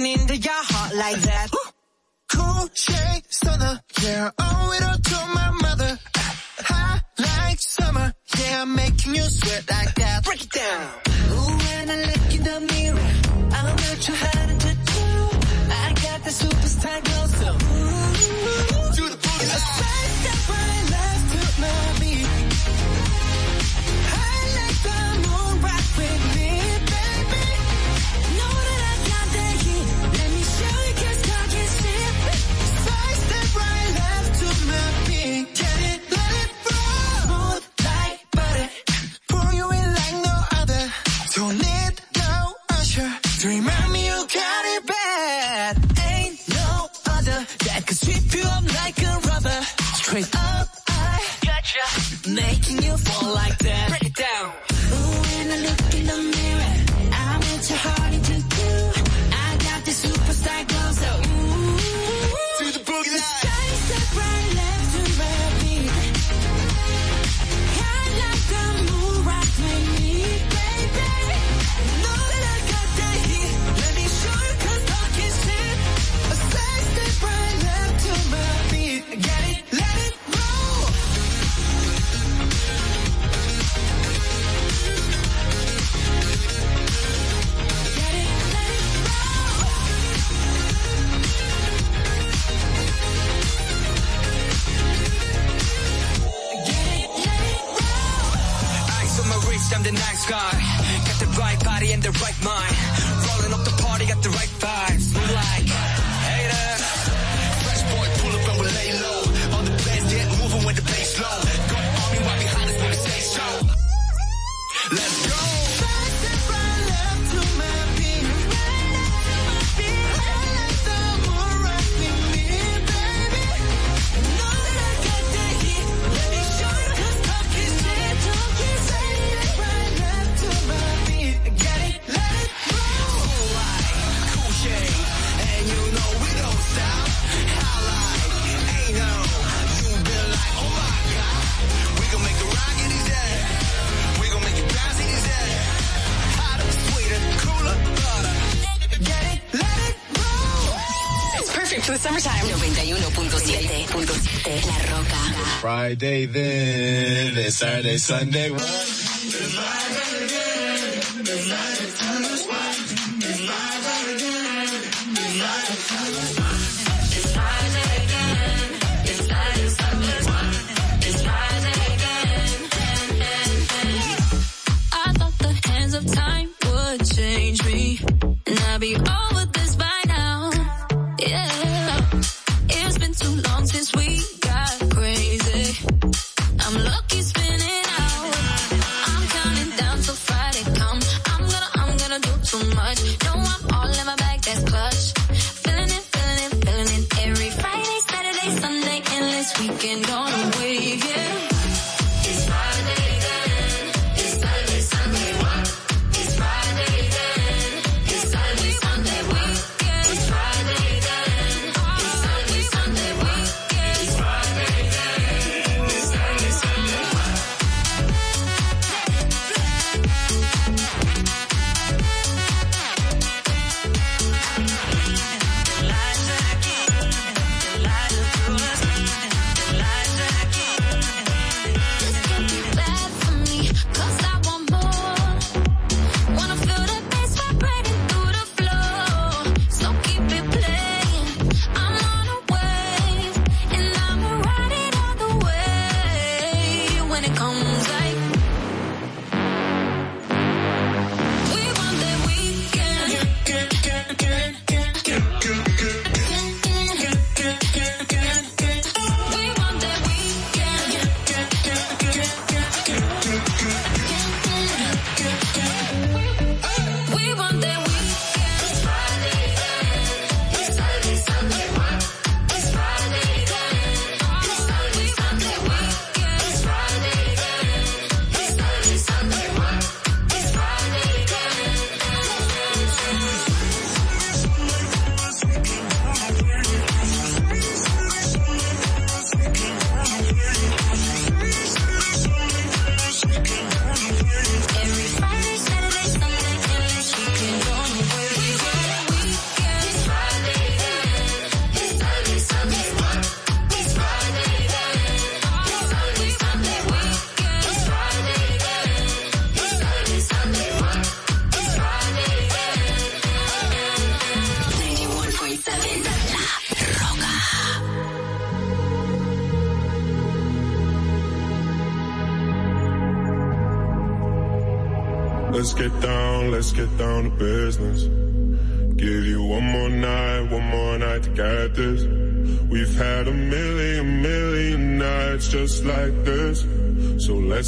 breaking into your heart like that. Cool shade summer. yeah, owe it all to my mother. Hot like summer, yeah, I'm making you sweat like that. Break it down. Ooh, when I look in the mirror, I'm not your Friday, then it's Saturday, Sunday. What?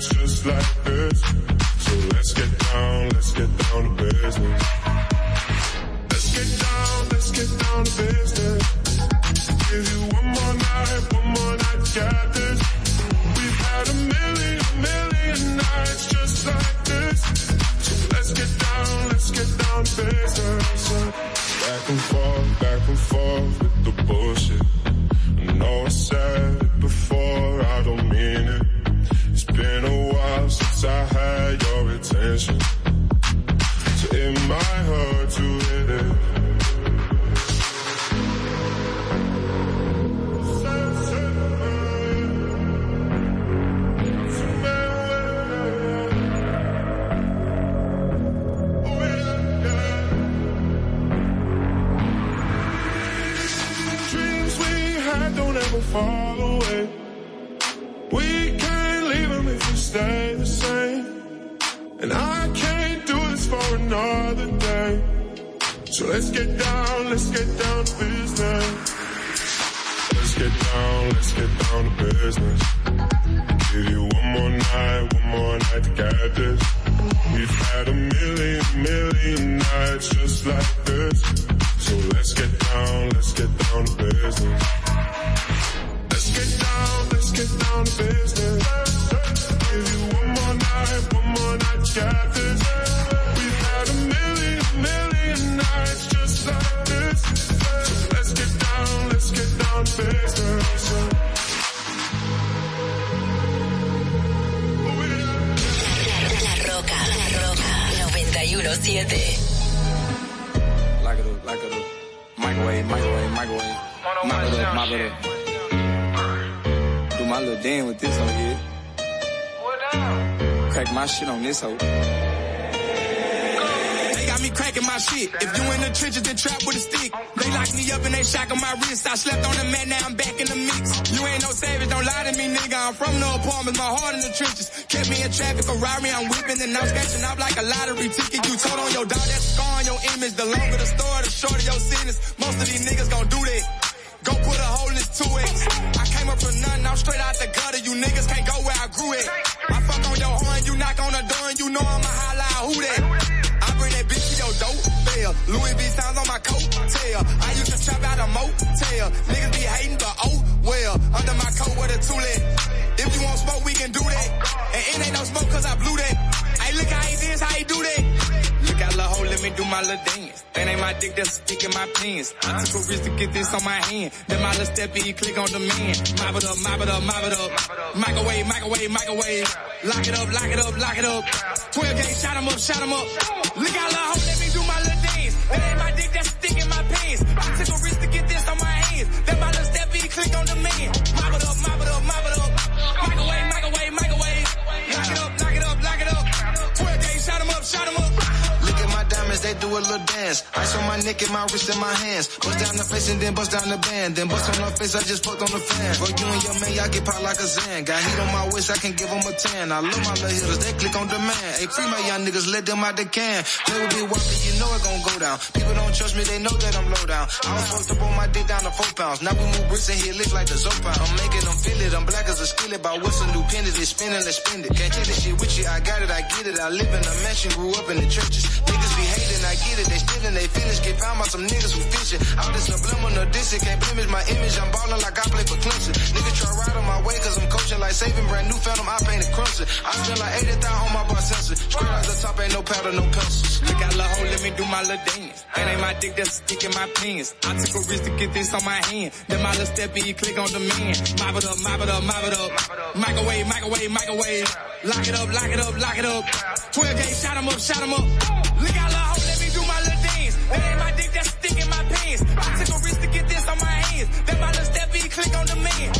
it's just like this. I'm scratching up like a lottery ticket. You told on your dog, that's on your image. The longer I took a risk to get this on my hand. Then my little step in, click on demand. Mop it up, mop it up, mop it up. Microwave, microwave, microwave. Lock it up, lock it up, lock it up. 12 gauge, shot him up, shot him up. Look out, On my wrist and my hands. Bust down the face and then bust down the band. Then bust on her face, I just poked on the fan. For you and your man, y'all get popped like a Zan. Got heat on my waist, I can give them a tan. I love my little hitters, they click on demand. Hey, free my young niggas, let them out the can. Play with Big Walker, you know it gon' go down. People don't trust me, they know that I'm low down. I was fucked up on my dick down to four pounds. Now we move bricks and hit licks like the Zopa. I'm making them feel it, I'm black as a skillet. By what's a new penny, they spinning, let's spend it. Can't take this shit with you, I got it, I get it. I live in a mansion, grew up in the churches. Hating, I get it, they stealing, they finish. Get found by some niggas who fishing. All this subliminal diss, it can't blemish my image. I'm ballin' like I play for Clemson. Niggas try ride on my way cause I'm coaching like saving brand new phantom. I paint painted crimson. I spend like 80,000 on my bar sensor. Straight out the top, ain't no powder, no pencils. Look out, little hoe, let me do my little dance. That ain't my dick, that's a stick in my pants. I took a risk to get this on my hand. Then my little step click on demand. Mop it up, mop it up, mop it up. Microwave, microwave, microwave. Lock it up, lock it up, lock it up. 12 gauge, shot him up, shot him up. I took a risk to get this on my hands. That my little step click on the man.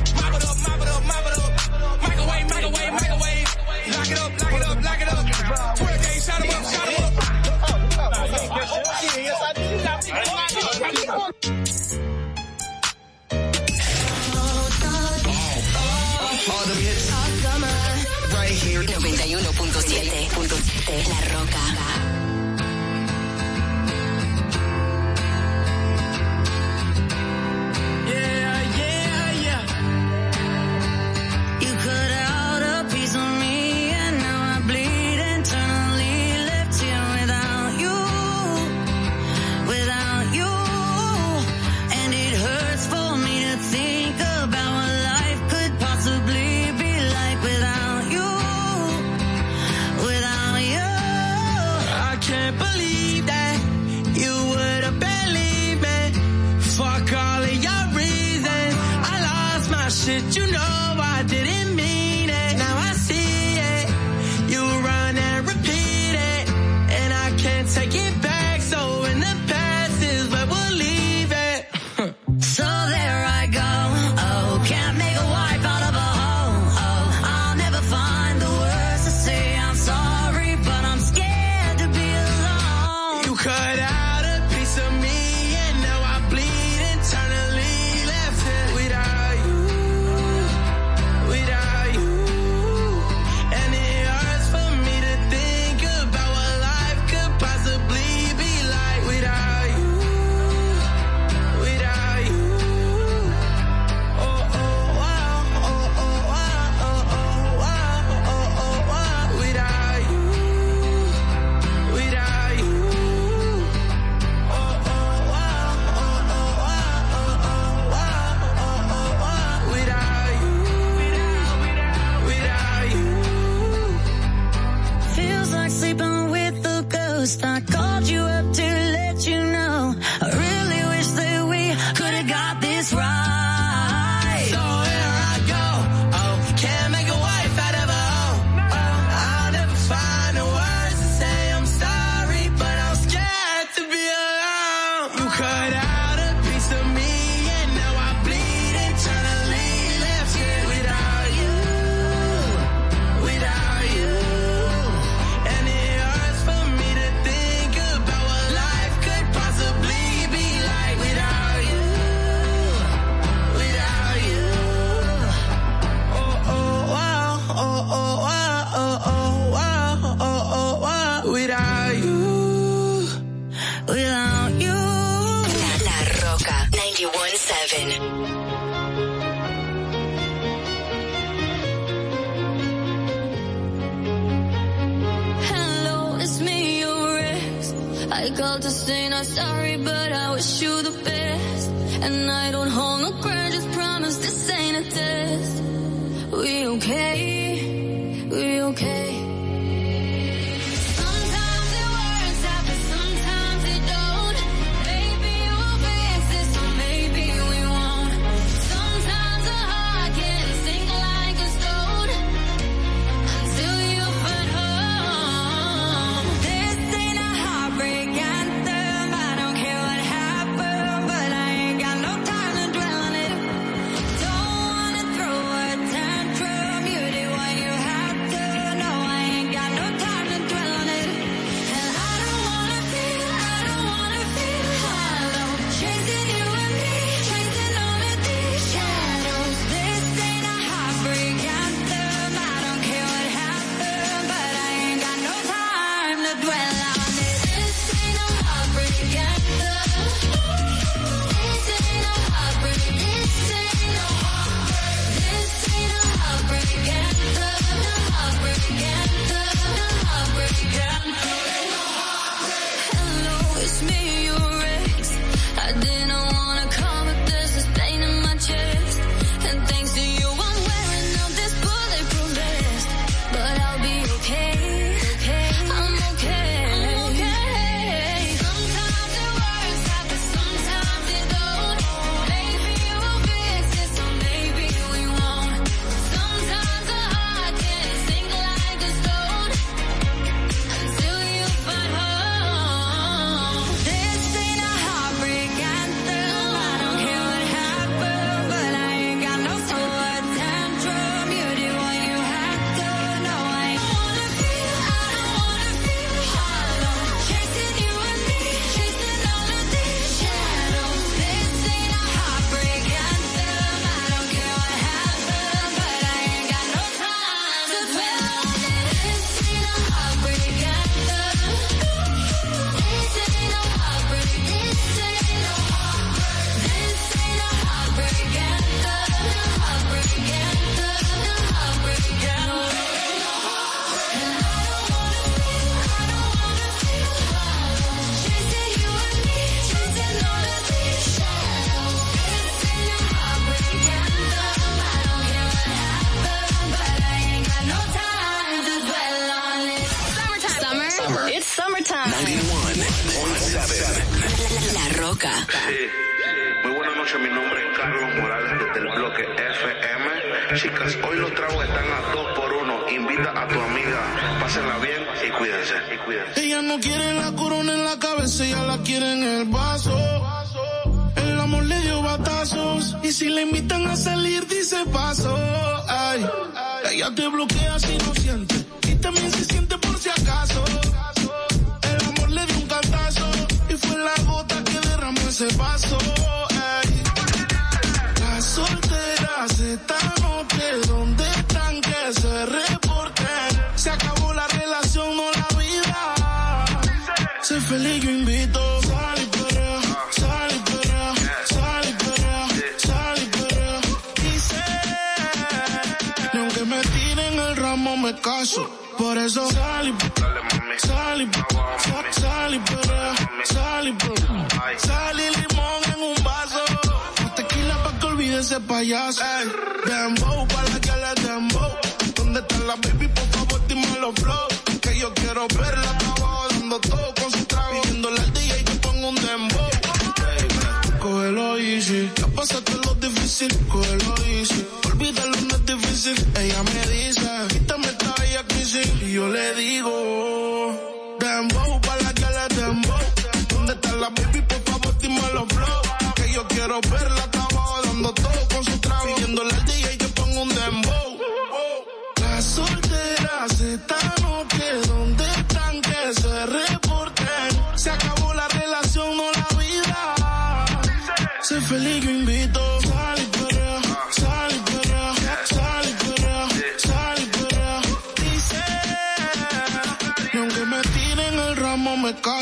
romperla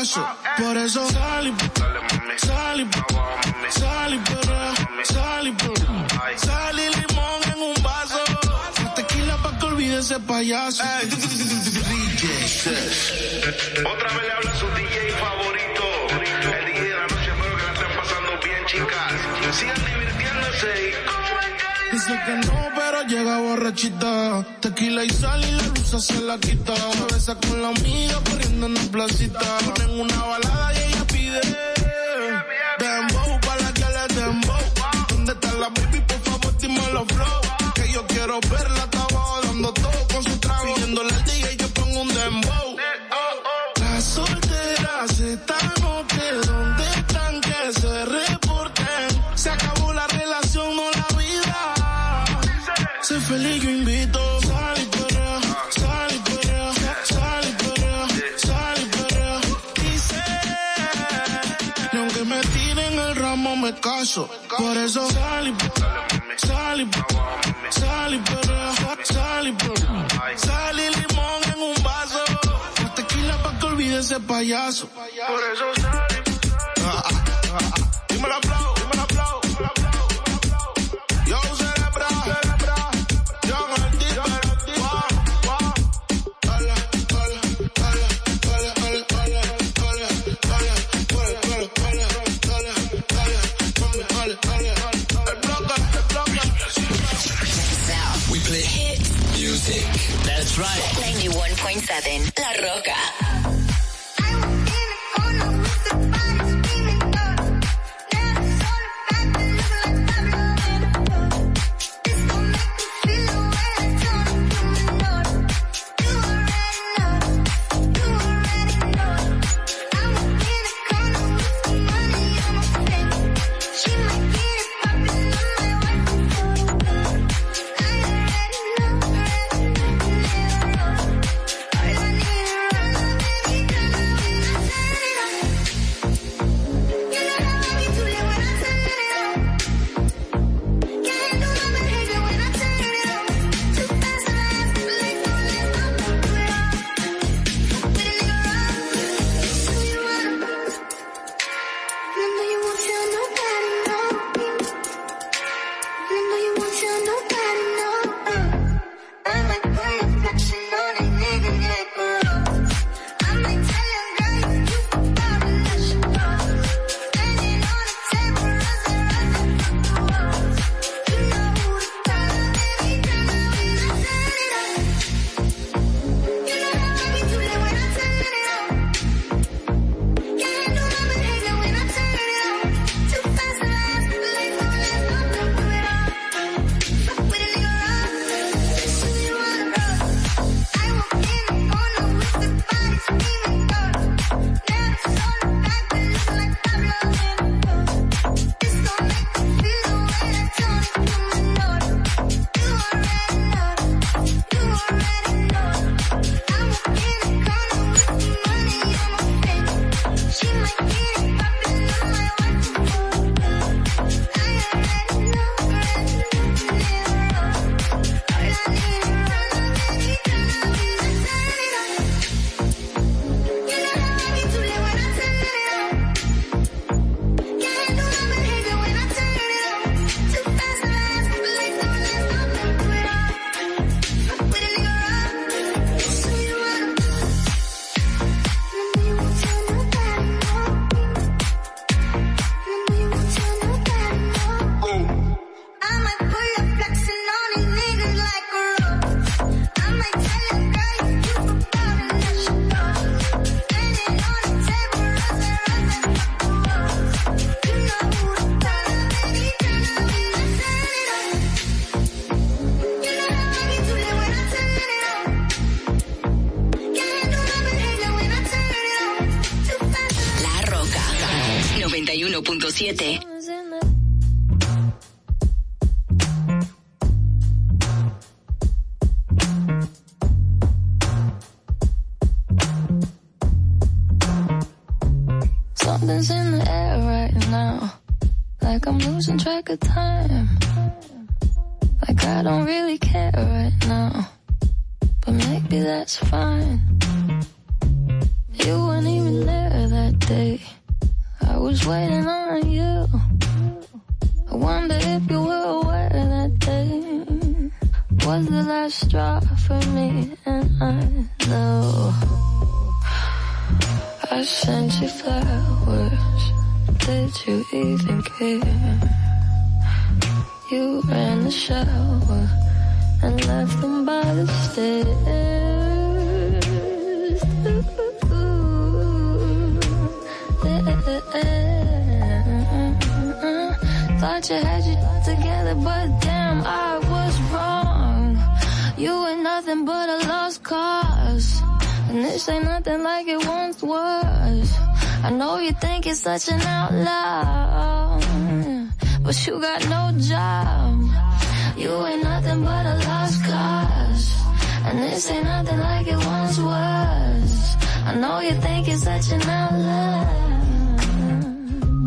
eso, por eso sal y sal y sal y perra, sal y sal y limón en un vaso, tequila pa' que olvide ese payaso. Otra vez le hablo Que no, pero llega borrachita. Tequila y sal y la luz se la quita. Se besa con la amiga corriendo en la placita. Ponen una balada y ella pide. Dembow para la que le dembow. ¿Dónde está la baby? Por favor, dime los flow. Que yo quiero verla, Por eso salí, salí, salí, pero salí, salí limón en un vaso. La tequila pa' que olvide ese payaso. Por eso salí, ah, ah, ah, dime la aplauso. 91.7 La Roca. 91.7. Something's in the air right now. Like I'm losing track of time. Like I don't really care right now. But maybe that's fine. You weren't even there that day. Was waiting on you. I wonder if you were aware that day. was the last straw for me, and I know I sent you flowers. Did you even care? You ran the shower and left them by the stairs. Thought you had you together, but damn, I was wrong. You ain't nothing but a lost cause. And this ain't nothing like it once was. I know you think it's such an outlaw, but you got no job. You ain't nothing but a lost cause. And this ain't nothing like it once was. I know you think it's such an outlaw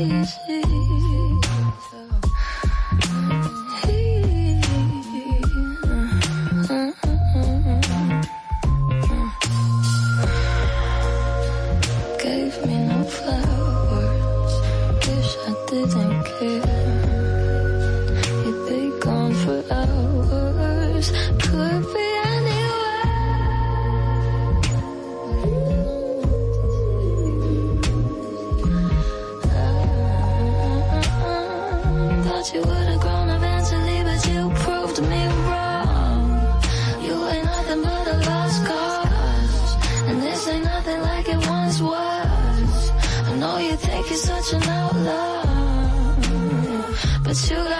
easy. But you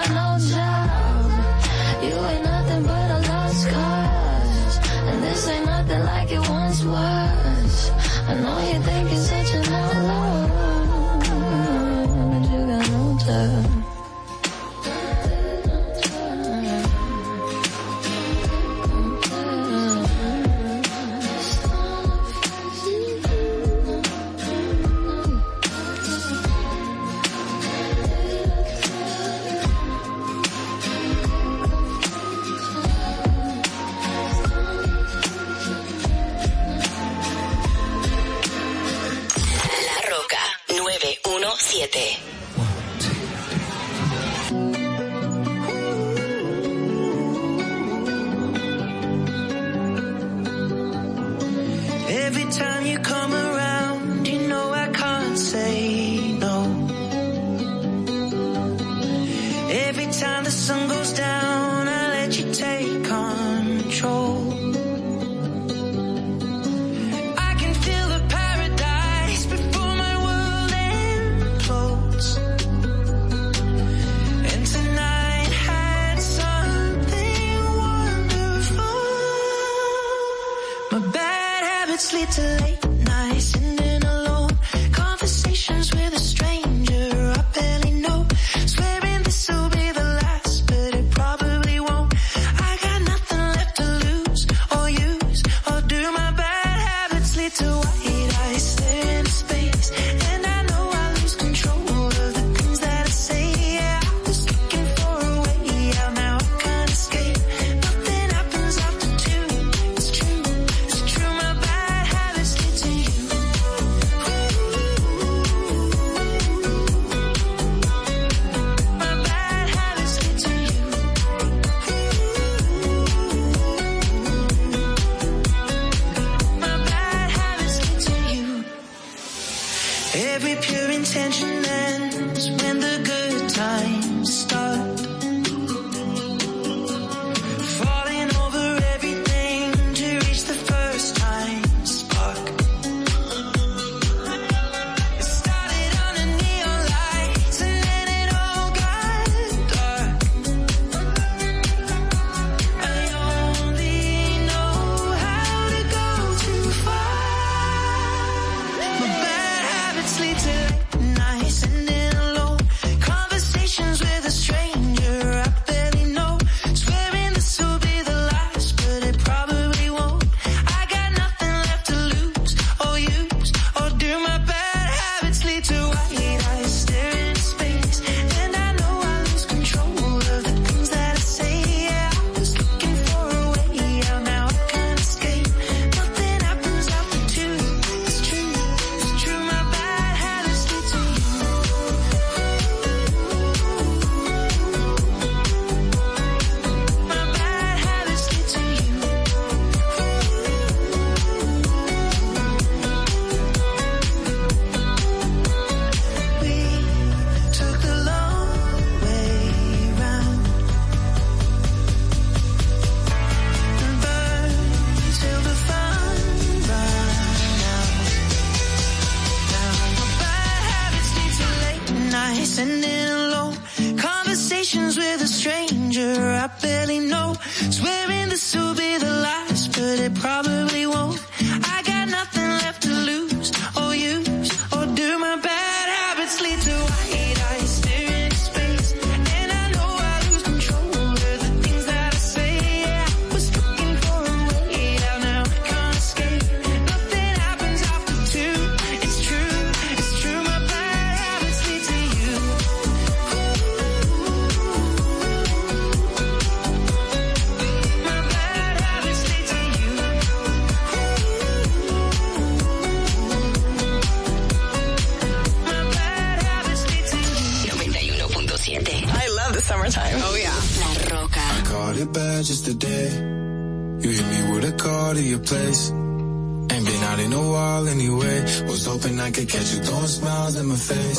something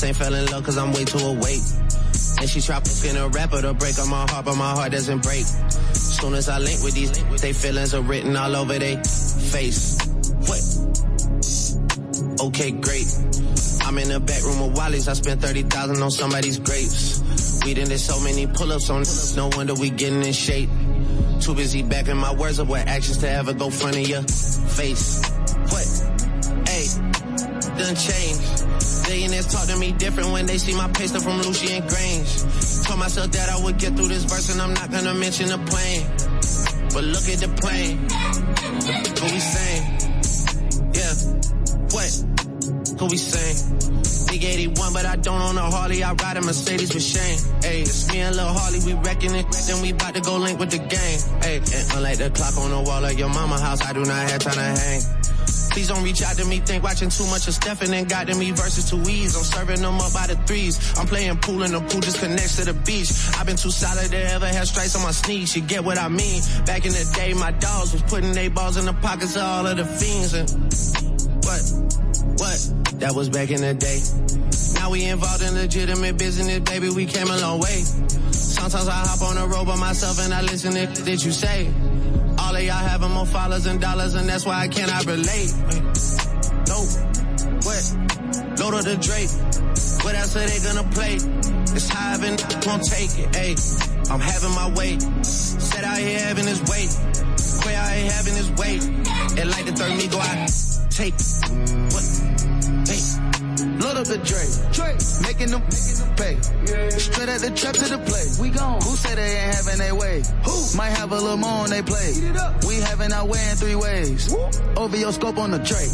just ain't fell in love cause I'm way too awake. And she tried fucking a rapper to break on my heart, but my heart doesn't break. Soon as I link with these, they feelings are written all over their face. What? Okay, great. I'm in the back room of Wally's. I spent 30,000 on somebody's grapes. We done did so many pull-ups on no wonder we getting in shape. Too busy backing my words up with actions to ever go front of your face. Talk to me different when they see my paste up from Lucian Grange. Told myself that I would get through this verse and I'm not gonna mention the plane. But look at the plane. What we saying? Yeah. What? Who we saying? Big 81, but I don't own a Harley. I ride a Mercedes with Shane. Hey, it's me and Lil Harley. We wrecking it. Then we about to go link with the gang. Hey, and unlike the clock on the wall of your mama house, I do not have time to hang. Please don't reach out to me, think watching too much of Stephen and got to me versus two E's. I'm serving them up by the threes. I'm playing pool and the pool just connects to the beach. I've been too solid to ever have stripes on my sneaks. You get what I mean? Back in the day, my dogs was putting their balls in the pockets of all of the fiends. And what? What? That was back in the day. Now we involved in legitimate business, baby. We came a long way. Sometimes I hop on the road by myself and I listen to that you say. Y'all having more followers and dollars, and that's why I cannot relate. No, what? Load up the Drake. What else are they gonna play? It's high and won't take it. Hey, I'm having my way. Said I here having his way. Quay I here having his way. And like the third me go out. Take what? Load up the Drake. Drake. Making them pay. Straight at the trap to the play. We gone. Who said they ain't having their way? Who? Might have a little more on they play. We having our way in three ways. Over your scope on the Drake.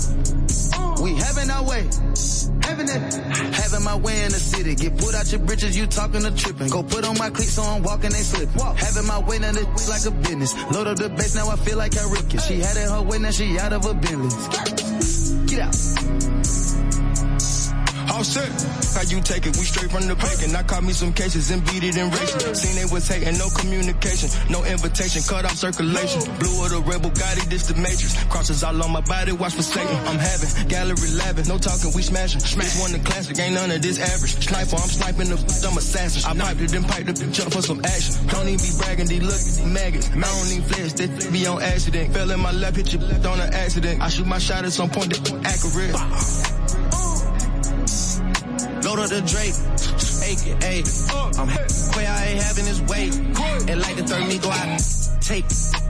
Uh. We having our way. Having it. Having my way in the city. Get put out your britches, you talking to tripping. Go put on my cleats so I'm walking, they slipping. Having my way, now this like a business. Load up the bass, now I feel like I rip it. She had it her way, now she out of her Bentley. Get out. All set. How you take it? We straight from the bacon. I caught me some cases and beat it in racing. Seen they was hating, no communication, no invitation, cut off circulation. Blue of the rebel, got it, this the matrix. Crosses all on my body, watch for Satan. I'm having gallery laughing, no talking, we smashing. This one the classic, ain't none of this average. Sniper, I'm sniping the I'm assassin. I piped it, then piped the bitch up for some action. Don't even be bragging, these look maggots. I don't even flex, that f- be on accident. Fell in my lap, hit your left on an accident. I shoot my shot at some point, that accurate. Go to the Drake, ayy. I'm way I ain't having his way. And like the third me go out, take it.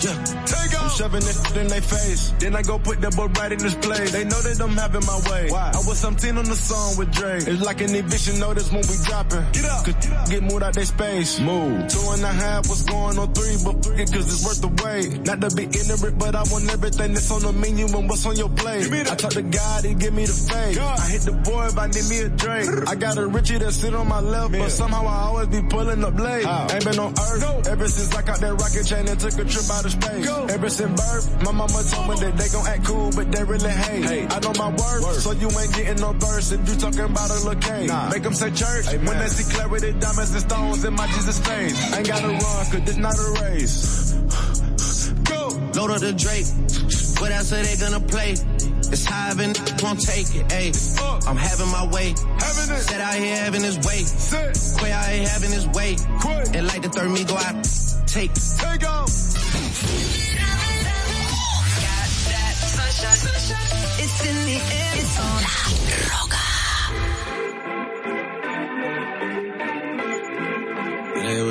Yeah. I'm shoving it in their face. Then I go put that boy right in this place. They know that I'm having my way. Why? I was 17 on the song with Dre. It's like an eviction notice when we dropping. Get up. Cause get moved out their space. Move. Two and a half was going on three, but it cause it's worth the wait. Not to be ignorant, but I want everything that's on the menu and what's on your plate. I talk to God, he give me the faith. I hit the boy if I need me a drink. I got a Richie that sit on my left, but somehow I always be pulling up late. Ain't been on earth ever since I got that rocket chain and took a trip out of space. Ever since birth, my mama told me that they gon' act cool, but they really hate. I know my worth, so you ain't getting no verse if you talking about a little cake. Make them say church when they see clarity, diamonds and stones in my Jesus face. Ain't gotta run, cause this not a race. Go! Load up the Drake. What else are they gonna play? It's high and won't take it, ayy. I'm having my way. Having it. Set out here having his way. Quay out here having his way. And like the third me go out. Take. Take off. They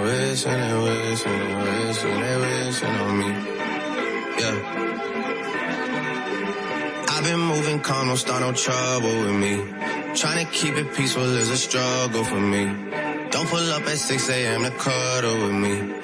they they they wishing on me. Yeah. I've been moving calm, don't start no trouble with me. Trying to keep it peaceful is a struggle for me. Don't pull up at 6 a.m. to cuddle with me.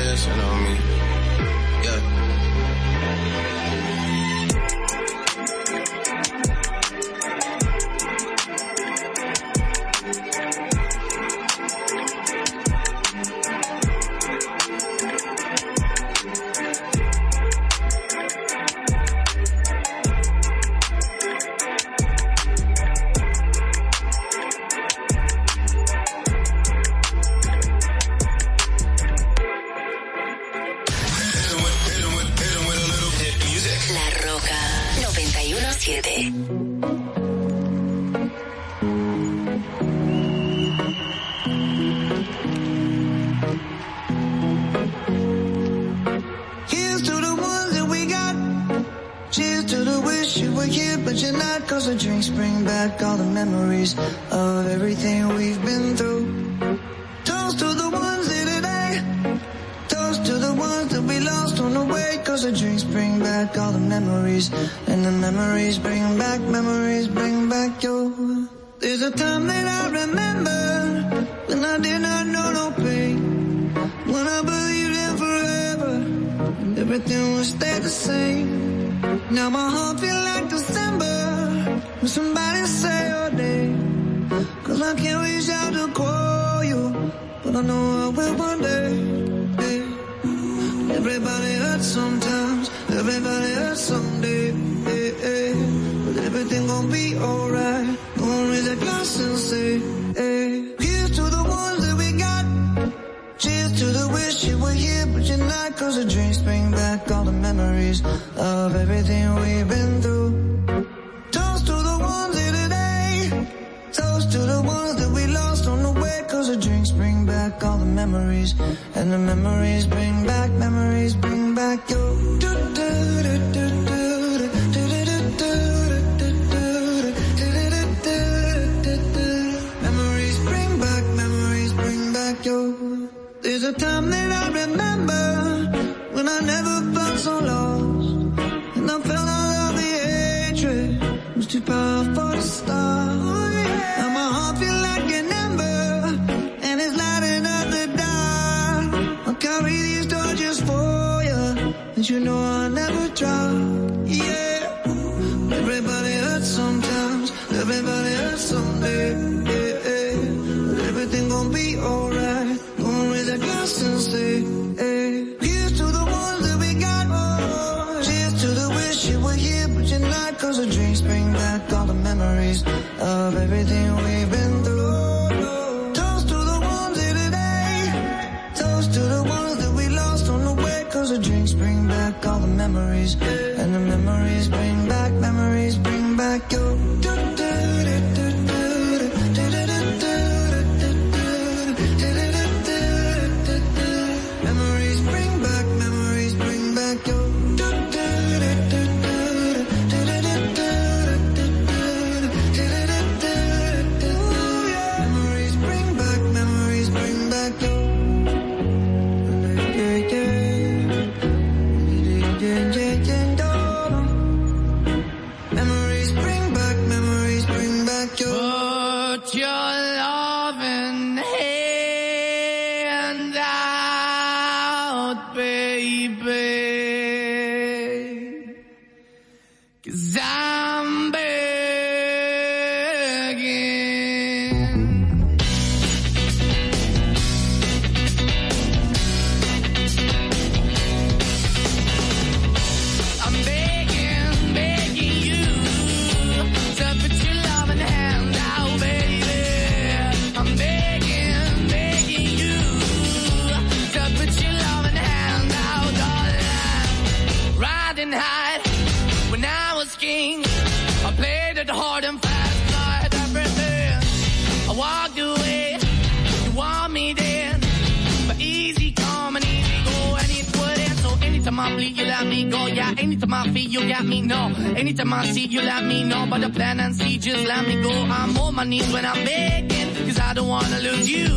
I see, you let me know. But the plan and see, just let me go. I'm on my knees when I'm begging, cause I don't wanna lose you.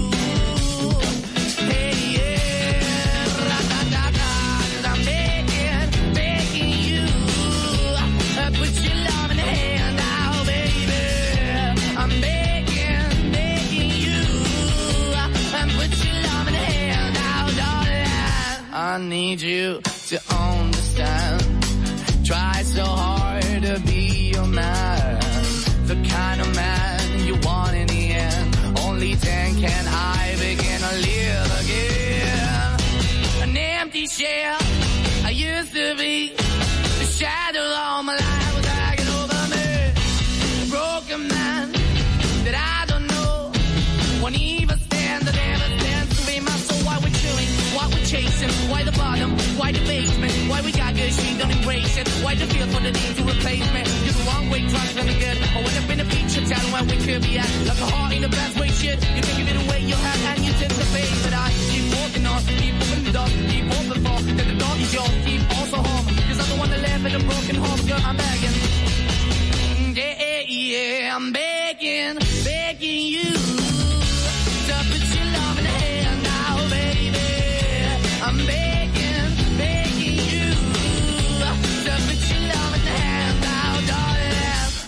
Hey, yeah, ra-da-da-da, 'cause I'm begging, begging you. Uh, Put your loving hand out, baby. I'm begging, begging you. Uh, And put your loving hand out, darling. I need you it. Why the feel for the need to replace me? You're the wrong way, trying to good. I went up in a feature town where we could be at. Like a heart in the best way, shit. You can give it away, you have, and you tend to pay. But I keep walking on, keep moving the door, keep open for. That the door is yours, keep also home. Cause I'm the one that live in a broken home, girl, I'm begging. Yeah, yeah, I'm begging, begging you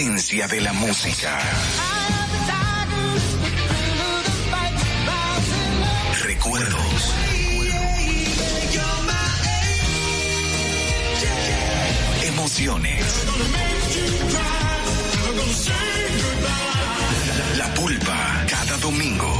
esencia de la música. Recuerdos. Emociones. La pulpa, cada domingo,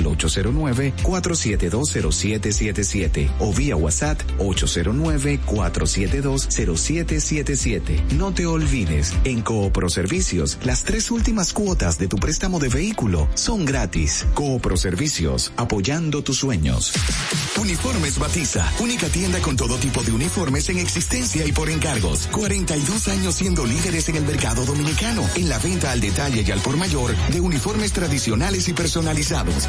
al 809-4720777 o vía WhatsApp 809-4720777. No te olvides, en Coopro Servicios, las tres últimas cuotas de tu préstamo de vehículo son gratis. Coopro Servicios, apoyando tus sueños. Uniformes Batiza, única tienda con todo tipo de uniformes en existencia y por encargos. 42 años siendo líderes en el mercado dominicano, en la venta al detalle y al por mayor de uniformes tradicionales y personalizados,